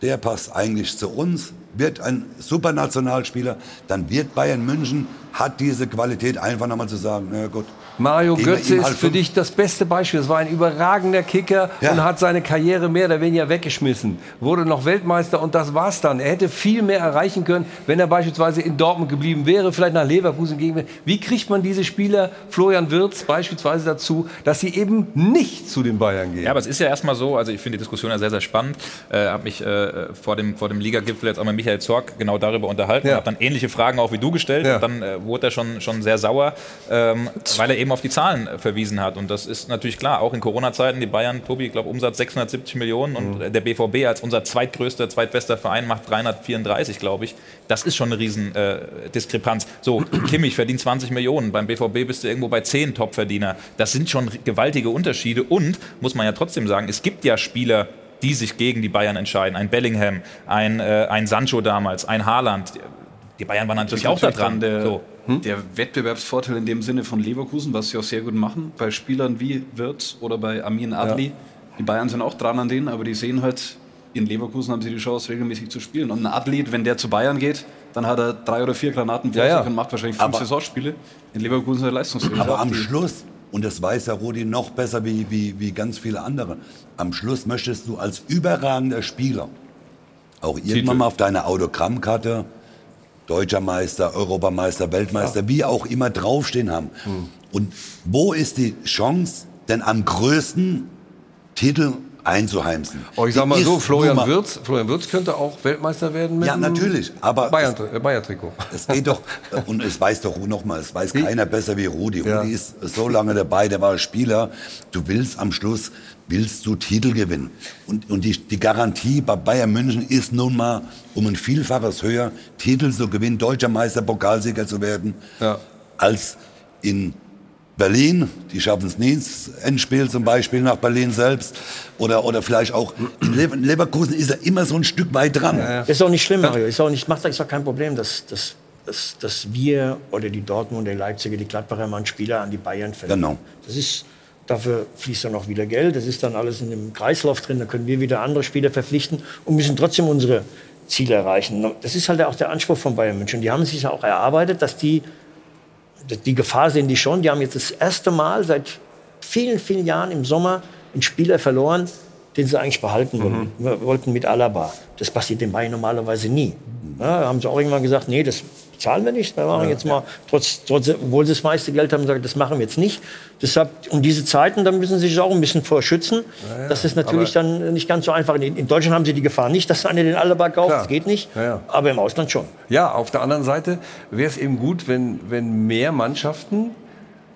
der passt eigentlich zu uns, wird ein super Nationalspieler, dann wird Bayern München, hat diese Qualität einfach nochmal zu sagen, na gut. Mario Götze ist halt für dich das beste Beispiel. Es war ein überragender Kicker Ja. und hat seine Karriere mehr oder weniger weggeschmissen. Wurde noch Weltmeister und das war's dann. Er hätte viel mehr erreichen können, wenn er beispielsweise in Dortmund geblieben wäre, vielleicht nach Leverkusen gegen wäre. Wie kriegt man diese Spieler, Florian Wirtz beispielsweise dazu, dass sie eben nicht zu den Bayern gehen? Ja, aber es ist ja erstmal so, also ich finde die Diskussion ja sehr, sehr spannend. Äh, habe mich äh, vor dem, vor dem Liga-Gipfel jetzt auch mit Michael Zorg genau darüber unterhalten. Ja. Habe dann ähnliche Fragen auch wie du gestellt. Ja. Und dann äh, wurde er schon, schon sehr sauer, ähm, weil er eben auf die Zahlen äh, verwiesen hat. Und das ist natürlich klar, auch in Corona-Zeiten, die Bayern, Tobi, ich glaube Umsatz 670 Millionen und äh, der BVB als unser zweitgrößter, zweitbester Verein macht 334, glaube ich. Das ist schon eine riesen äh. So, Kimmich verdient 20 Millionen, beim BVB bist du irgendwo bei 10 Topverdiener. Das sind schon gewaltige Unterschiede und, muss man ja trotzdem sagen, es gibt ja Spieler, die sich gegen die Bayern entscheiden. Ein Bellingham, ein, äh, ein Sancho damals, ein Haaland. Die Bayern waren natürlich auch da dran. Der, So. Der Wettbewerbsvorteil in dem Sinne von Leverkusen, was sie auch sehr gut machen, bei Spielern wie Wirtz oder bei Amin Adli. Die Bayern sind auch dran an denen, aber die sehen halt, in Leverkusen haben sie die Chance, regelmäßig zu spielen. Und ein Athlet, wenn der zu Bayern geht, dann hat er drei oder vier Granaten vor Ja, ja. sich und macht wahrscheinlich fünf Aber- Saisonspiele. In Leverkusen ist er leistungsfähig. Aber am Schluss, und das weiß der Rudi noch besser wie, wie, wie ganz viele andere, am Schluss möchtest du als überragender Spieler auch irgendwann mal auf deiner Autogrammkarte Deutscher Meister, Europameister, Weltmeister, wie auch immer draufstehen haben. Und wo ist die Chance, denn am größten Titel einzuheimsen? Oh, ich sag mal Die so, Florian Nummer- Wirtz, Florian Wirtz könnte auch Weltmeister werden mit Ja, natürlich, aber Bayern, äh, Bayer-Trikot. Es geht doch, und es weiß doch noch mal, es weiß keiner besser wie Rudi. Ja. Rudi ist so lange dabei, der war Spieler. Du willst am Schluss, willst du Titel gewinnen. Und, und die, die Garantie bei Bayern München ist nun mal um ein Vielfaches höher, Titel zu gewinnen, deutscher Meister, Pokalsieger zu werden, als in Berlin, die schaffen es nie ins Endspiel zum Beispiel nach Berlin selbst. Oder, oder vielleicht auch, Lever- Leverkusen ist ja immer so ein Stück weit dran. Das ist auch nicht schlimm, Mario. Ist auch nicht, macht ist auch kein Problem, dass, dass, dass, dass wir oder die Dortmunder, die Leipziger, die Gladbacher mal einen Spieler an die Bayern verlieren. Genau. Das ist, dafür fließt dann auch wieder Geld. Das ist dann alles in dem Kreislauf drin. Da können wir wieder andere Spieler verpflichten und müssen trotzdem unsere Ziele erreichen. Das ist halt auch der Anspruch von Bayern München. Die haben sich ja auch erarbeitet, dass die die Gefahr sehen die schon. Die haben jetzt das erste Mal seit vielen, vielen Jahren im Sommer einen Spieler verloren, den sie eigentlich behalten wollten, Wir wollten mit Alaba. Das passiert den Bayern normalerweise nie. Ja, da haben sie auch irgendwann gesagt, nee, das zahlen wir nicht. Wir machen jetzt mal, trotz, trotz, obwohl sie das meiste Geld haben, gesagt, das machen wir jetzt nicht. Deshalb, um diese Zeiten, da müssen sie sich auch ein bisschen vor schützen. ja. Das ist natürlich Aber- dann nicht ganz so einfach. In, in Deutschland haben sie die Gefahr nicht, dass einer den Alaba kauft. Klar. Das geht nicht. Ja, ja. Aber im Ausland schon. Ja, auf der anderen Seite wäre es eben gut, wenn, wenn mehr Mannschaften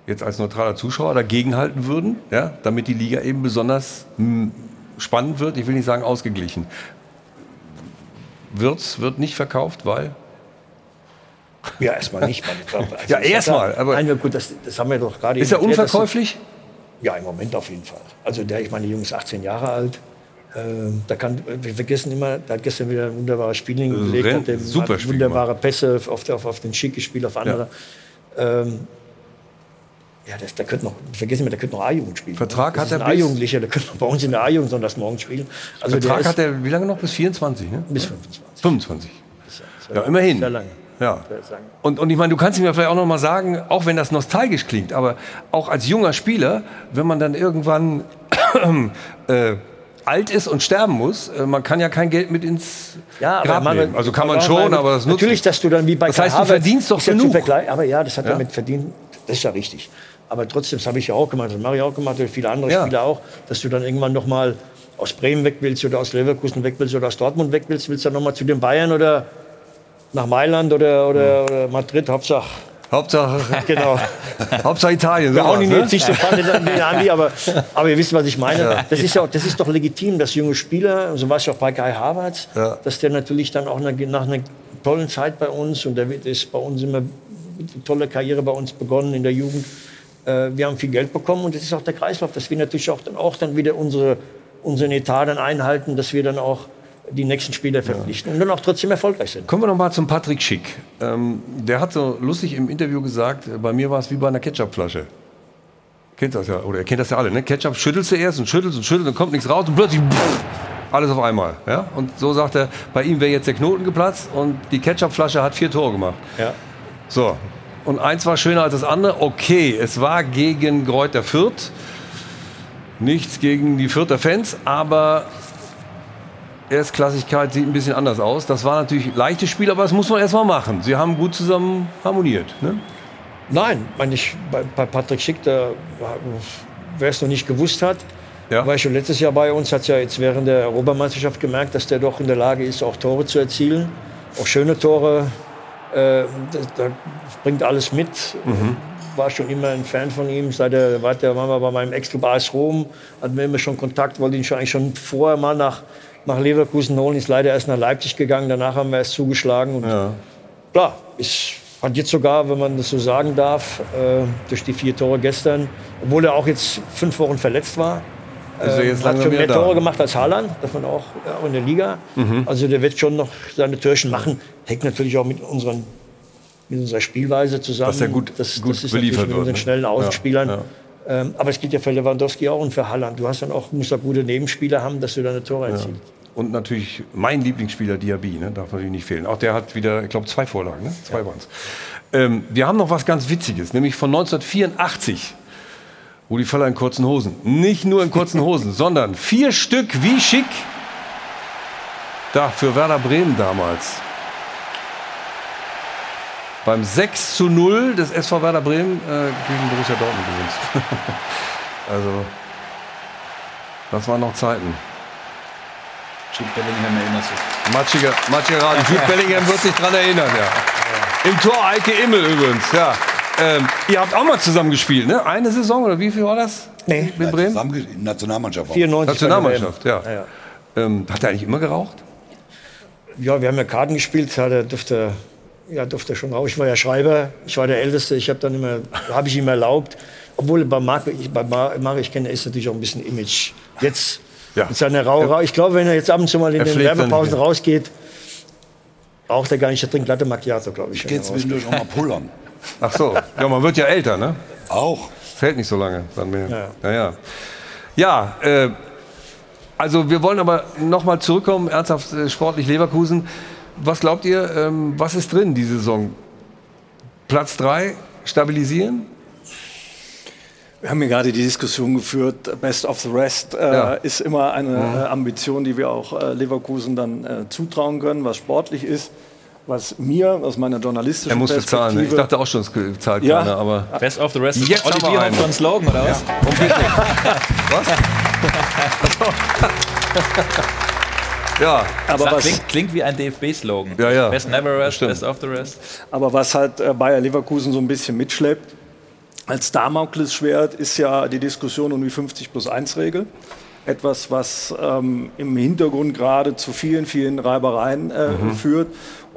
jetzt als neutraler Zuschauer dagegenhalten würden, ja, damit die Liga eben besonders hm, spannend wird. Ich will nicht sagen ausgeglichen. Wirtz wird nicht verkauft, weil Ja, erstmal nicht. meine Frau. Also Ja, erstmal, klar. aber- Nein, ja, gut, das, das haben wir doch gerade. Ist er unverkäuflich? Ja, im Moment auf jeden Fall. Also der, ich meine, der Junge ist 18 Jahre alt. Ähm, da kann, wir vergessen immer, der hat gestern wieder ein wunderbares Spiel hingelegt, Renn- hat, super hat wunderbare Pässe auf, auf, auf den Schick gespielt, auf andere. Ähm, ja, das, der könnte noch, vergessen wir, der könnte noch A-Jugend spielen. Vertrag das hat er A-Jugendlicher, der könnte bei uns in der A-Jugend sonntags morgen spielen. Also Vertrag hat er wie lange noch? Bis 24, ne? bis 25. 25. Ja, immerhin. Sehr lange. Ja. Und, und ich meine, du kannst mir vielleicht auch noch mal sagen, auch wenn das nostalgisch klingt, aber auch als junger Spieler, wenn man dann irgendwann äh, alt ist und sterben muss, äh, man kann ja kein Geld mit ins Ja, Grab man- nehmen. Also kann man schon, aber das nutzt Natürlich, dass du dann wie bei Das heißt, du verdienst doch genug. Aber ja, das hat Ja? er mit verdient. Das ist ja richtig. Aber trotzdem, das habe ich ja auch gemacht, das mache ich auch gemacht, und viele andere Ja. Spieler auch, dass du dann irgendwann noch mal aus Bremen weg willst oder aus Leverkusen weg willst oder aus Dortmund weg willst, willst du dann noch mal zu den Bayern oder nach Mailand oder, oder, oder Madrid, Hauptsache. Hauptsache, genau. Hauptsache Italien. Wir hauen ihn ne? jetzt nicht so den Andi, aber, aber ihr wisst, was ich meine. Ja. Das, ist ja auch, das ist doch legitim, dass junge Spieler, so war es ja auch bei Kai Havertz, Ja. dass der natürlich dann auch nach, nach einer tollen Zeit bei uns, und der ist bei uns immer eine tolle Karriere bei uns begonnen in der Jugend. Äh, wir haben viel Geld bekommen und das ist auch der Kreislauf, dass wir natürlich auch dann, auch dann wieder unsere, unseren Etat dann einhalten, dass wir dann auch die nächsten Spieler verpflichten und dann auch trotzdem erfolgreich sind. Kommen wir noch mal zum Patrick Schick. Ähm, der hat so lustig im Interview gesagt, äh, bei mir war es wie bei einer Ketchupflasche. Kennt das ja, oder ihr kennt das ja alle, ne? Ketchup schüttelst du erst und schüttelst und schüttelst, dann kommt nichts raus und plötzlich pff, alles auf einmal. Ja? Und so sagt er, bei ihm wäre jetzt der Knoten geplatzt und die Ketchupflasche hat vier Tore gemacht. Ja. So. Und eins war schöner als das andere. Okay, es war gegen Greuther Fürth. Nichts gegen die Fürther Fans, aber Erstklassigkeit sieht ein bisschen anders aus. Das war natürlich ein leichtes Spiel, aber das muss man erst mal machen. Sie haben gut zusammen harmoniert. Ne? Nein, meine ich, bei, bei Patrick Schick, wer es noch nicht gewusst hat, war ja schon letztes Jahr bei uns, hat ja jetzt während der Europameisterschaft gemerkt, dass der doch in der Lage ist, auch Tore zu erzielen. Auch schöne Tore. Äh, das, das bringt alles mit. War schon immer ein Fan von ihm. Seit er war, der, war mal bei meinem Ex-Club AS Rom, hatten wir immer schon Kontakt, wollte ihn schon, eigentlich schon vorher mal nach, nach Leverkusen holen. Ist leider erst nach Leipzig gegangen, danach haben wir erst zugeschlagen. Und Klar, ist, hat jetzt sogar, wenn man das so sagen darf, äh, durch die vier Tore gestern, obwohl er auch jetzt fünf Wochen verletzt war, er äh, jetzt hat schon mehr da? Tore gemacht als Haaland, davon auch, ja, auch in der Liga. Mhm. Also der wird schon noch seine Türchen machen. Hängt natürlich auch mit, unseren, mit unserer Spielweise zusammen. Dass er gut- das, gut das ist beliefert natürlich mit wird, unseren ne? schnellen Ja, Außenspielern. ja. Ähm, aber es gilt ja für Lewandowski auch und für Haaland. Du hast dann auch, musst auch gute Nebenspieler haben, dass du deine Tore erzielst. Und natürlich mein Lieblingsspieler Diaby, ne? darf natürlich nicht fehlen. Auch der hat wieder, ich glaube, zwei Vorlagen, ne? zwei waren's. Ähm, wir haben noch was ganz Witziges, nämlich von 1984. Rudi Völler in kurzen Hosen. Nicht nur in kurzen Hosen, sondern vier Stück wie schick. Da, für Werder Bremen damals. Beim 6 zu 0 des SV Werder Bremen äh, gegen Borussia Dortmund übrigens. also, das waren noch Zeiten. Jude Bellingham erinnert sich. Matschiger, Matschiger Raden. Jude Bellingham wird sich dran erinnern, ja. Im Tor Eike Immel übrigens, ja. Ähm, ihr habt auch mal zusammen gespielt, ne? Eine Saison oder wie viel war das? Nee. Mit Bremen? Zusammen- Nationalmannschaft. auch. 94 Nationalmannschaft, ja. der WM. Ähm, hat er eigentlich immer geraucht? Ja, wir haben ja Karten gespielt, ja, der durfte, ja, durfte schon raus. Ich war ja Schreiber, ich war der Älteste, ich habe dann immer, habe ich ihm erlaubt. obwohl bei Marco, ich, bei Mar- Mario, ich kenne, er ist natürlich auch ein bisschen Image. Jetzt mit seiner Raucherei. Ich glaube, wenn er jetzt ab und zu mal in Er den Werbepausen rausgeht, raucht er gar nicht, er trinkt Latte Macchiato, glaube ich. Geht er zwischendurch auch mal pullern. Ach so, ja, man wird ja älter, ne? Auch. Fällt nicht so lange dann mehr. Ja, ja. Ja, ja äh, also wir wollen aber noch mal zurückkommen, ernsthaft äh, sportlich Leverkusen. Was glaubt ihr, ähm, was ist drin die Saison? Platz 3 stabilisieren? Wir haben hier gerade die Diskussion geführt, Best of the Rest äh, Ja. ist immer eine Mhm. Ambition, die wir auch äh, Leverkusen dann äh, zutrauen können, was sportlich ist. Was mir aus meiner journalistischen Er musste Perspektive... zahlen. ne? Ich dachte auch schon, es zahlt Ja. keiner, aber Best of the Rest ist Jetzt Olli haben wir Bierhoff einen. von Slogan, oder was? Um geht's Ja, aber was, klingt, klingt wie ein DFB-Slogan. Ja, ja. Best never rest, best of the rest. aber was halt äh, Bayer Leverkusen so ein bisschen mitschleppt, als Damoklesschwert ist ja die Diskussion um die 50 plus 1 Regel. Etwas, was ähm, im Hintergrund gerade zu vielen, vielen Reibereien äh, Mhm. führt.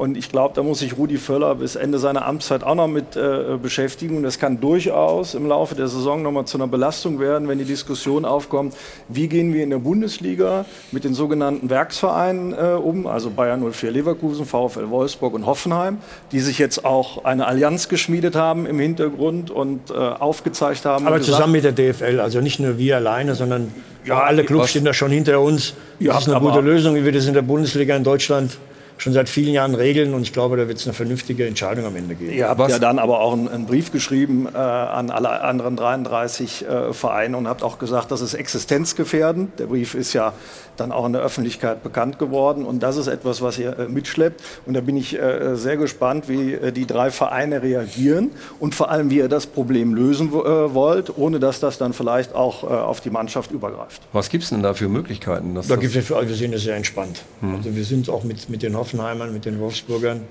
Und ich glaube, da muss sich Rudi Völler bis Ende seiner Amtszeit auch noch mit äh, beschäftigen. Und das kann durchaus im Laufe der Saison noch mal zu einer Belastung werden, wenn die Diskussion aufkommt, wie gehen wir in der Bundesliga mit den sogenannten Werksvereinen äh, um, also Bayern 04 Leverkusen, VfL Wolfsburg und Hoffenheim, die sich jetzt auch eine Allianz geschmiedet haben im Hintergrund und äh, aufgezeigt haben. Aber gesagt- zusammen mit der DFL, also nicht nur wir alleine, sondern ja, alle Clubs stehen da schon hinter uns. Ja, das ist eine gute Lösung, wie wir das in der Bundesliga in Deutschland schon seit vielen Jahren regeln. Und ich glaube, da wird es eine vernünftige Entscheidung am Ende geben. Ihr habt ja dann aber auch einen, einen Brief geschrieben äh, an alle anderen 33 äh, Vereine und habt auch gesagt, das ist existenzgefährdend. Der Brief ist ja dann auch in der Öffentlichkeit bekannt geworden und das ist etwas, was ihr äh, mitschleppt. Und da bin ich äh, sehr gespannt, wie äh, die drei Vereine reagieren und vor allem, wie ihr das Problem lösen äh, wollt, ohne dass das dann vielleicht auch äh, auf die Mannschaft übergreift. was gibt es denn da für Möglichkeiten? dass Da das- gibt es für alle, wir sehen das sehr entspannt. Hm. Also wir sind auch mit, mit den Hoffenheimern, mit den Wolfsburgern,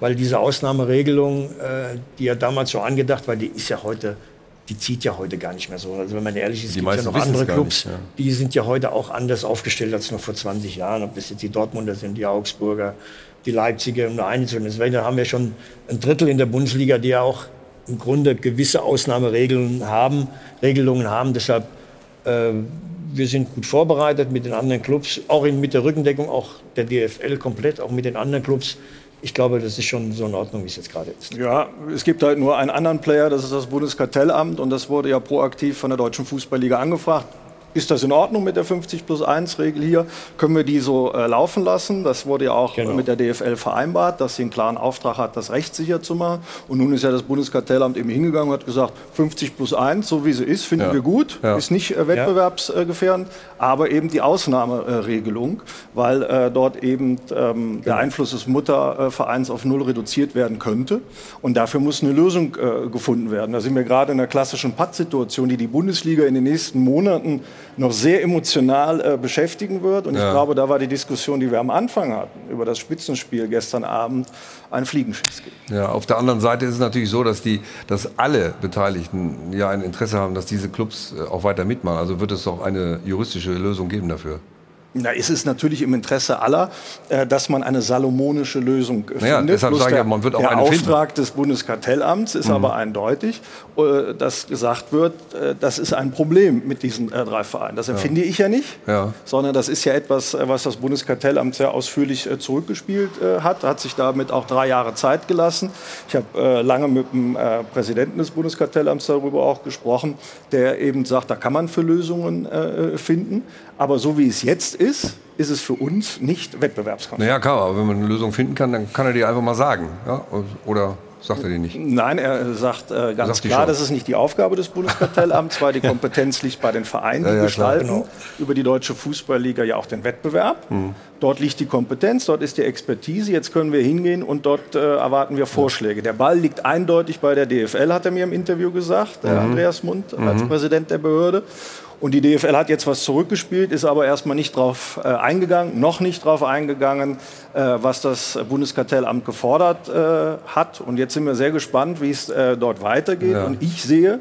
weil diese Ausnahmeregelung, äh, die ja damals so angedacht war, die ist ja heute, die zieht ja heute gar nicht mehr so. Also wenn man ehrlich ist, Die gibt ja meisten noch andere Clubs, nicht, ja. die sind ja heute auch anders aufgestellt als noch vor 20 Jahren. Ob das jetzt die Dortmunder sind, die Augsburger, die Leipziger, um nur eine zu nennen. Deswegen haben wir schon ein Drittel in der Bundesliga, die ja auch im Grunde gewisse Ausnahmeregelungen haben, Regelungen haben. Deshalb äh, wir sind gut vorbereitet mit den anderen Clubs, auch in, mit der Rückendeckung, auch der DFL komplett, auch mit den anderen Clubs. Ich glaube, das ist schon so in Ordnung, wie es jetzt gerade ist. Ja, es gibt halt nur einen anderen Player, das ist das Bundeskartellamt und das wurde ja proaktiv von der Deutschen Fußballliga angefragt. Ist das in Ordnung mit der 50 plus 1 Regel hier? Können wir die so äh, laufen lassen? Das wurde ja auch Genau. mit der DFL vereinbart, dass sie einen klaren Auftrag hat, das rechtssicher zu machen. Und nun ist ja das Bundeskartellamt eben hingegangen und hat gesagt, 50 plus 1, so wie sie ist, finden Ja. wir gut, Ja. ist nicht äh, wettbewerbsgefährdend, aber eben die Ausnahmeregelung, weil äh, dort eben ähm, der Einfluss des Muttervereins auf null reduziert werden könnte. Und dafür muss eine Lösung äh, gefunden werden. Da sind wir gerade in einer klassischen Pattsituation, die die Bundesliga in den nächsten Monaten noch sehr emotional äh, beschäftigen wird. Und ich Ja. glaube, da war die Diskussion, die wir am Anfang hatten, über das Spitzenspiel gestern Abend, ein Fliegenschiss. Ja, auf der anderen Seite ist es natürlich so, dass, die, dass alle Beteiligten ja ein Interesse haben, dass diese Clubs äh, auch weiter mitmachen. Also wird es doch eine juristische Lösung geben dafür. Na, es ist natürlich im Interesse aller, äh, dass man eine salomonische Lösung äh, Naja, findet. deshalb Bloß sage ich ja, man wird auch der eine finden. Auftrag des Bundeskartellamts ist Mhm. aber eindeutig, äh, dass gesagt wird, äh, das ist ein Problem mit diesen äh, drei Vereinen. Das empfinde ich ja nicht, Ja. sondern das ist ja etwas, äh, was das Bundeskartellamt sehr ausführlich zurückgespielt hat, hat sich damit auch drei Jahre Zeit gelassen. Ich habe lange mit dem Präsidenten des Bundeskartellamts darüber auch gesprochen, der eben sagt, da kann man für Lösungen finden. Aber so wie es jetzt ist, ist es für uns nicht wettbewerbskonform. Naja, klar, aber wenn man eine Lösung finden kann, dann kann er die einfach mal sagen. Ja? Oder sagt er die nicht? Nein, er sagt äh, ganz Sagt klar, das ist nicht die Aufgabe des Bundeskartellamts, weil die Kompetenz liegt bei den Vereinen, die Ja, ja, gestalten klar. Genau. über die Deutsche Fußballliga ja auch den Wettbewerb. Mhm. Dort liegt die Kompetenz, dort ist die Expertise. Jetzt können wir hingehen und dort äh, erwarten wir Vorschläge. Der Ball liegt eindeutig bei der DFL, hat er mir im Interview gesagt, Mhm. Andreas Mund als Mhm. Präsident der Behörde. Und die DFL hat jetzt was zurückgespielt, ist aber erstmal nicht drauf äh, eingegangen, noch nicht drauf eingegangen, äh, was das Bundeskartellamt gefordert äh, hat. Und jetzt sind wir sehr gespannt, wie es äh, dort weitergeht. Ja. Und ich sehe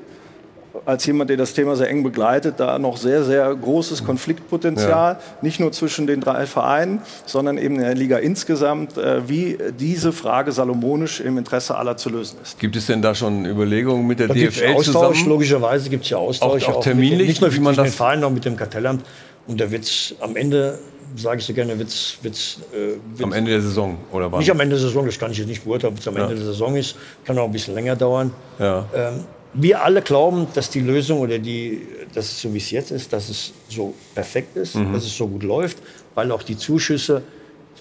als jemand, der das Thema sehr eng begleitet, da noch sehr, sehr großes Konfliktpotenzial, ja. nicht nur zwischen den drei Vereinen, sondern eben in der Liga insgesamt, äh, wie diese Frage salomonisch im Interesse aller zu lösen ist. Gibt es denn da schon Überlegungen mit der da DFL Austausch, zusammen? Logischerweise gibt es ja Austausch. Auch, auch, auch terminlich? Mit, nicht nur wie man das den Verein, auch mit dem Kartellamt. Und wird es am Ende sage ich so gerne, wird es. Äh, am Ende der Saison, oder was? Nicht am Ende der Saison, das kann ich jetzt nicht beurteilen, ob es am ja. Ende der Saison ist. Kann auch ein bisschen länger dauern. Ja. Ähm, wir alle glauben, dass die Lösung oder die, dass es so wie es jetzt ist, dass es so perfekt ist, mhm. dass es so gut läuft, weil auch die Zuschüsse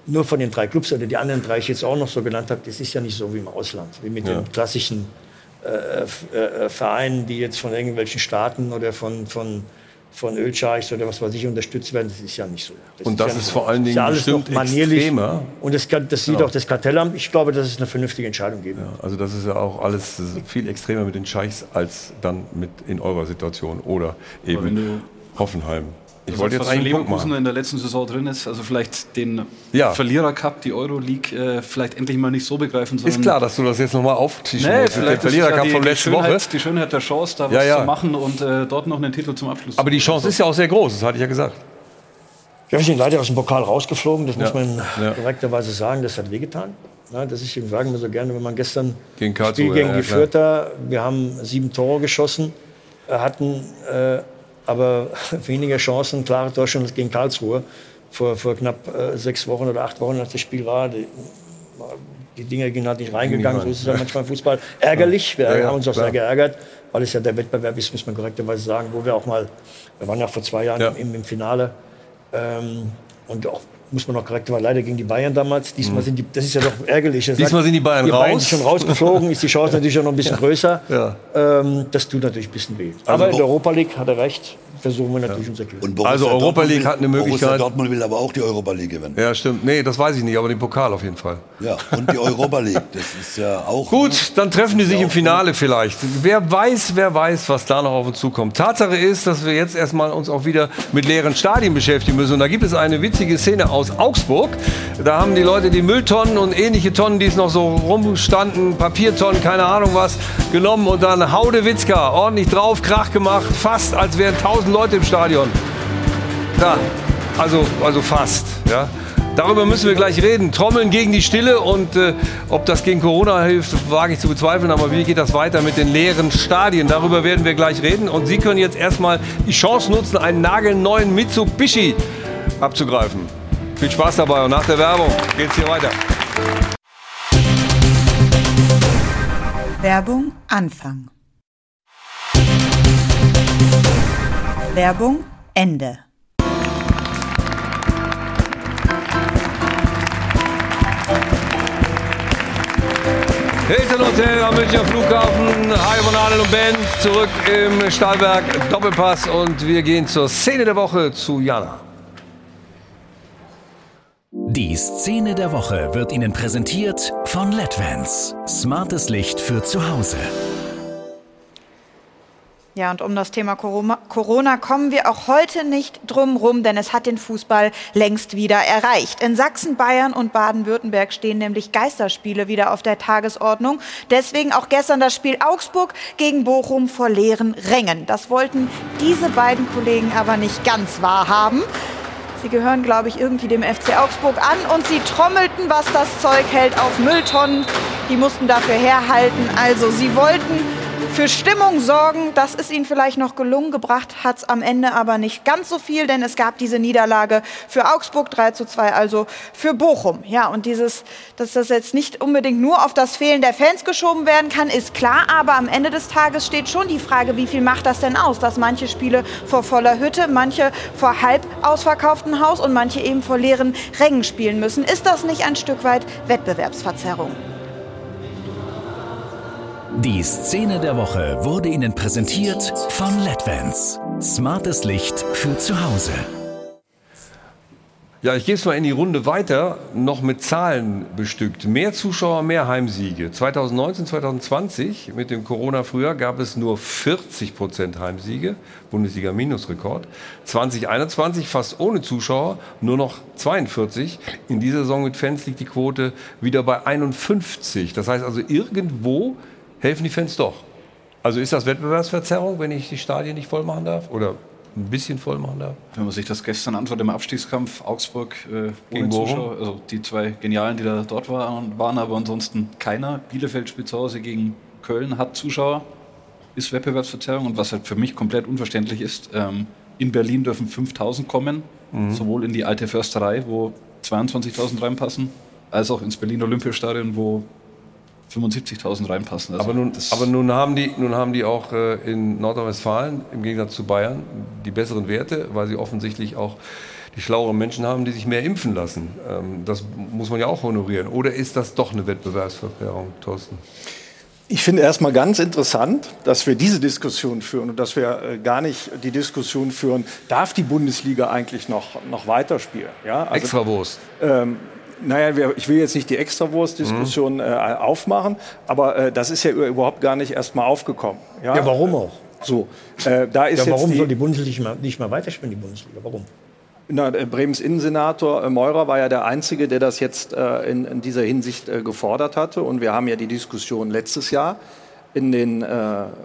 nur von den drei Clubs oder die anderen drei ich jetzt auch noch so genannt habe, das ist ja nicht so wie im Ausland, wie mit ja. den klassischen äh, äh, Vereinen, die jetzt von irgendwelchen Staaten oder von, von von Ölscheichs oder was weiß ich unterstützt werden. Das ist ja nicht so. Das und das ist, ist vor allen Dingen das ist ja bestimmt extremer. Und das, kann, das sieht ja. auch das Kartellamt. Ich glaube, dass es eine vernünftige Entscheidung geben ja, Also das ist ja auch alles viel extremer mit den Scheichs als dann mit in eurer Situation oder eben Hoffenheim. Ich also wollte jetzt einen Leverkusen in der letzten Saison drin ist, also vielleicht den ja. Verlierer Cup, die Euroleague, äh, vielleicht endlich mal nicht so begreifen. Ist klar, dass du das jetzt nochmal auftischen nee, musst. Vielleicht der Verlierer Cup ja von letzter Woche. Die Schönheit der Chance, da was ja, zu machen und äh, dort noch einen Titel zum Abschluss. Aber die Chance ist ja auch sehr groß, das hatte ich ja gesagt. Wir sind leider aus dem Pokal rausgeflogen, das muss man korrekterweise sagen, das hat wehgetan. Ja, das ist, sagen wir so gerne, wenn man gestern gegen Spiel gegen die Fürther, wir haben sieben Tore geschossen, hatten äh, aber weniger Chancen, klare Torchancen gegen Karlsruhe. Vor, vor knapp äh, sechs Wochen oder acht Wochen, als das Spiel war, die, die Dinge gingen halt nicht reingegangen. So ist es ja manchmal im Fußball. Ärgerlich, wir ja, haben uns auch sehr geärgert, weil es ja der Wettbewerb ist, muss man korrekterweise sagen, wo wir auch mal, wir waren ja vor zwei Jahren ja. im, im, Finale ähm, und auch muss man noch korrekt war, leider gegen die Bayern damals. Diesmal mhm. sind die, das ist ja doch ärgerlich. Diesmal sagt, sind die Bayern die raus. Bayern schon rausgeflogen, ist die Chance natürlich auch noch ein bisschen größer. Ja. Ähm, das tut natürlich ein bisschen weh. Also Aber in der Europa League hat er recht versuchen wir natürlich ja. unser Glück. Also Europa League hat eine Möglichkeit. Borussia Dortmund will aber auch die Europa League gewinnen. Ja, stimmt. Nee, das weiß ich nicht, aber den Pokal auf jeden Fall. Ja, und die Europa League, das ist ja auch. Gut, dann treffen die sich im Finale vielleicht. Wer weiß, wer weiß, was da noch auf uns zukommt. Tatsache ist, dass wir jetzt erstmal uns auch wieder mit leeren Stadien beschäftigen müssen. Und da gibt es eine witzige Szene aus Augsburg. Da haben die Leute die Mülltonnen und ähnliche Tonnen, die es noch so rumstanden, Papiertonnen, keine Ahnung was, genommen und dann Haudewitzka ordentlich drauf, Krach gemacht, fast als wären tausend Leute im Stadion. Ja, also, also fast. Ja. Darüber müssen wir gleich reden. Trommeln gegen die Stille und äh, ob das gegen Corona hilft, wage ich zu bezweifeln. Aber wie geht das weiter mit den leeren Stadien? Darüber werden wir gleich reden. Und Sie können jetzt erstmal die Chance nutzen, einen nagelneuen Mitsubishi abzugreifen. Viel Spaß dabei und nach der Werbung geht es hier weiter. Werbung Anfang. Werbung Ende. Hilton Hotel am Münchner Flughafen. Hi von Adel und Ben. Zurück im Stahlberg Doppelpass. Und wir gehen zur Szene der Woche zu Jana. Die Szene der Woche wird Ihnen präsentiert von LEDVANCE. Smartes Licht für zu Hause. Ja, und um das Thema Corona kommen wir auch heute nicht drum rum, denn es hat den Fußball längst wieder erreicht. In Sachsen, Bayern und Baden-Württemberg stehen nämlich Geisterspiele wieder auf der Tagesordnung. Deswegen auch gestern das Spiel Augsburg gegen Bochum vor leeren Rängen. Das wollten diese beiden Kollegen aber nicht ganz wahrhaben. Sie gehören, glaube ich, irgendwie dem FC Augsburg an und sie trommelten, was das Zeug hält, auf Mülltonnen. Die mussten dafür herhalten. Also sie wollten für Stimmung sorgen. Das ist ihnen vielleicht noch gelungen, gebracht hat es am Ende aber nicht ganz so viel, denn es gab diese Niederlage für Augsburg 3 zu 2, also für Bochum. Ja, und dieses, dass das jetzt nicht unbedingt nur auf das Fehlen der Fans geschoben werden kann, ist klar, aber am Ende des Tages steht schon die Frage, wie viel macht das denn aus, dass manche Spiele vor voller Hütte, manche vor halb ausverkauftem Haus und manche eben vor leeren Rängen spielen müssen. Ist das nicht ein Stück weit Wettbewerbsverzerrung? Die Szene der Woche wurde Ihnen präsentiert von LEDVANCE. Smartes Licht für zu Hause. Ja, ich gehe es mal in die Runde weiter, noch mit Zahlen bestückt. Mehr Zuschauer, mehr Heimsiege. 2019, 2020 mit dem Corona-Frühjahr gab es nur 40 Prozent Heimsiege, Bundesliga-Minusrekord. 2021 fast ohne Zuschauer, nur noch 42. In dieser Saison mit Fans liegt die Quote wieder bei 51. Das heißt also irgendwo helfen die Fans doch. Also ist das Wettbewerbsverzerrung, wenn ich die Stadien nicht voll machen darf? Oder ein bisschen voll machen darf? Wenn man sich das gestern anschaut im Abstiegskampf, Augsburg äh, Gegen? Zuschauer, also die zwei Genialen, die da dort waren, waren aber ansonsten keiner. Bielefeld spielt zu Hause gegen Köln, hat Zuschauer, ist Wettbewerbsverzerrung und was halt für mich komplett unverständlich ist, ähm, in Berlin dürfen 5000 kommen, Mhm. sowohl in die alte Försterei, wo 22.000 reinpassen, als auch ins Berlin Olympiastadion, wo 75.000 reinpassen. Also aber, nun, aber nun, haben die, nun haben die auch äh, in Nordrhein-Westfalen im Gegensatz zu Bayern die besseren Werte, weil sie offensichtlich auch die schlaueren Menschen haben, die sich mehr impfen lassen. Ähm, das muss man ja auch honorieren. Oder ist das doch eine Wettbewerbsverzerrung, Thorsten? Ich finde erstmal ganz interessant, dass wir diese Diskussion führen und dass wir äh, gar nicht die Diskussion führen, darf die Bundesliga eigentlich noch, noch weiterspielen? Ja? Also, Extrawurst. Ähm, naja, ich will jetzt nicht die Extrawurst-Diskussion äh, aufmachen, aber äh, das ist ja überhaupt gar nicht erst mal aufgekommen. Ja, Ja, warum auch? So, äh, da ist Ja, warum jetzt soll die Bundesliga nicht mehr weiterspielen, die Bundesliga? Warum? Na, äh, Bremens Innensenator äh, Meurer war ja der Einzige, der das jetzt äh, in, in dieser Hinsicht gefordert hatte. Und wir haben ja die Diskussion letztes Jahr in den äh,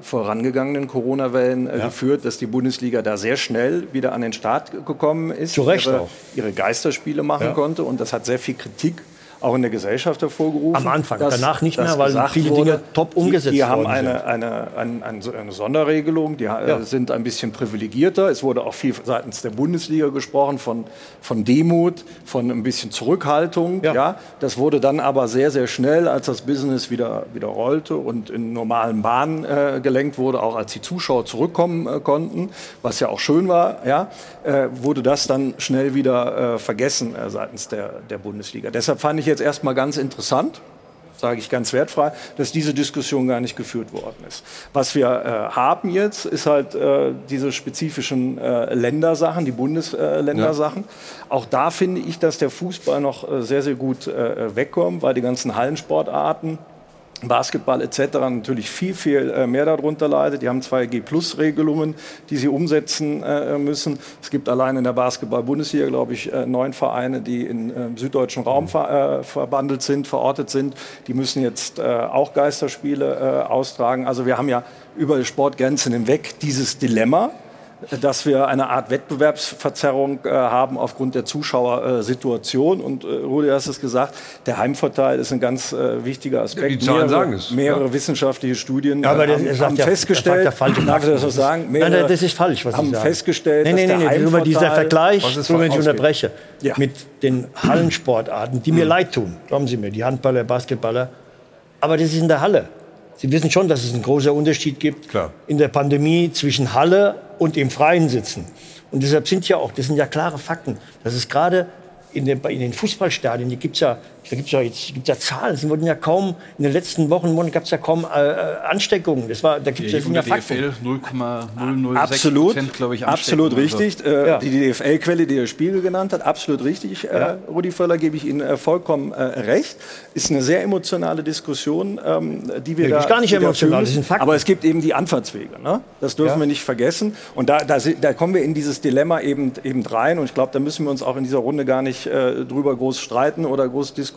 vorangegangenen Corona-Wellen äh, Ja. geführt, dass die Bundesliga da sehr schnell wieder an den Start gekommen ist, Zu Recht ihre, auch. ihre Geisterspiele machen Ja. konnte. Und das hat sehr viel Kritik auch in der Gesellschaft hervorgerufen. Am Anfang, danach nicht mehr, weil viele wurde, Dinge top umgesetzt die, die haben eine, eine, eine, eine, Sonderregelung, die äh, Ja. sind ein bisschen privilegierter. Es wurde auch viel seitens der Bundesliga gesprochen von, von Demut, von ein bisschen Zurückhaltung. Ja. Das wurde dann aber sehr, sehr schnell, als das Business wieder, wieder rollte und in normalen Bahnen äh, gelenkt wurde, auch als die Zuschauer zurückkommen äh, konnten, was ja auch schön war, ja, äh, wurde das dann schnell wieder äh, vergessen äh, seitens der, der Bundesliga. Deshalb fand ich jetzt erstmal ganz interessant, sage ich ganz wertfrei, dass diese Diskussion gar nicht geführt worden ist. Was wir äh, haben jetzt, ist halt äh, diese spezifischen äh, Ländersachen, die Bundesländersachen. Auch da finde ich, dass der Fußball noch äh, sehr, sehr gut äh, wegkommt, weil die ganzen Hallensportarten Basketball etc. natürlich viel, viel äh, mehr darunter leidet. Die haben 2G-Plus-Regelungen, die sie umsetzen äh, müssen. Es gibt allein in der Basketball-Bundesliga, glaube ich, äh, neun Vereine, die im süddeutschen Raum ver verbandelt sind, verortet sind. Die müssen jetzt auch Geisterspiele austragen. Also wir haben ja über Sportgrenzen hinweg dieses Dilemma dass wir eine Art Wettbewerbsverzerrung äh, haben aufgrund der Zuschauersituation. Und äh, Rudi, du hast es gesagt, der Heimvorteil ist ein ganz äh, wichtiger Aspekt. Ja, die Zahlen mehrere, sagen es. Mehrere Ja. wissenschaftliche Studien Ja, aber äh, das- haben, haben ja- er festgestellt, sagt ja falsche darf ich das so sagen? Nein, nein, das ist falsch, was Sie haben sagen. festgestellt, Nein, nein, dass nein, der nein, über dieser Heimvorteil- Vergleich, ist so wenn ich unterbreche, Ja. mit den Hallensportarten, die mir leid tun, glauben Sie mir, die Handballer, Basketballer, aber das ist in der Halle. Sie wissen schon, dass es einen großen Unterschied gibt in der Pandemie zwischen Halle und im Freien sitzen. Und deshalb sind ja auch, das sind ja klare Fakten, dass es gerade in den, in den Fußballstadien, die gibt's ja, da gibt es ja, jetzt- gibt's ja Zahlen, es wurden ja kaum, in den letzten Wochen gab es ja kaum äh, äh, Ansteckungen. Das, war, da gibt es ja, ja. DFL 0,006 Absolut, Prozent, glaube ich, absolut richtig. Also, Äh, Ja. Die DFL-Quelle, die der Spiegel genannt hat, absolut richtig. Äh, Ja. Rudi Völler gebe ich Ihnen äh, vollkommen äh, recht. Ist eine sehr emotionale Diskussion, ähm, die wir Nee, da ist gar nicht emotional, das sind müssen. Fakten. Aber es gibt eben die Anfahrtswege. Ne? Das dürfen Ja. wir nicht vergessen. Und da, da, da kommen wir in dieses Dilemma eben, eben rein. Und ich glaube, da müssen wir uns auch in dieser Runde gar nicht äh, drüber groß streiten oder groß diskutieren.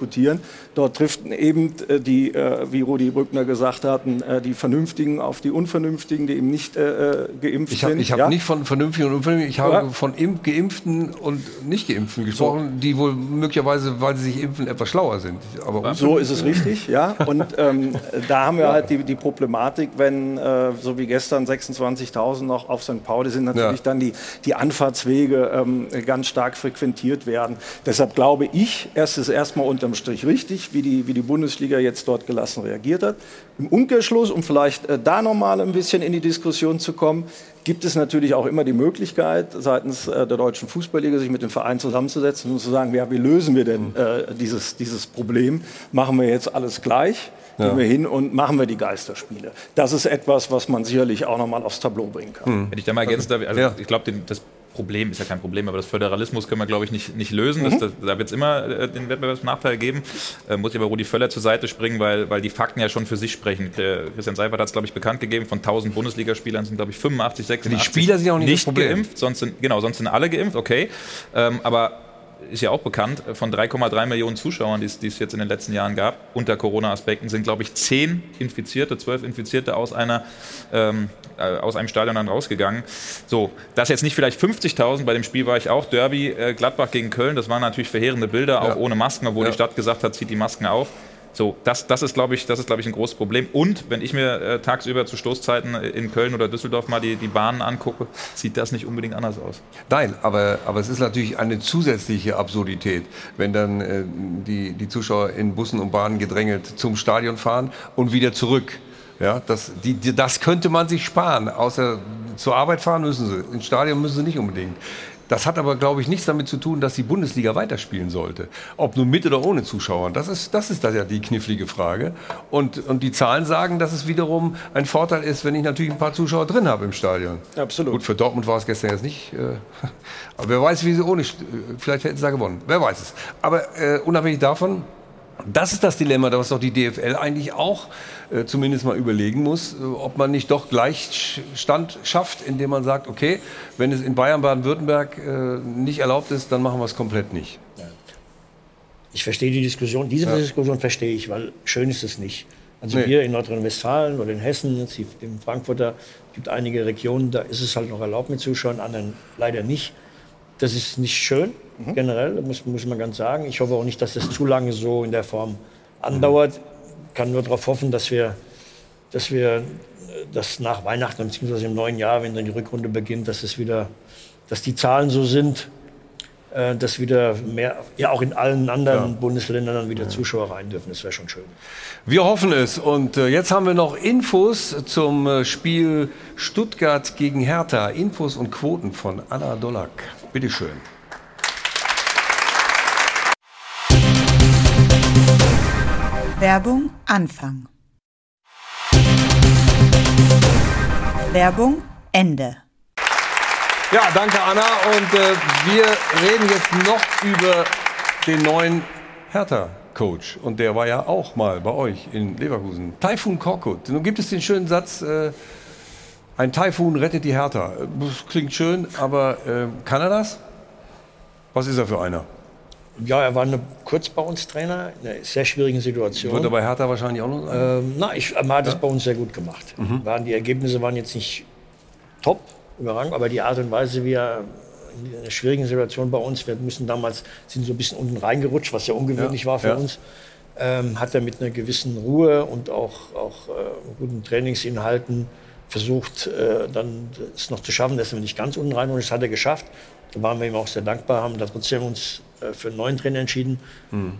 Dort trifft eben äh, die, äh, wie Rudi Brückner gesagt hatten, äh, die Vernünftigen auf die Unvernünftigen, die eben nicht geimpft Ich habe sind. ich hab ja? nicht von Vernünftigen und Unvernünftigen, ich habe Ja. von Imp Geimpften und Nicht-Geimpften gesprochen, die wohl möglicherweise, weil sie sich impfen, etwas schlauer sind. Aber So ist es richtig, ja. Und ähm, da haben wir halt die, die Problematik, wenn, äh, so wie gestern, 26.000 noch auf St. Pauli sind, natürlich Ja. dann die, die Anfahrtswege ähm, ganz stark frequentiert werden. Deshalb glaube ich, erst ist erstmal unterm Strich richtig, wie die, wie die Bundesliga jetzt dort gelassen reagiert hat. Im Umkehrschluss, um vielleicht äh, da nochmal ein bisschen in die Diskussion zu kommen, gibt es natürlich auch immer die Möglichkeit, seitens äh, der Deutschen Fußballliga sich mit den Vereinen zusammenzusetzen und zu sagen, ja, wie lösen wir denn äh, dieses, dieses Problem? Machen wir jetzt alles gleich? Ja. Gehen wir hin und machen wir die Geisterspiele. Das ist etwas, was man sicherlich auch nochmal aufs Tableau bringen kann. Wenn ich da mal ergänzen darf, also ich glaube, das Problem ist ja kein Problem, aber das Föderalismus können wir, glaube ich, nicht, nicht lösen. Das, Mhm. das, da wird es immer äh, den Wettbewerbsnachteil geben. Äh, muss ich aber Rudi Völler zur Seite springen, weil, weil die Fakten ja schon für sich sprechen. Äh, Christian Seifert hat es, glaube ich, bekannt gegeben, von 1000 Bundesligaspielern sind, glaube ich, 85, 86 Spieler sind auch nicht das nicht geimpft. Sonst sind, genau, sonst sind alle geimpft, okay. Ähm, aber ist ja auch bekannt, von 3,3 Millionen Zuschauern, die es jetzt in den letzten Jahren gab, unter Corona-Aspekten, sind, glaube ich, 10 Infizierte, 12 Infizierte aus, einer, ähm, äh, aus einem Stadion dann rausgegangen. So, das jetzt nicht vielleicht 50.000, bei dem Spiel war ich auch, Derby äh, Gladbach gegen Köln, das waren natürlich verheerende Bilder, auch ja. ohne Masken, obwohl ja. die Stadt gesagt hat, zieht die Masken auf. So, das, das ist, glaube ich, das ist, glaube ich, ein großes Problem. Und wenn ich mir äh, tagsüber zu Stoßzeiten in Köln oder Düsseldorf mal die, die Bahnen angucke, sieht das nicht unbedingt anders aus. Nein, aber, aber es ist natürlich eine zusätzliche Absurdität, wenn dann äh, die, die Zuschauer in Bussen und Bahnen gedrängelt zum Stadion fahren und wieder zurück. Ja, das, die, die, das könnte man sich sparen. Außer zur Arbeit fahren müssen sie. Ins Stadion müssen sie nicht unbedingt. Das hat aber, glaube ich, nichts damit zu tun, dass die Bundesliga weiterspielen sollte. Ob nun mit oder ohne Zuschauer. Das ist, das ist ja die knifflige Frage. Und, und die Zahlen sagen, dass es wiederum ein Vorteil ist, wenn ich natürlich ein paar Zuschauer drin habe im Stadion. Absolut. Gut, für Dortmund war es gestern jetzt nicht. Äh, aber wer weiß, wie sie ohne. Vielleicht hätten sie da gewonnen. Wer weiß es. Aber äh, unabhängig davon, das ist das Dilemma, was doch die DFL eigentlich auch äh, zumindest mal überlegen muss, äh, ob man nicht doch Gleichstand schafft, indem man sagt, okay, wenn es in Bayern, Baden-Württemberg äh, nicht erlaubt ist, dann machen wir es komplett nicht. Ich verstehe die Diskussion, diese ja. Diskussion verstehe ich, weil schön ist es nicht. Also nee. hier in Nordrhein-Westfalen oder in Hessen, in Frankfurter, gibt einige Regionen, da ist es halt noch erlaubt mit Zuschauern, anderen leider nicht. Das ist nicht schön, mhm. generell, muss, muss man ganz sagen. Ich hoffe auch nicht, dass das zu lange so in der Form andauert. Ich kann nur darauf hoffen, dass wir, dass wir das nach Weihnachten bzw. im neuen Jahr, wenn dann die Rückrunde beginnt, dass es wieder, dass die Zahlen so sind, äh, dass wieder mehr, ja auch in allen anderen ja. Bundesländern dann wieder ja. Zuschauer rein dürfen. Das wäre schon schön. Wir hoffen es. Und äh, jetzt haben wir noch Infos zum äh, Spiel Stuttgart gegen Hertha. Infos und Quoten von Anna Dollack. Bitte schön. Werbung Anfang. Werbung Ende. Ja, danke Anna. Und äh, wir reden jetzt noch über den neuen Hertha-Coach. Und der war ja auch mal bei euch in Leverkusen. Taifun Korkut. Nun gibt es den schönen Satz, äh, ein Taifun rettet die Hertha. Das klingt schön, aber äh, kann er das? Was ist er für einer? Ja, er war eine, kurz bei uns Trainer in einer sehr schwierigen Situation. Wird er bei Hertha wahrscheinlich auch noch sein? Ähm, na, ich, er hat es bei uns sehr gut gemacht. Mhm. Waren, die Ergebnisse waren jetzt nicht top, überragend, aber die Art und Weise, wie er in einer schwierigen Situation bei uns, wir müssen damals, sind so ein bisschen unten reingerutscht, was ja ungewöhnlich ja, war für ja. uns, ähm, hat er mit einer gewissen Ruhe und auch, auch äh, guten Trainingsinhalten versucht, äh, dann es noch zu schaffen, dass wir nicht ganz unten rein und das hat er geschafft. Da waren wir ihm auch sehr dankbar, haben da trotzdem uns äh, für einen neuen Trainer entschieden. Mhm.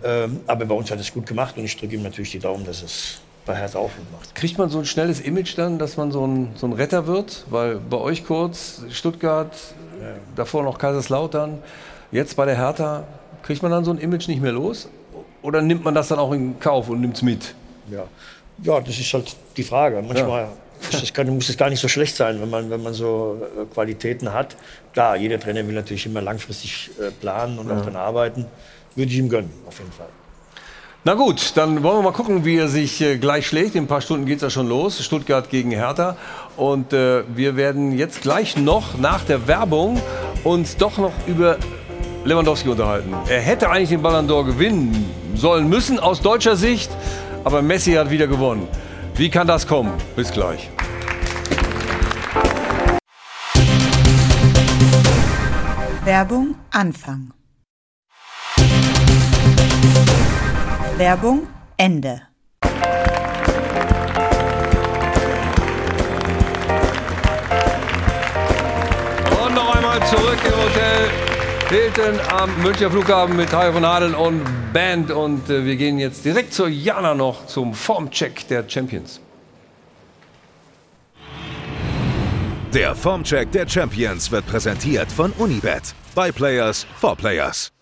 Aber bei uns hat es gut gemacht und ich drücke ihm natürlich die Daumen, dass es bei Hertha auch gut macht. Kriegt man so ein schnelles Image dann, dass man so ein, so ein Retter wird? Weil bei euch kurz Stuttgart, ja. davor noch Kaiserslautern, jetzt bei der Hertha, kriegt man dann so ein Image nicht mehr los? Oder nimmt man das dann auch in Kauf und nimmt es mit? Ja. ja, das ist halt die Frage. Manchmal ja. Das kann, muss es gar nicht so schlecht sein, wenn man, wenn man so äh, Qualitäten hat. Klar, jeder Trainer will natürlich immer langfristig äh, planen und ja. auch dann arbeiten. Würde ich ihm gönnen, auf jeden Fall. Na gut, dann wollen wir mal gucken, wie er sich äh, gleich schlägt. In ein paar Stunden geht es ja schon los. Stuttgart gegen Hertha. Und äh, wir werden jetzt gleich noch nach der Werbung uns doch noch über Lewandowski unterhalten. Er hätte eigentlich den Ballon d'Or gewinnen sollen müssen aus deutscher Sicht, aber Messi hat wieder gewonnen. Wie kann das kommen? Bis gleich. Werbung Anfang. Werbung Ende. Und noch einmal zurück im Hotel Hilton am Münchner Flughafen mit Hajo von Hadeln und Band. Und äh, wir gehen jetzt direkt zur Jana noch zum Formcheck der Champions. Der Formcheck der Champions wird präsentiert von Unibet. By Players for Players.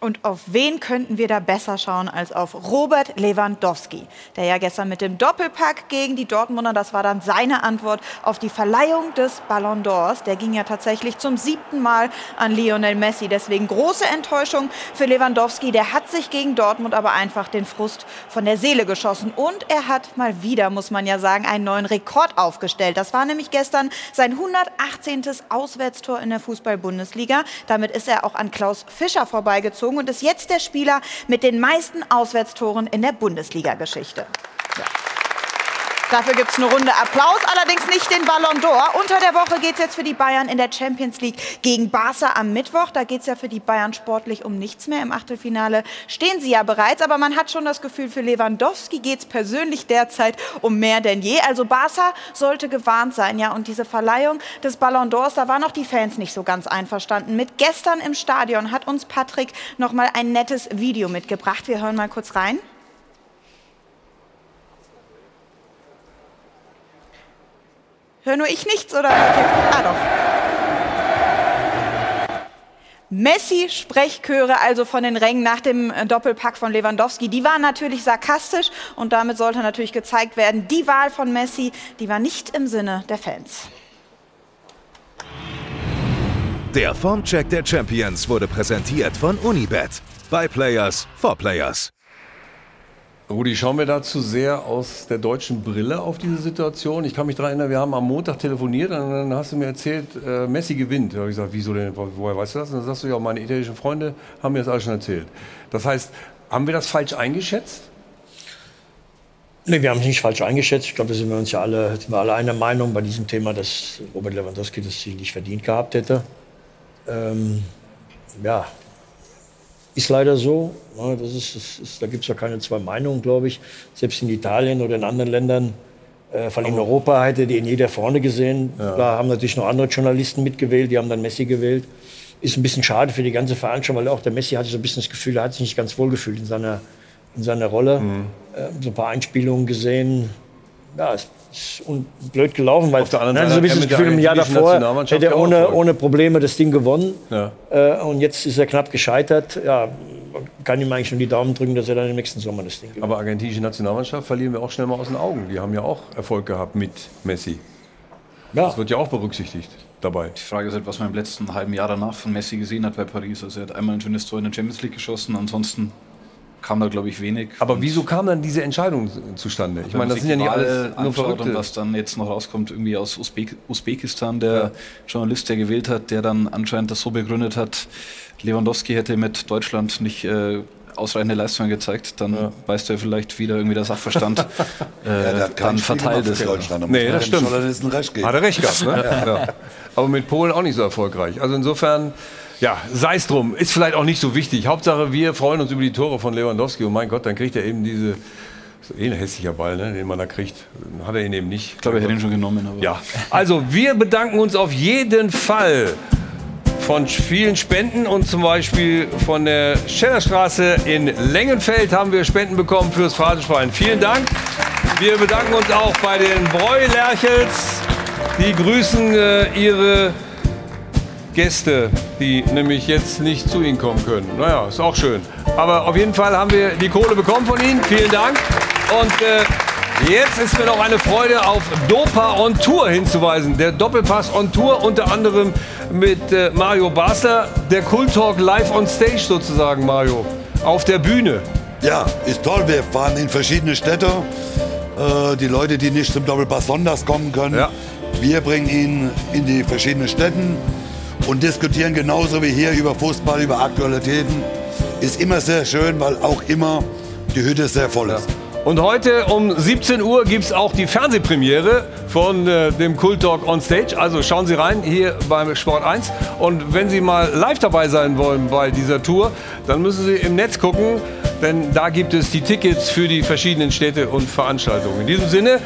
Und auf wen könnten wir da besser schauen als auf Robert Lewandowski, der ja gestern mit dem Doppelpack gegen die Dortmunder, das war dann seine Antwort auf die Verleihung des Ballon d'Ors. Der ging ja tatsächlich zum siebten Mal an Lionel Messi. Deswegen große Enttäuschung für Lewandowski. Der hat sich gegen Dortmund aber einfach den Frust von der Seele geschossen. Und er hat mal wieder, muss man ja sagen, einen neuen Rekord aufgestellt. Das war nämlich gestern sein 118. Auswärtstor in der Fußball-Bundesliga. Damit ist er auch an Klaus Fischer vorbeigezogen und ist jetzt der Spieler mit den meisten Auswärtstoren in der Bundesliga-Geschichte. Ja. Dafür gibt es eine Runde Applaus, allerdings nicht den Ballon d'Or. Unter der Woche geht es jetzt für die Bayern in der Champions League gegen Barca am Mittwoch. Da geht es ja für die Bayern sportlich um nichts mehr. Im Achtelfinale stehen sie ja bereits, aber man hat schon das Gefühl, für Lewandowski geht es persönlich derzeit um mehr denn je. Also Barca sollte gewarnt sein, ja. Und diese Verleihung des Ballon d'Ors, da waren auch die Fans nicht so ganz einverstanden. Mit gestern im Stadion hat uns Patrick noch mal ein nettes Video mitgebracht. Wir hören mal kurz rein. Hör nur ich nichts oder? Ah doch. Messi-Sprechchöre also von den Rängen nach dem äh, Doppelpack von Lewandowski, die waren natürlich sarkastisch und damit sollte natürlich gezeigt werden, die Wahl von Messi, die war nicht im Sinne der Fans. Der Formcheck der Champions wurde präsentiert von Unibet. By Players for Players. Rudi, schauen wir da zu sehr aus der deutschen Brille auf diese Situation? Ich kann mich daran erinnern, wir haben am Montag telefoniert und dann hast du mir erzählt, äh, Messi gewinnt. Da habe ich gesagt, wieso denn, woher weißt du das? Und dann sagst du, ja, meine italienischen Freunde haben mir das alles schon erzählt. Das heißt, haben wir das falsch eingeschätzt? Nee, wir haben es nicht falsch eingeschätzt. Ich glaube, da sind wir uns ja alle, sind wir alle einer Meinung bei diesem Thema, dass Robert Lewandowski das Ziel nicht verdient gehabt hätte. Ähm, ja, ist leider so. Ja, das ist, das ist, da gibt es ja keine zwei Meinungen, glaube ich. Selbst in Italien oder in anderen Ländern, äh, vor allem in Europa, hätte die in jeder vorne gesehen. Ja. Da haben natürlich noch andere Journalisten mitgewählt, die haben dann Messi gewählt. Ist ein bisschen schade für die ganze Veranstaltung, weil auch der Messi hatte so ein bisschen das Gefühl, er hat sich nicht ganz wohl gefühlt in seiner, in seiner Rolle. Mhm. Äh, so ein paar Einspielungen gesehen. Ja, es ist blöd gelaufen, weil Auf der anderen Seite so ein bisschen das Gefühl, im Jahr davor hätte er ohne, ohne Probleme das Ding gewonnen. Ja. Äh, und jetzt ist er knapp gescheitert. Ja, kann ihm eigentlich nur die Daumen drücken, dass er dann im nächsten Sommer das Ding gewinnt. Aber argentinische Nationalmannschaft verlieren wir auch schnell mal aus den Augen. Die haben ja auch Erfolg gehabt mit Messi. Ja. Das wird ja auch berücksichtigt dabei. Die Frage ist halt, was man im letzten halben Jahr danach von Messi gesehen hat bei Paris. Also er hat einmal ein schönes Tor in der Champions League geschossen, ansonsten kam da, glaube ich, wenig. Aber wieso kam dann diese Entscheidung zustande? Ich meine, das sind ja nicht alle nur Verrückte. Und was dann jetzt noch rauskommt, irgendwie aus Usbek Usbekistan, der ja. Journalist, der gewählt hat, der dann anscheinend das so begründet hat, Lewandowski hätte mit Deutschland nicht äh, ausreichende Leistungen gezeigt, dann ja. weißt du ja vielleicht wieder irgendwie der Sachverstand äh, ja, dann verteilt ist. Deutschland. Da nee, das stimmt. Hat er recht gehabt. Ne? ja. Aber mit Polen auch nicht so erfolgreich. Also insofern ja, sei es drum. Ist vielleicht auch nicht so wichtig. Hauptsache, wir freuen uns über die Tore von Lewandowski. Und mein Gott, dann kriegt er eben diese. So eh ein hässlicher Ball, ne, den man da kriegt. Hat er ihn eben nicht. Ich glaube, er hätte ihn schon genommen. ja. Also, wir bedanken uns auf jeden Fall von vielen Spenden und zum Beispiel von der Schellerstraße in Lengenfeld haben wir Spenden bekommen fürs Phrasenschwein. Vielen Dank. Wir bedanken uns auch bei den Bräulerchels. Die grüßen äh, ihre Gäste, die nämlich jetzt nicht zu Ihnen kommen können. Naja, ist auch schön. Aber auf jeden Fall haben wir die Kohle bekommen von Ihnen. Vielen Dank. Und äh, jetzt ist mir noch eine Freude, auf Dopa on Tour hinzuweisen. Der Doppelpass on Tour unter anderem mit äh, Mario Basler. Der Kult Talk live on stage sozusagen, Mario. Auf der Bühne. Ja, ist toll. Wir fahren in verschiedene Städte. Äh, die Leute, die nicht zum Doppelpass Sonntags kommen können, ja. wir bringen ihn in die verschiedenen Städten und diskutieren genauso wie hier über Fußball, über Aktualitäten. Ist immer sehr schön, weil auch immer die Hütte sehr voll ist. Und heute um 17 Uhr gibt es auch die Fernsehpremiere von äh, dem Kult Talk on Stage. Also schauen Sie rein hier beim Sport 1. Und wenn Sie mal live dabei sein wollen bei dieser Tour, dann müssen Sie im Netz gucken, denn da gibt es die Tickets für die verschiedenen Städte und Veranstaltungen. In diesem Sinne,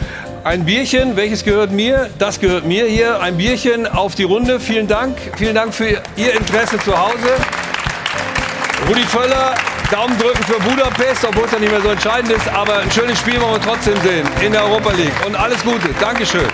ein Bierchen, welches gehört mir? Das gehört mir hier. Ein Bierchen auf die Runde. Vielen Dank. Vielen Dank für Ihr Interesse zu Hause. Rudi Völler, Daumen drücken für Budapest, obwohl es ja nicht mehr so entscheidend ist. Aber ein schönes Spiel wollen wir trotzdem sehen in der Europa League. Und alles Gute. Dankeschön.